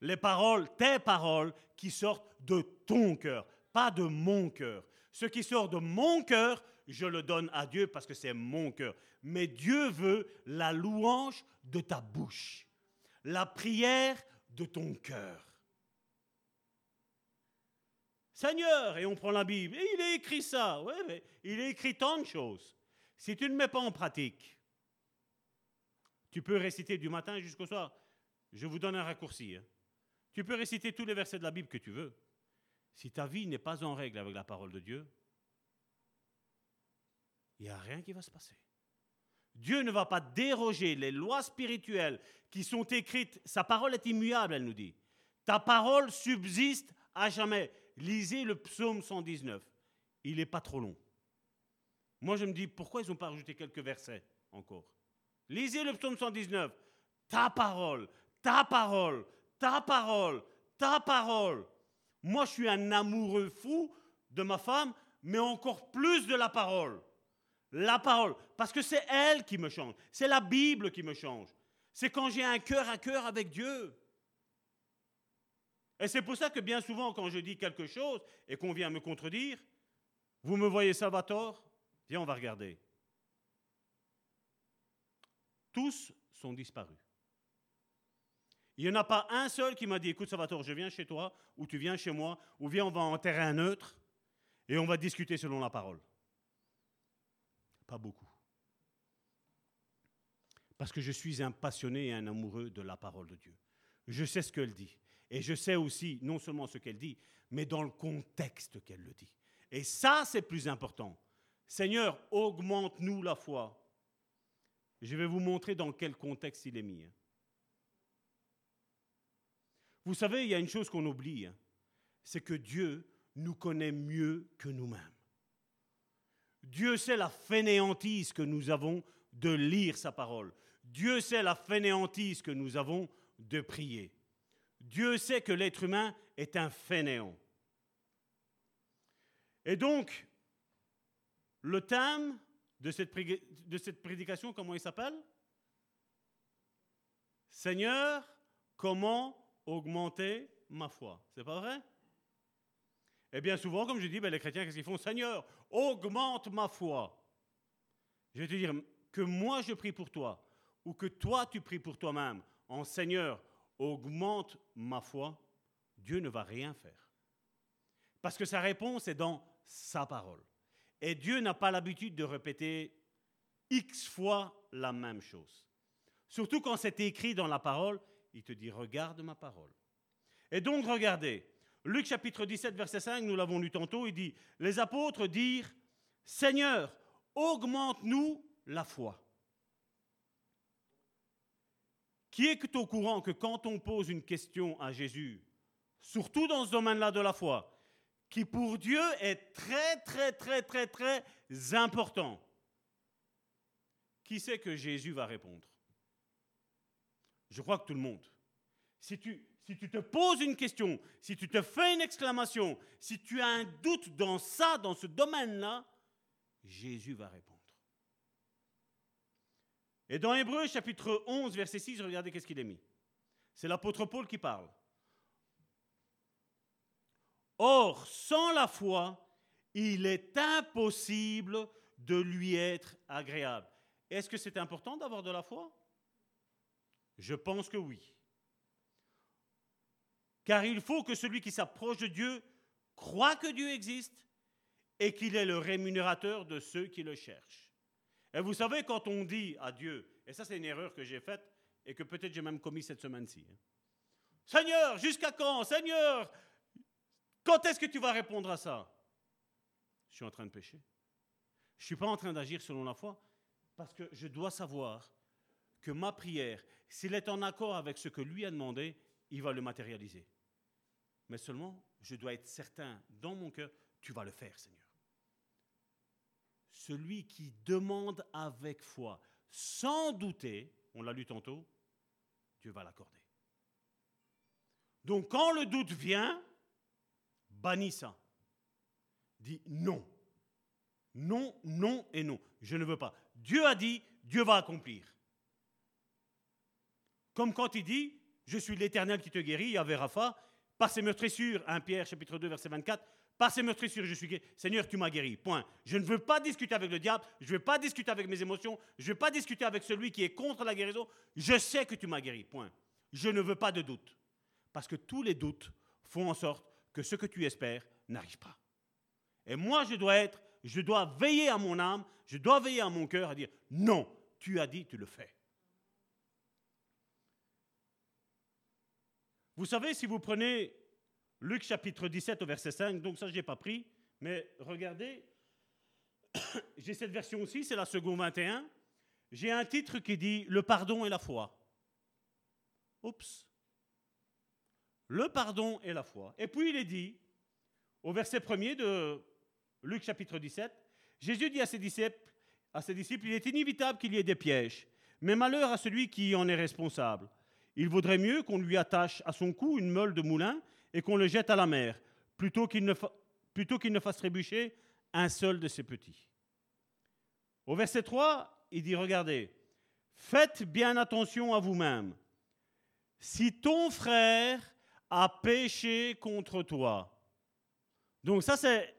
Les paroles, tes paroles qui sortent de ton cœur, pas de mon cœur. Ce qui sort de mon cœur, je le donne à Dieu parce que c'est mon cœur. Mais Dieu veut la louange de ta bouche, la prière de ton cœur. Seigneur, et on prend la Bible, et il est écrit ça, oui, mais il est écrit tant de choses. Si tu ne mets pas en pratique, tu peux réciter du matin jusqu'au soir. Je vous donne un raccourci. Hein. Tu peux réciter tous les versets de la Bible que tu veux. Si ta vie n'est pas en règle avec la parole de Dieu, il n'y a rien qui va se passer. Dieu ne va pas déroger les lois spirituelles qui sont écrites. Sa parole est immuable, elle nous dit. Ta parole subsiste à jamais lisez le psaume 119. Il n'est pas trop long. Moi, je me dis, pourquoi ils n'ont pas rajouté quelques versets encore? Lisez le psaume 119. Ta parole, ta parole, ta parole, ta parole. Moi, je suis un amoureux fou de ma femme, mais encore plus de la parole. La parole. Parce que c'est elle qui me change. C'est la Bible qui me change. C'est quand j'ai un cœur à cœur avec Dieu. Et c'est pour ça que bien souvent, quand je dis quelque chose et qu'on vient me contredire, vous me voyez Salvatore? Viens, on va regarder. Tous sont disparus. Il n'y en a pas un seul qui m'a dit, écoute Salvatore, je viens chez toi, ou tu viens chez moi, ou viens, on va en terrain neutre, et on va discuter selon la parole. Pas beaucoup. Parce que je suis un passionné et un amoureux de la parole de Dieu. Je sais ce qu'elle dit. Et je sais aussi non seulement ce qu'elle dit, mais dans le contexte qu'elle le dit. Et ça, c'est plus important. Seigneur, augmente-nous la foi. Je vais vous montrer dans quel contexte il est mis. Vous savez, il y a une chose qu'on oublie, hein. c'est que Dieu nous connaît mieux que nous-mêmes. Dieu sait la fainéantise que nous avons de lire sa parole. Dieu sait la fainéantise que nous avons de prier. Dieu sait que l'être humain est un fainéant. Et donc, le thème de cette prédication, comment il s'appelle? Seigneur, comment augmenter ma foi C'est pas vrai? Eh bien, souvent, comme je dis, ben, les chrétiens, qu'est-ce qu'ils font? Seigneur, augmente ma foi. Je vais te dire que moi je prie pour toi, ou que toi tu pries pour toi-même, en Seigneur, augmente ma foi, Dieu ne va rien faire. Parce que sa réponse est dans sa parole. Et Dieu n'a pas l'habitude de répéter X fois la même chose. Surtout quand c'est écrit dans la parole, il te dit regarde ma parole. Et donc regardez, Luc chapitre 17 verset 5, nous l'avons lu tantôt, il dit les apôtres dirent Seigneur, augmente-nous la foi. Qui est au courant que quand on pose une question à Jésus, surtout dans ce domaine-là de la foi, qui pour Dieu est très, très, très, très, très important, qui sait que Jésus va répondre? Je crois que tout le monde. Si tu, te poses une question, si tu te fais une exclamation, si tu as un doute dans ça, dans ce domaine-là, Jésus va répondre. Et dans Hébreu chapitre 11, verset 6, regardez qu'est-ce qu'il est mis. C'est l'apôtre Paul qui parle. Or, sans la foi, il est impossible de lui être agréable. Est-ce que c'est important d'avoir de la foi? Je pense que oui. Car il faut que celui qui s'approche de Dieu croit que Dieu existe et qu'il est le rémunérateur de ceux qui le cherchent. Et vous savez, quand on dit à Dieu, et ça c'est une erreur que j'ai faite et que peut-être j'ai même commis cette semaine-ci, hein. Seigneur, jusqu'à quand Seigneur, quand est-ce que tu vas répondre à ça? Je suis en train de pécher. Je ne suis pas en train d'agir selon la foi parce que je dois savoir que ma prière, s'il est en accord avec ce que lui a demandé, il va le matérialiser. Mais seulement, je dois être certain dans mon cœur, tu vas le faire, Seigneur. Celui qui demande avec foi, sans douter, on l'a lu tantôt, Dieu va l'accorder. Donc quand le doute vient, bannis ça. Dis non. Non, non et non. Je ne veux pas. Dieu a dit, Dieu va accomplir. Comme quand il dit, je suis l'Éternel qui te guérit, il y avait Rapha, par ses meurtrissures, 1 Pierre chapitre 2 verset 24, par ces meurtrissures, je suis guéri. Seigneur, tu m'as guéri. Point. Je ne veux pas discuter avec le diable. Je ne veux pas discuter avec mes émotions. Je ne veux pas discuter avec celui qui est contre la guérison. Je sais que tu m'as guéri. Point. Je ne veux pas de doute. Parce que tous les doutes font en sorte que ce que tu espères n'arrive pas. Et moi, je dois être, je dois veiller à mon âme, je dois veiller à mon cœur à dire non, tu as dit, tu le fais. Vous savez, si vous prenez Luc chapitre 17 au verset 5, donc ça je n'ai pas pris, mais regardez, j'ai cette version aussi, c'est la seconde 21. J'ai un titre qui dit Le pardon et la foi. Oups. Le pardon et la foi. Et puis il est dit, au verset 1er de Luc chapitre 17, Jésus dit à ses disciples, à ses disciples Il est inévitable qu'il y ait des pièges, mais malheur à celui qui en est responsable. Il vaudrait mieux qu'on lui attache à son cou une meule de moulin et qu'on le jette à la mer, plutôt qu'il ne, fasse trébucher un seul de ses petits. Au verset 3, il dit, regardez, faites bien attention à vous-même. Si ton frère a péché contre toi, donc ça c'est,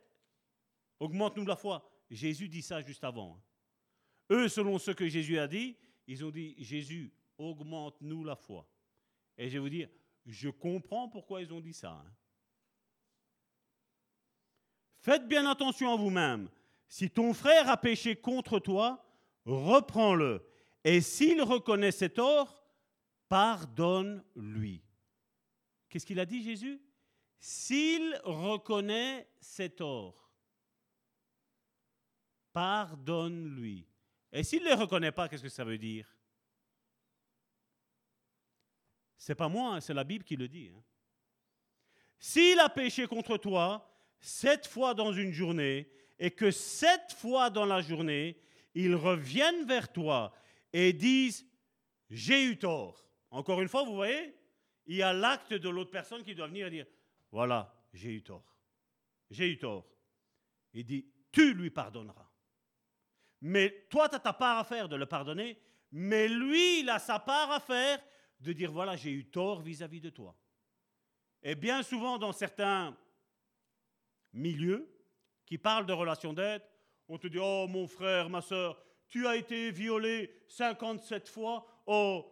augmente-nous la foi. Jésus dit ça juste avant. Eux, selon ce que Jésus a dit, ils ont dit, Jésus, augmente-nous la foi. Et je vais vous dire, je comprends pourquoi ils ont dit ça. Hein. Faites bien attention à vous-même. Si ton frère a péché contre toi, reprends-le. Et s'il reconnaît ses torts, pardonne-lui. Qu'est-ce qu'il a dit Jésus? S'il reconnaît ses torts, pardonne-lui. Et s'il ne les reconnaît pas, qu'est-ce que ça veut dire? C'est pas moi, hein, c'est la Bible qui le dit. Hein. S'il a péché contre toi sept fois dans une journée, et que sept fois dans la journée, ils reviennent vers toi et disent J'ai eu tort. Encore une fois, vous voyez, il y a l'acte de l'autre personne qui doit venir dire, voilà, j'ai eu tort. J'ai eu tort. Il dit, tu lui pardonneras. Mais toi, tu as ta part à faire de le pardonner, mais lui, il a sa part à faire de dire, voilà, j'ai eu tort vis-à-vis de toi. Et bien souvent, dans certains milieux qui parlent de relations d'aide, on te dit, oh mon frère, ma soeur, tu as été violé 57 fois, oh,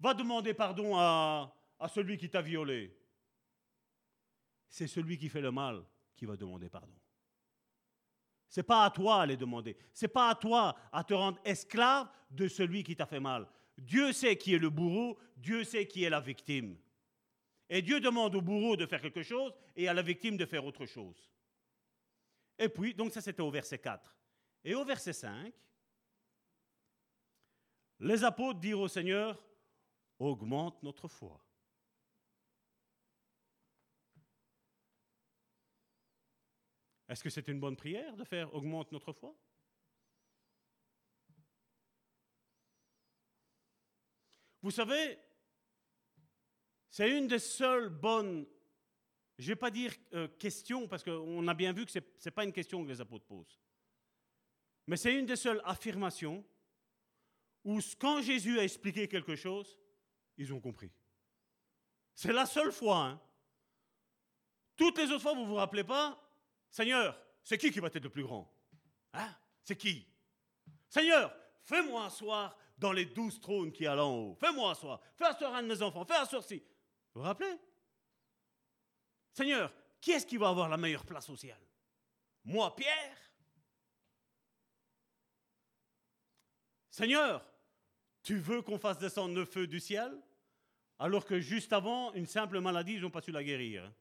va demander pardon à, celui qui t'a violé. C'est celui qui fait le mal qui va demander pardon. C'est pas à toi à les demander. C'est pas à toi à te rendre esclave de celui qui t'a fait mal. Dieu sait qui est le bourreau, Dieu sait qui est la victime. Et Dieu demande au bourreau de faire quelque chose et à la victime de faire autre chose. Et puis, donc ça c'était au verset 4. Et au verset 5, les apôtres dirent au Seigneur, augmente notre foi. Est-ce que c'est une bonne prière de faire augmente notre foi Vous savez, c'est une des seules bonnes, je ne vais pas dire euh, question, parce qu'on a bien vu que ce n'est pas une question que les apôtres posent, mais c'est une des seules affirmations où quand Jésus a expliqué quelque chose, ils ont compris. C'est la seule fois. Hein. Toutes les autres fois, vous ne vous rappelez pas Seigneur, c'est qui qui va être le plus grand? Hein? C'est qui? Seigneur, fais-moi asseoir dans les douze trônes qui y a là en haut. Fais-moi asseoir. Fais asseoir un de mes enfants. Fais asseoir ci. Vous vous rappelez? Seigneur, qui est-ce qui va avoir la meilleure place au ciel? Moi, Pierre Seigneur, tu veux qu'on fasse descendre le feu du ciel? Alors que juste avant, une simple maladie, ils n'ont pas su la guérir.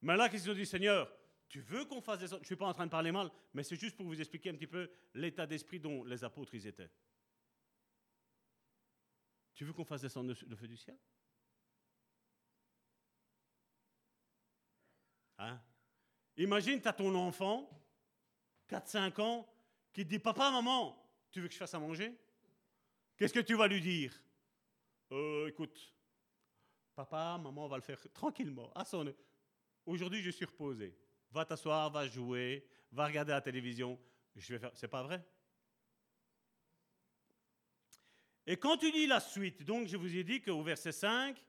Mais là, qu'est-ce qu'ils ont dit? Seigneur, tu veux qu'on fasse des... Je ne suis pas en train de parler mal, mais c'est juste pour vous expliquer un petit peu l'état d'esprit dont les apôtres étaient. Tu veux qu'on fasse descendre le feu du ciel? Hein? Imagine, tu as ton enfant, 4-5 ans, qui te dit Papa, maman, tu veux que je fasse à manger? Qu'est-ce que tu vas lui dire? Euh, Écoute, papa, maman, on va le faire tranquillement. Aujourd'hui, je suis reposé va t'asseoir, va jouer, va regarder la télévision. Je vais faire. C'est pas vrai? Et quand tu lis la suite, donc je vous ai dit qu'au verset 5,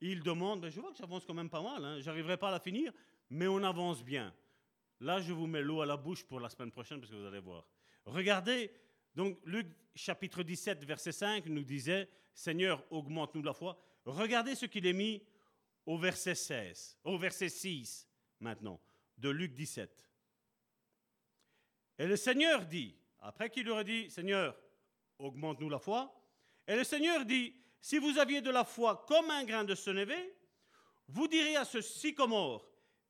il demande, ben je vois que j'avance quand même pas mal, hein, j'arriverai pas à la finir, mais on avance bien. Là, je vous mets l'eau à la bouche pour la semaine prochaine parce que vous allez voir. Regardez, donc Luc chapitre 17, verset 5 nous disait, Seigneur, augmente-nous la foi. Regardez ce qu'il est mis au verset 16, au verset 6 maintenant de Luc 17. Et le Seigneur dit, après qu'il aurait dit, Seigneur, augmente-nous la foi, et le Seigneur dit, si vous aviez de la foi comme un grain de sénévé, vous diriez à ce sycomore,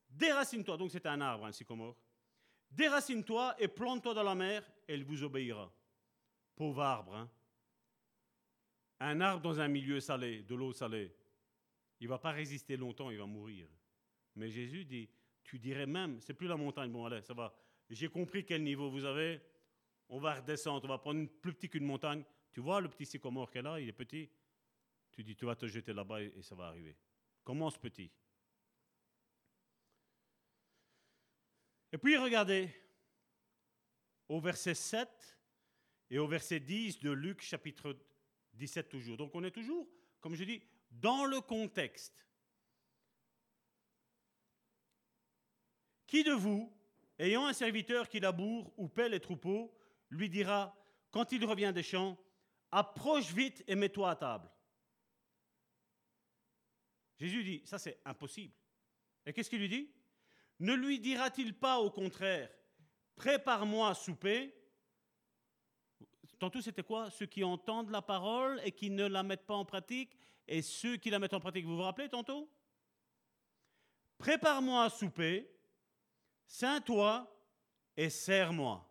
déracine-toi, donc c'est un arbre, un sycomore, déracine-toi et plante-toi dans la mer, et il vous obéira. Pauvre arbre, hein. Un arbre dans un milieu salé, de l'eau salée, il va pas résister longtemps, il va mourir. Mais Jésus dit, tu dirais même, c'est plus la montagne, bon allez, ça va. J'ai compris quel niveau vous avez. On va redescendre, on va prendre plus petite qu'une montagne. Tu vois le petit sycomore qu'elle a, il est petit. Tu dis, tu vas te jeter là-bas et ça va arriver. Commence petit. Et puis regardez, au verset 7 et au verset 10 de Luc chapitre 17 toujours. Donc on est toujours, comme je dis, dans le contexte. Qui de vous, ayant un serviteur qui laboure ou paie les troupeaux, lui dira, quand il revient des champs, approche vite et mets-toi à table Jésus dit, ça c'est impossible. Et qu'est-ce qu'il lui dit? Ne lui dira-t-il pas au contraire, prépare-moi à souper? Tantôt c'était quoi? Ceux qui entendent la parole et qui ne la mettent pas en pratique, et ceux qui la mettent en pratique. Vous vous rappelez tantôt? Prépare-moi à souper, Sains-toi et sers-moi.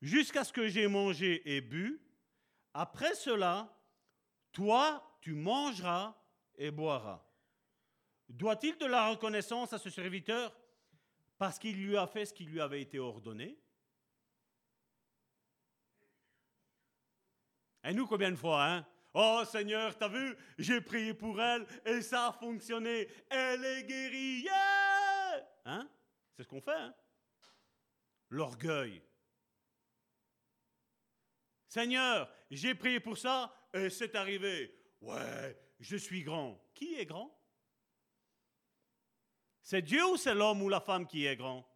Jusqu'à ce que j'ai mangé et bu. Après cela, toi, tu mangeras et boiras. Doit-il de la reconnaissance à ce serviteur parce qu'il lui a fait ce qui lui avait été ordonné? Et nous, combien de fois, hein? Oh Seigneur, t'as vu, j'ai prié pour elle et ça a fonctionné. Elle est guérie. Hein? C'est ce qu'on fait. Hein? L'orgueil. Seigneur, j'ai prié pour ça et c'est arrivé. Ouais, je suis grand. Qui est grand? C'est Dieu ou c'est l'homme ou la femme qui est grand?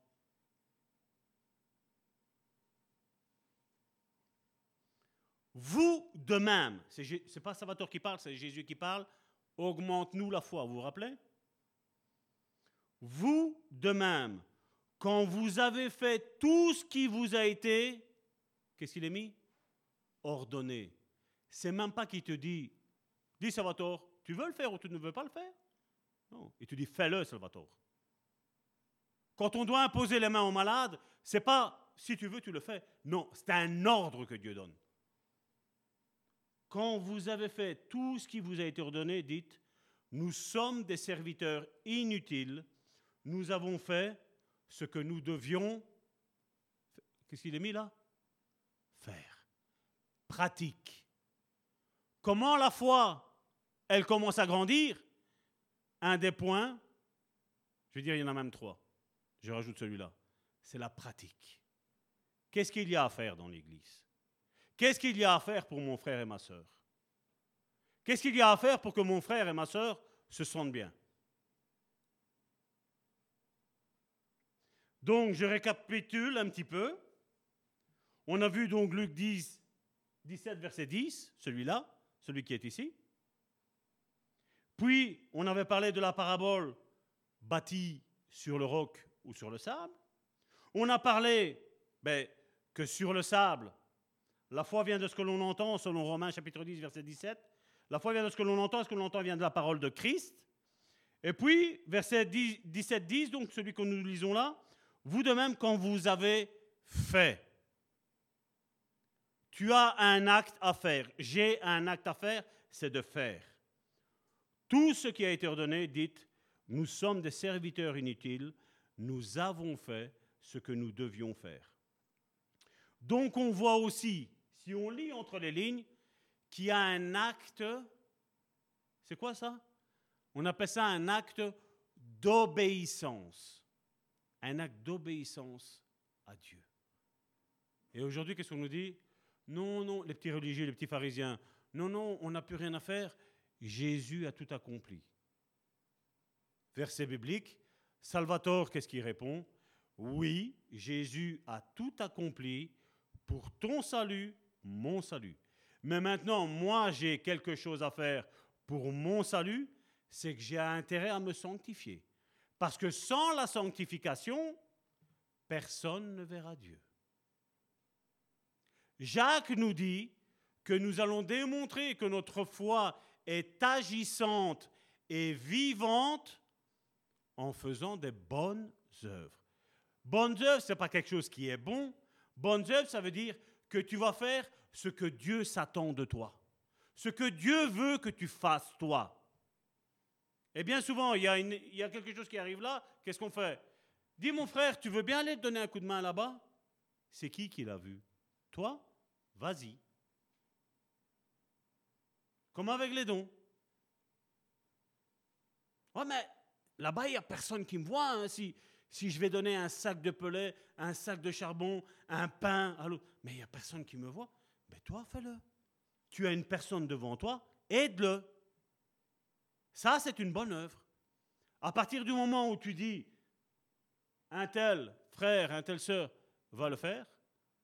Vous de même, c'est pas Salvatore qui parle, c'est Jésus qui parle, augmente-nous la foi, vous vous rappelez? Vous de même, quand vous avez fait tout ce qui vous a été, qu'est-ce qu'il est mis? Ordonné. C'est même pas qu'il te dit, dis Salvatore, tu veux le faire ou tu ne veux pas le faire? Non, il te dit, fais-le Salvatore. Quand on doit imposer les mains aux malades, c'est pas si tu veux, tu le fais. Non, c'est un ordre que Dieu donne. Quand vous avez fait tout ce qui vous a été ordonné, dites, nous sommes des serviteurs inutiles, nous avons fait ce que nous devions, qu'est-ce qu'il est mis là? Faire. Pratique. Comment la foi, elle commence à grandir? Un des points, je veux dire, il y en a même trois, je rajoute celui-là, c'est la pratique. Qu'est-ce qu'il y a à faire dans l'Église? Qu'est-ce qu'il y a à faire pour mon frère et ma soeur Qu'est-ce qu'il y a à faire pour que mon frère et ma soeur se sentent bien? Donc, je récapitule un petit peu. On a vu donc Luc 10, 17, verset 10, celui-là, celui qui est ici. Puis, on avait parlé de la parabole bâtie sur le roc ou sur le sable. On a parlé ben, que sur le sable, la foi vient de ce que l'on entend, selon Romains chapitre 10, verset 17. La foi vient de ce que l'on entend, ce que l'on entend vient de la parole de Christ. Et puis, verset 17, 10, donc celui que nous lisons là, vous de même quand vous avez fait. Tu as un acte à faire. J'ai un acte à faire, c'est de faire. Tout ce qui a été ordonné, dites, nous sommes des serviteurs inutiles, nous avons fait ce que nous devions faire. Donc on voit aussi si on lit entre les lignes, qu'il y a un acte, c'est quoi ça? On appelle ça un acte d'obéissance. Un acte d'obéissance à Dieu. Et aujourd'hui, qu'est-ce qu'on nous dit? Non, non, les petits religieux, les petits pharisiens, non, non, on n'a plus rien à faire. Jésus a tout accompli. Verset biblique, Salvatore, qu'est-ce qu'il répond? Oui, Jésus a tout accompli pour ton salut mon salut. Mais maintenant, moi, j'ai quelque chose à faire pour mon salut, c'est que j'ai intérêt à me sanctifier. Parce que sans la sanctification, personne ne verra Dieu. Jacques nous dit que nous allons démontrer que notre foi est agissante et vivante en faisant des bonnes œuvres. Bonnes œuvres, ce n'est pas quelque chose qui est bon. Bonnes œuvres, ça veut dire que tu vas faire ce que Dieu s'attend de toi. Ce que Dieu veut que tu fasses toi. Et bien souvent, il y, a il y a quelque chose qui arrive là, qu'est-ce qu'on fait? Dis mon frère, tu veux bien aller te donner un coup de main là-bas? C'est qui qui l'a vu? Toi? Vas-y. Comme avec les dons. Ouais, mais là-bas, il n'y a personne qui me voit. Hein, si, si je vais donner un sac de pellet, un sac de charbon, un pain à l'autre, mais il n'y a personne qui me voit. Mais toi, fais-le. Tu as une personne devant toi, aide-le. Ça, c'est une bonne œuvre. À partir du moment où tu dis, un tel frère, un tel sœur va le faire,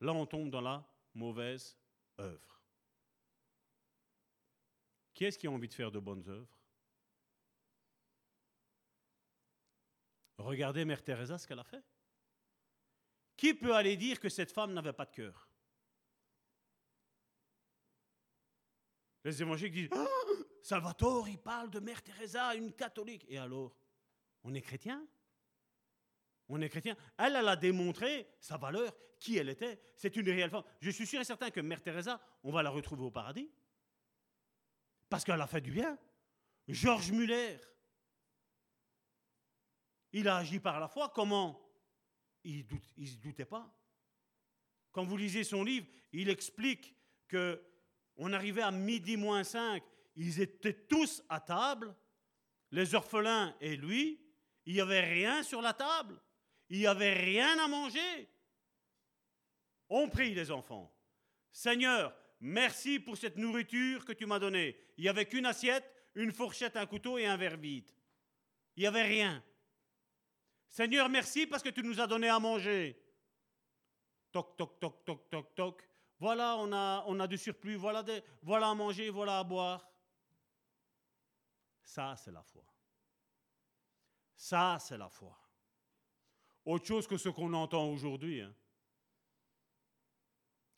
là, on tombe dans la mauvaise œuvre. Qui est-ce qui a envie de faire de bonnes œuvres? Regardez Mère Teresa ce qu'elle a fait. Qui peut aller dire que cette femme n'avait pas de cœur? Les évangéliques disent ah, Salvatore, il parle de Mère Teresa, une catholique. Et alors On est chrétien? On est chrétien. Elle, elle a démontré sa valeur, qui elle était. C'est une réelle femme. Je suis sûr et certain que Mère Teresa, on va la retrouver au paradis. Parce qu'elle a fait du bien. Georges Muller, il a agi par la foi. Comment? Il ne se doutait pas. Quand vous lisez son livre, il explique que On arrivait à midi moins 5. Ils étaient tous à table, les orphelins et lui. Il n'y avait rien sur la table. Il n'y avait rien à manger. On prie les enfants. Seigneur, merci pour cette nourriture que tu m'as donnée. Il n'y avait qu'une assiette, une fourchette, un couteau et un verre vide. Il n'y avait rien. Seigneur, merci parce que tu nous as donné à manger. Toc, toc, toc, toc, toc, toc. Voilà, on a, on a du surplus, voilà, voilà à manger, voilà à boire. Ça, c'est la foi. Ça, c'est la foi. Autre chose que ce qu'on entend aujourd'hui. Hein.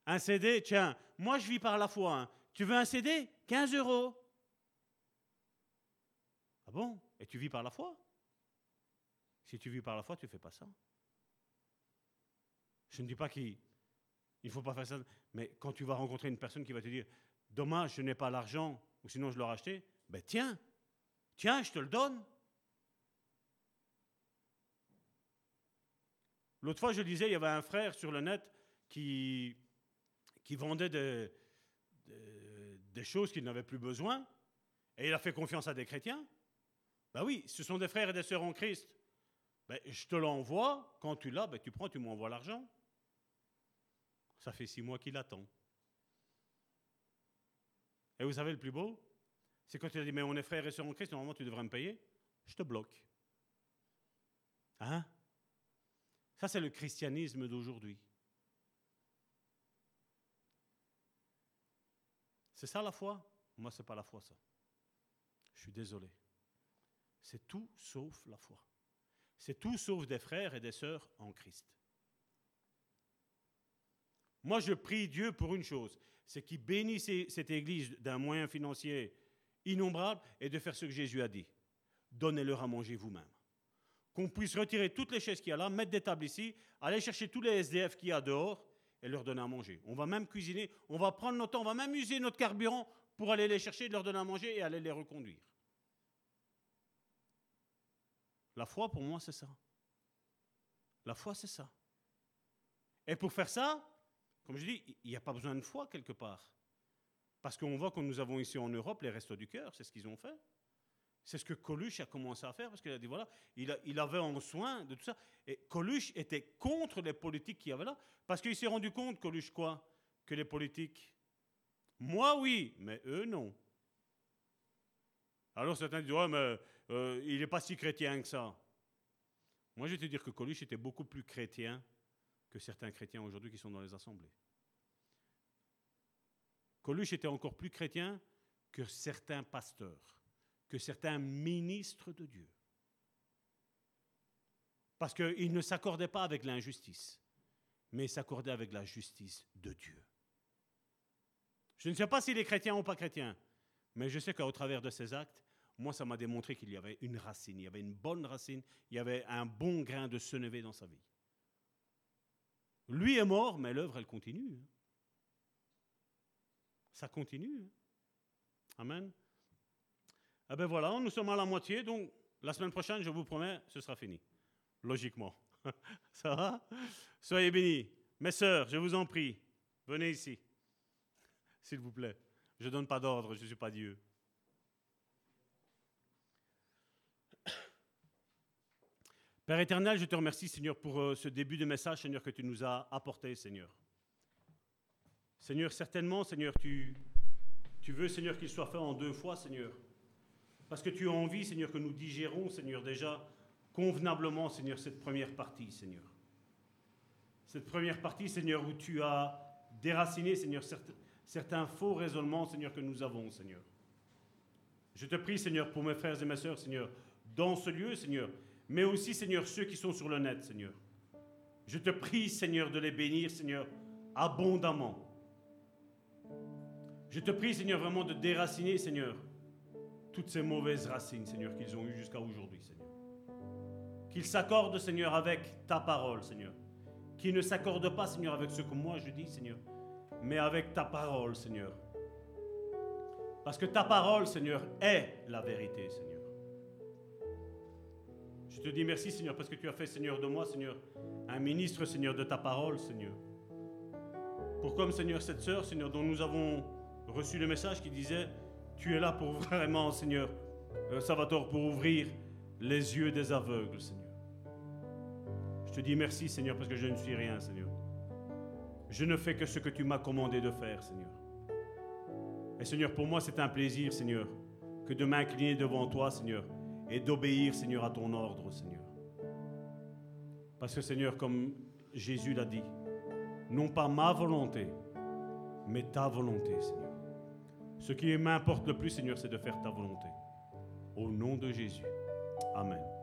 Un CD, tiens, moi je vis par la foi. Hein. Tu veux un CD 15 euros. Ah bon? Et tu vis par la foi? Si tu vis par la foi, tu ne fais pas ça. Je ne dis pas qu'il ne faut pas faire ça, mais quand tu vas rencontrer une personne qui va te dire Dommage, je n'ai pas l'argent, ou sinon je l'aurais acheté, ben tiens, tiens, je te le donne. L'autre fois, je disais, il y avait un frère sur le net qui, vendait des, choses qu'il n'avait plus besoin, et il a fait confiance à des chrétiens. Ben oui, ce sont des frères et des sœurs en Christ. Ben, je te l'envoie, quand tu l'as, ben, tu prends, tu m'envoies l'argent. Ça fait six mois qu'il attend. Et vous savez le plus beau? C'est quand tu dit, mais on est frères et sœurs en Christ, normalement tu devrais me payer. Je te bloque. Hein? Ça, c'est le christianisme d'aujourd'hui. C'est ça la foi? Moi, ce n'est pas la foi, ça. Je suis désolé. C'est tout sauf la foi. C'est tout sauf des frères et des sœurs en Christ. Moi, je prie Dieu pour une chose, c'est qu'il bénisse cette Église d'un moyen financier innombrable et de faire ce que Jésus a dit. Donnez-leur à manger vous-même qu'on puisse retirer toutes les chaises qu'il y a là, mettre des tables ici, aller chercher tous les SDF qu'il y a dehors et leur donner à manger. On va même cuisiner, on va prendre notre temps, on va même user notre carburant pour aller les chercher, leur donner à manger et aller les reconduire. La foi, pour moi, c'est ça. La foi, c'est ça. Et pour faire ça, comme je dis, il n'y a pas besoin de foi quelque part. Parce qu'on voit que nous avons ici en Europe les restos du cœur, c'est ce qu'ils ont fait. C'est ce que Coluche a commencé à faire, parce qu'il a dit, voilà, il, avait en soin de tout ça. Et Coluche était contre les politiques qu'il y avait là, parce qu'il s'est rendu compte, Coluche, quoi? Que les politiques, moi oui, mais eux non. Alors certains disent, ouais, mais euh, il n'est pas si chrétien que ça. Moi, je vais te dire que Coluche était beaucoup plus chrétien que certains chrétiens aujourd'hui qui sont dans les assemblées. Coluche était encore plus chrétien que certains pasteurs que certains ministres de Dieu. Parce qu'ils ne s'accordaient pas avec l'injustice, mais ils s'accordaient avec la justice de Dieu. Je ne sais pas s'il est chrétien ou pas chrétien, mais je sais qu'au travers de ses actes, moi, ça m'a démontré qu'il y avait une racine, il y avait une bonne racine, il y avait un bon grain de senevé dans sa vie. Lui est mort, mais l'œuvre, elle continue. Hein. Ça continue. Hein. Amen. Eh bien voilà, nous sommes à la moitié, donc la semaine prochaine, je vous promets, ce sera fini. Logiquement. Ça va? Soyez bénis. Mes sœurs, je vous en prie, venez ici. S'il vous plaît. Je ne donne pas d'ordre, je ne suis pas Dieu. Père éternel, je te remercie, Seigneur, pour euh, ce début de message, Seigneur, que tu nous as apporté, Seigneur. Seigneur, certainement, Seigneur, tu, tu veux, Seigneur, qu'il soit fait en deux fois, Seigneur. Parce que tu as envie, Seigneur, que nous digérons, Seigneur, déjà convenablement, Seigneur, cette première partie, Seigneur. Cette première partie, Seigneur, où tu as déraciné, Seigneur, certains faux raisonnements, Seigneur, que nous avons, Seigneur. Je te prie, Seigneur, pour mes frères et mes sœurs, Seigneur, dans ce lieu, Seigneur, mais aussi, Seigneur, ceux qui sont sur le net, Seigneur. Je te prie, Seigneur, de les bénir, Seigneur, abondamment. Je te prie, Seigneur, vraiment de déraciner, Seigneur, toutes ces mauvaises racines, Seigneur, qu'ils ont eues jusqu'à aujourd'hui, Seigneur. Qu'ils s'accordent, Seigneur, avec ta parole, Seigneur. Qu'ils ne s'accordent pas, Seigneur, avec ce que moi je dis, Seigneur, mais avec ta parole, Seigneur. Parce que ta parole, Seigneur, est la vérité, Seigneur. Je te dis merci, Seigneur, parce que tu as fait, Seigneur, de moi, Seigneur, un ministre, Seigneur, de ta parole, Seigneur. Pour comme, Seigneur, cette sœur, Seigneur, dont nous avons reçu le message qui disait, tu es là pour vraiment, Seigneur, euh, pour ouvrir les yeux des aveugles, Seigneur. Je te dis merci, Seigneur, parce que je ne suis rien, Seigneur. Je ne fais que ce que tu m'as commandé de faire, Seigneur. Et Seigneur, pour moi, c'est un plaisir, Seigneur, que de m'incliner devant toi, Seigneur, et d'obéir, Seigneur, à ton ordre, Seigneur. Parce que, Seigneur, comme Jésus l'a dit, non pas ma volonté, mais ta volonté, Seigneur. Ce qui m'importe le plus, Seigneur, c'est de faire ta volonté. Au nom de Jésus. Amen.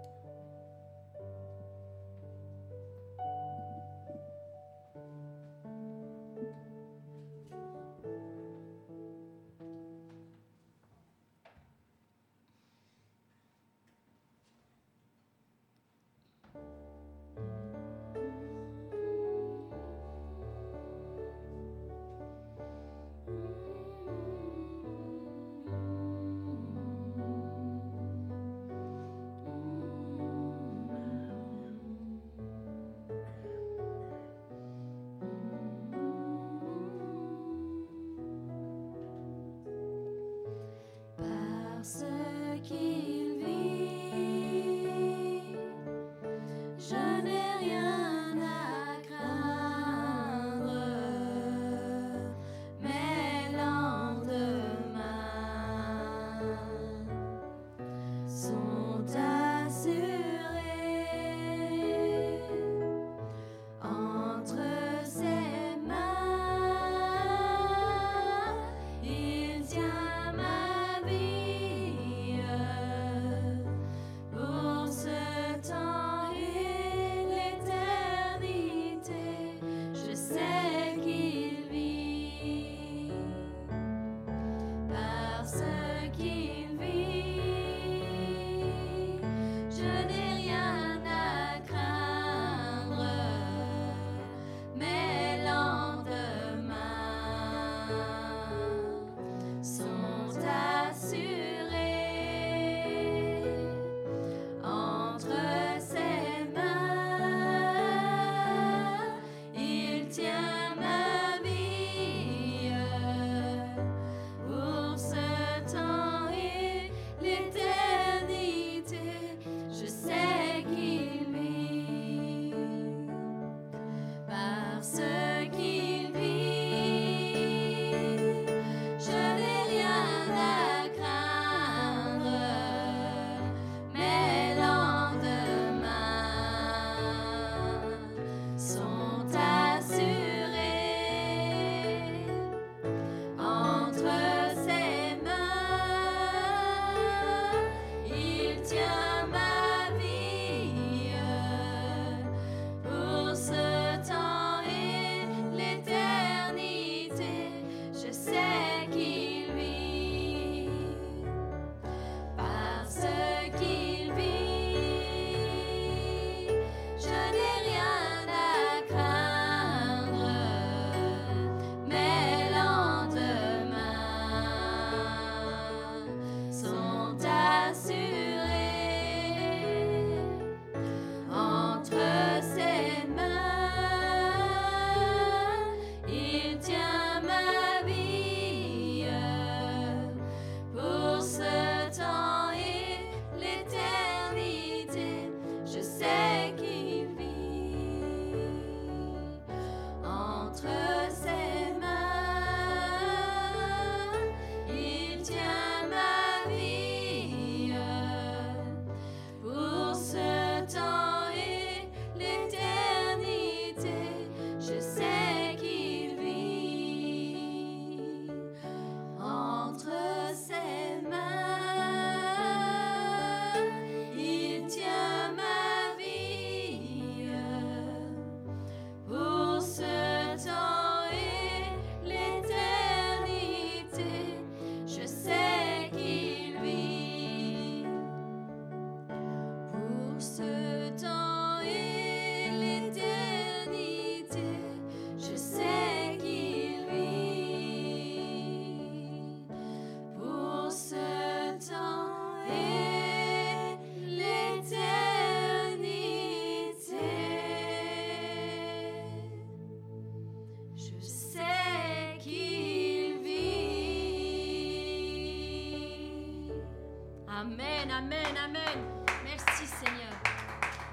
Amen, amen. Merci Seigneur.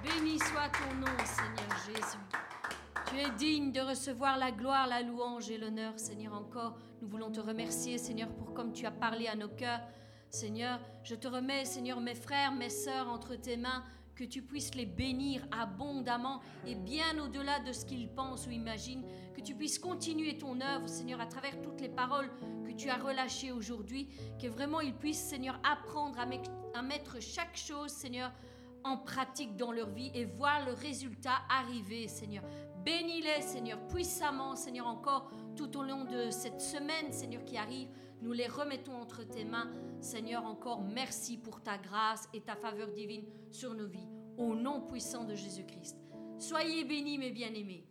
Béni soit ton nom, Seigneur Jésus. Tu es digne de recevoir la gloire, la louange et l'honneur, Seigneur. Encore, nous voulons te remercier, Seigneur, pour comme tu as parlé à nos cœurs. Seigneur, je te remets, Seigneur, mes frères, mes sœurs entre tes mains, que tu puisses les bénir abondamment et bien au-delà de ce qu'ils pensent ou imaginent, que tu puisses continuer ton œuvre, Seigneur, à travers toutes les paroles que tu as relâchées aujourd'hui, que vraiment ils puissent, Seigneur, apprendre à mettre chaque chose, Seigneur, en pratique dans leur vie et voir le résultat arriver, Seigneur. Bénis-les, Seigneur, puissamment, Seigneur, encore tout au long de cette semaine, Seigneur, qui arrive. Nous les remettons entre tes mains. Seigneur, encore merci pour ta grâce et ta faveur divine sur nos vies. Au nom puissant de Jésus-Christ. Soyez bénis, mes bien-aimés.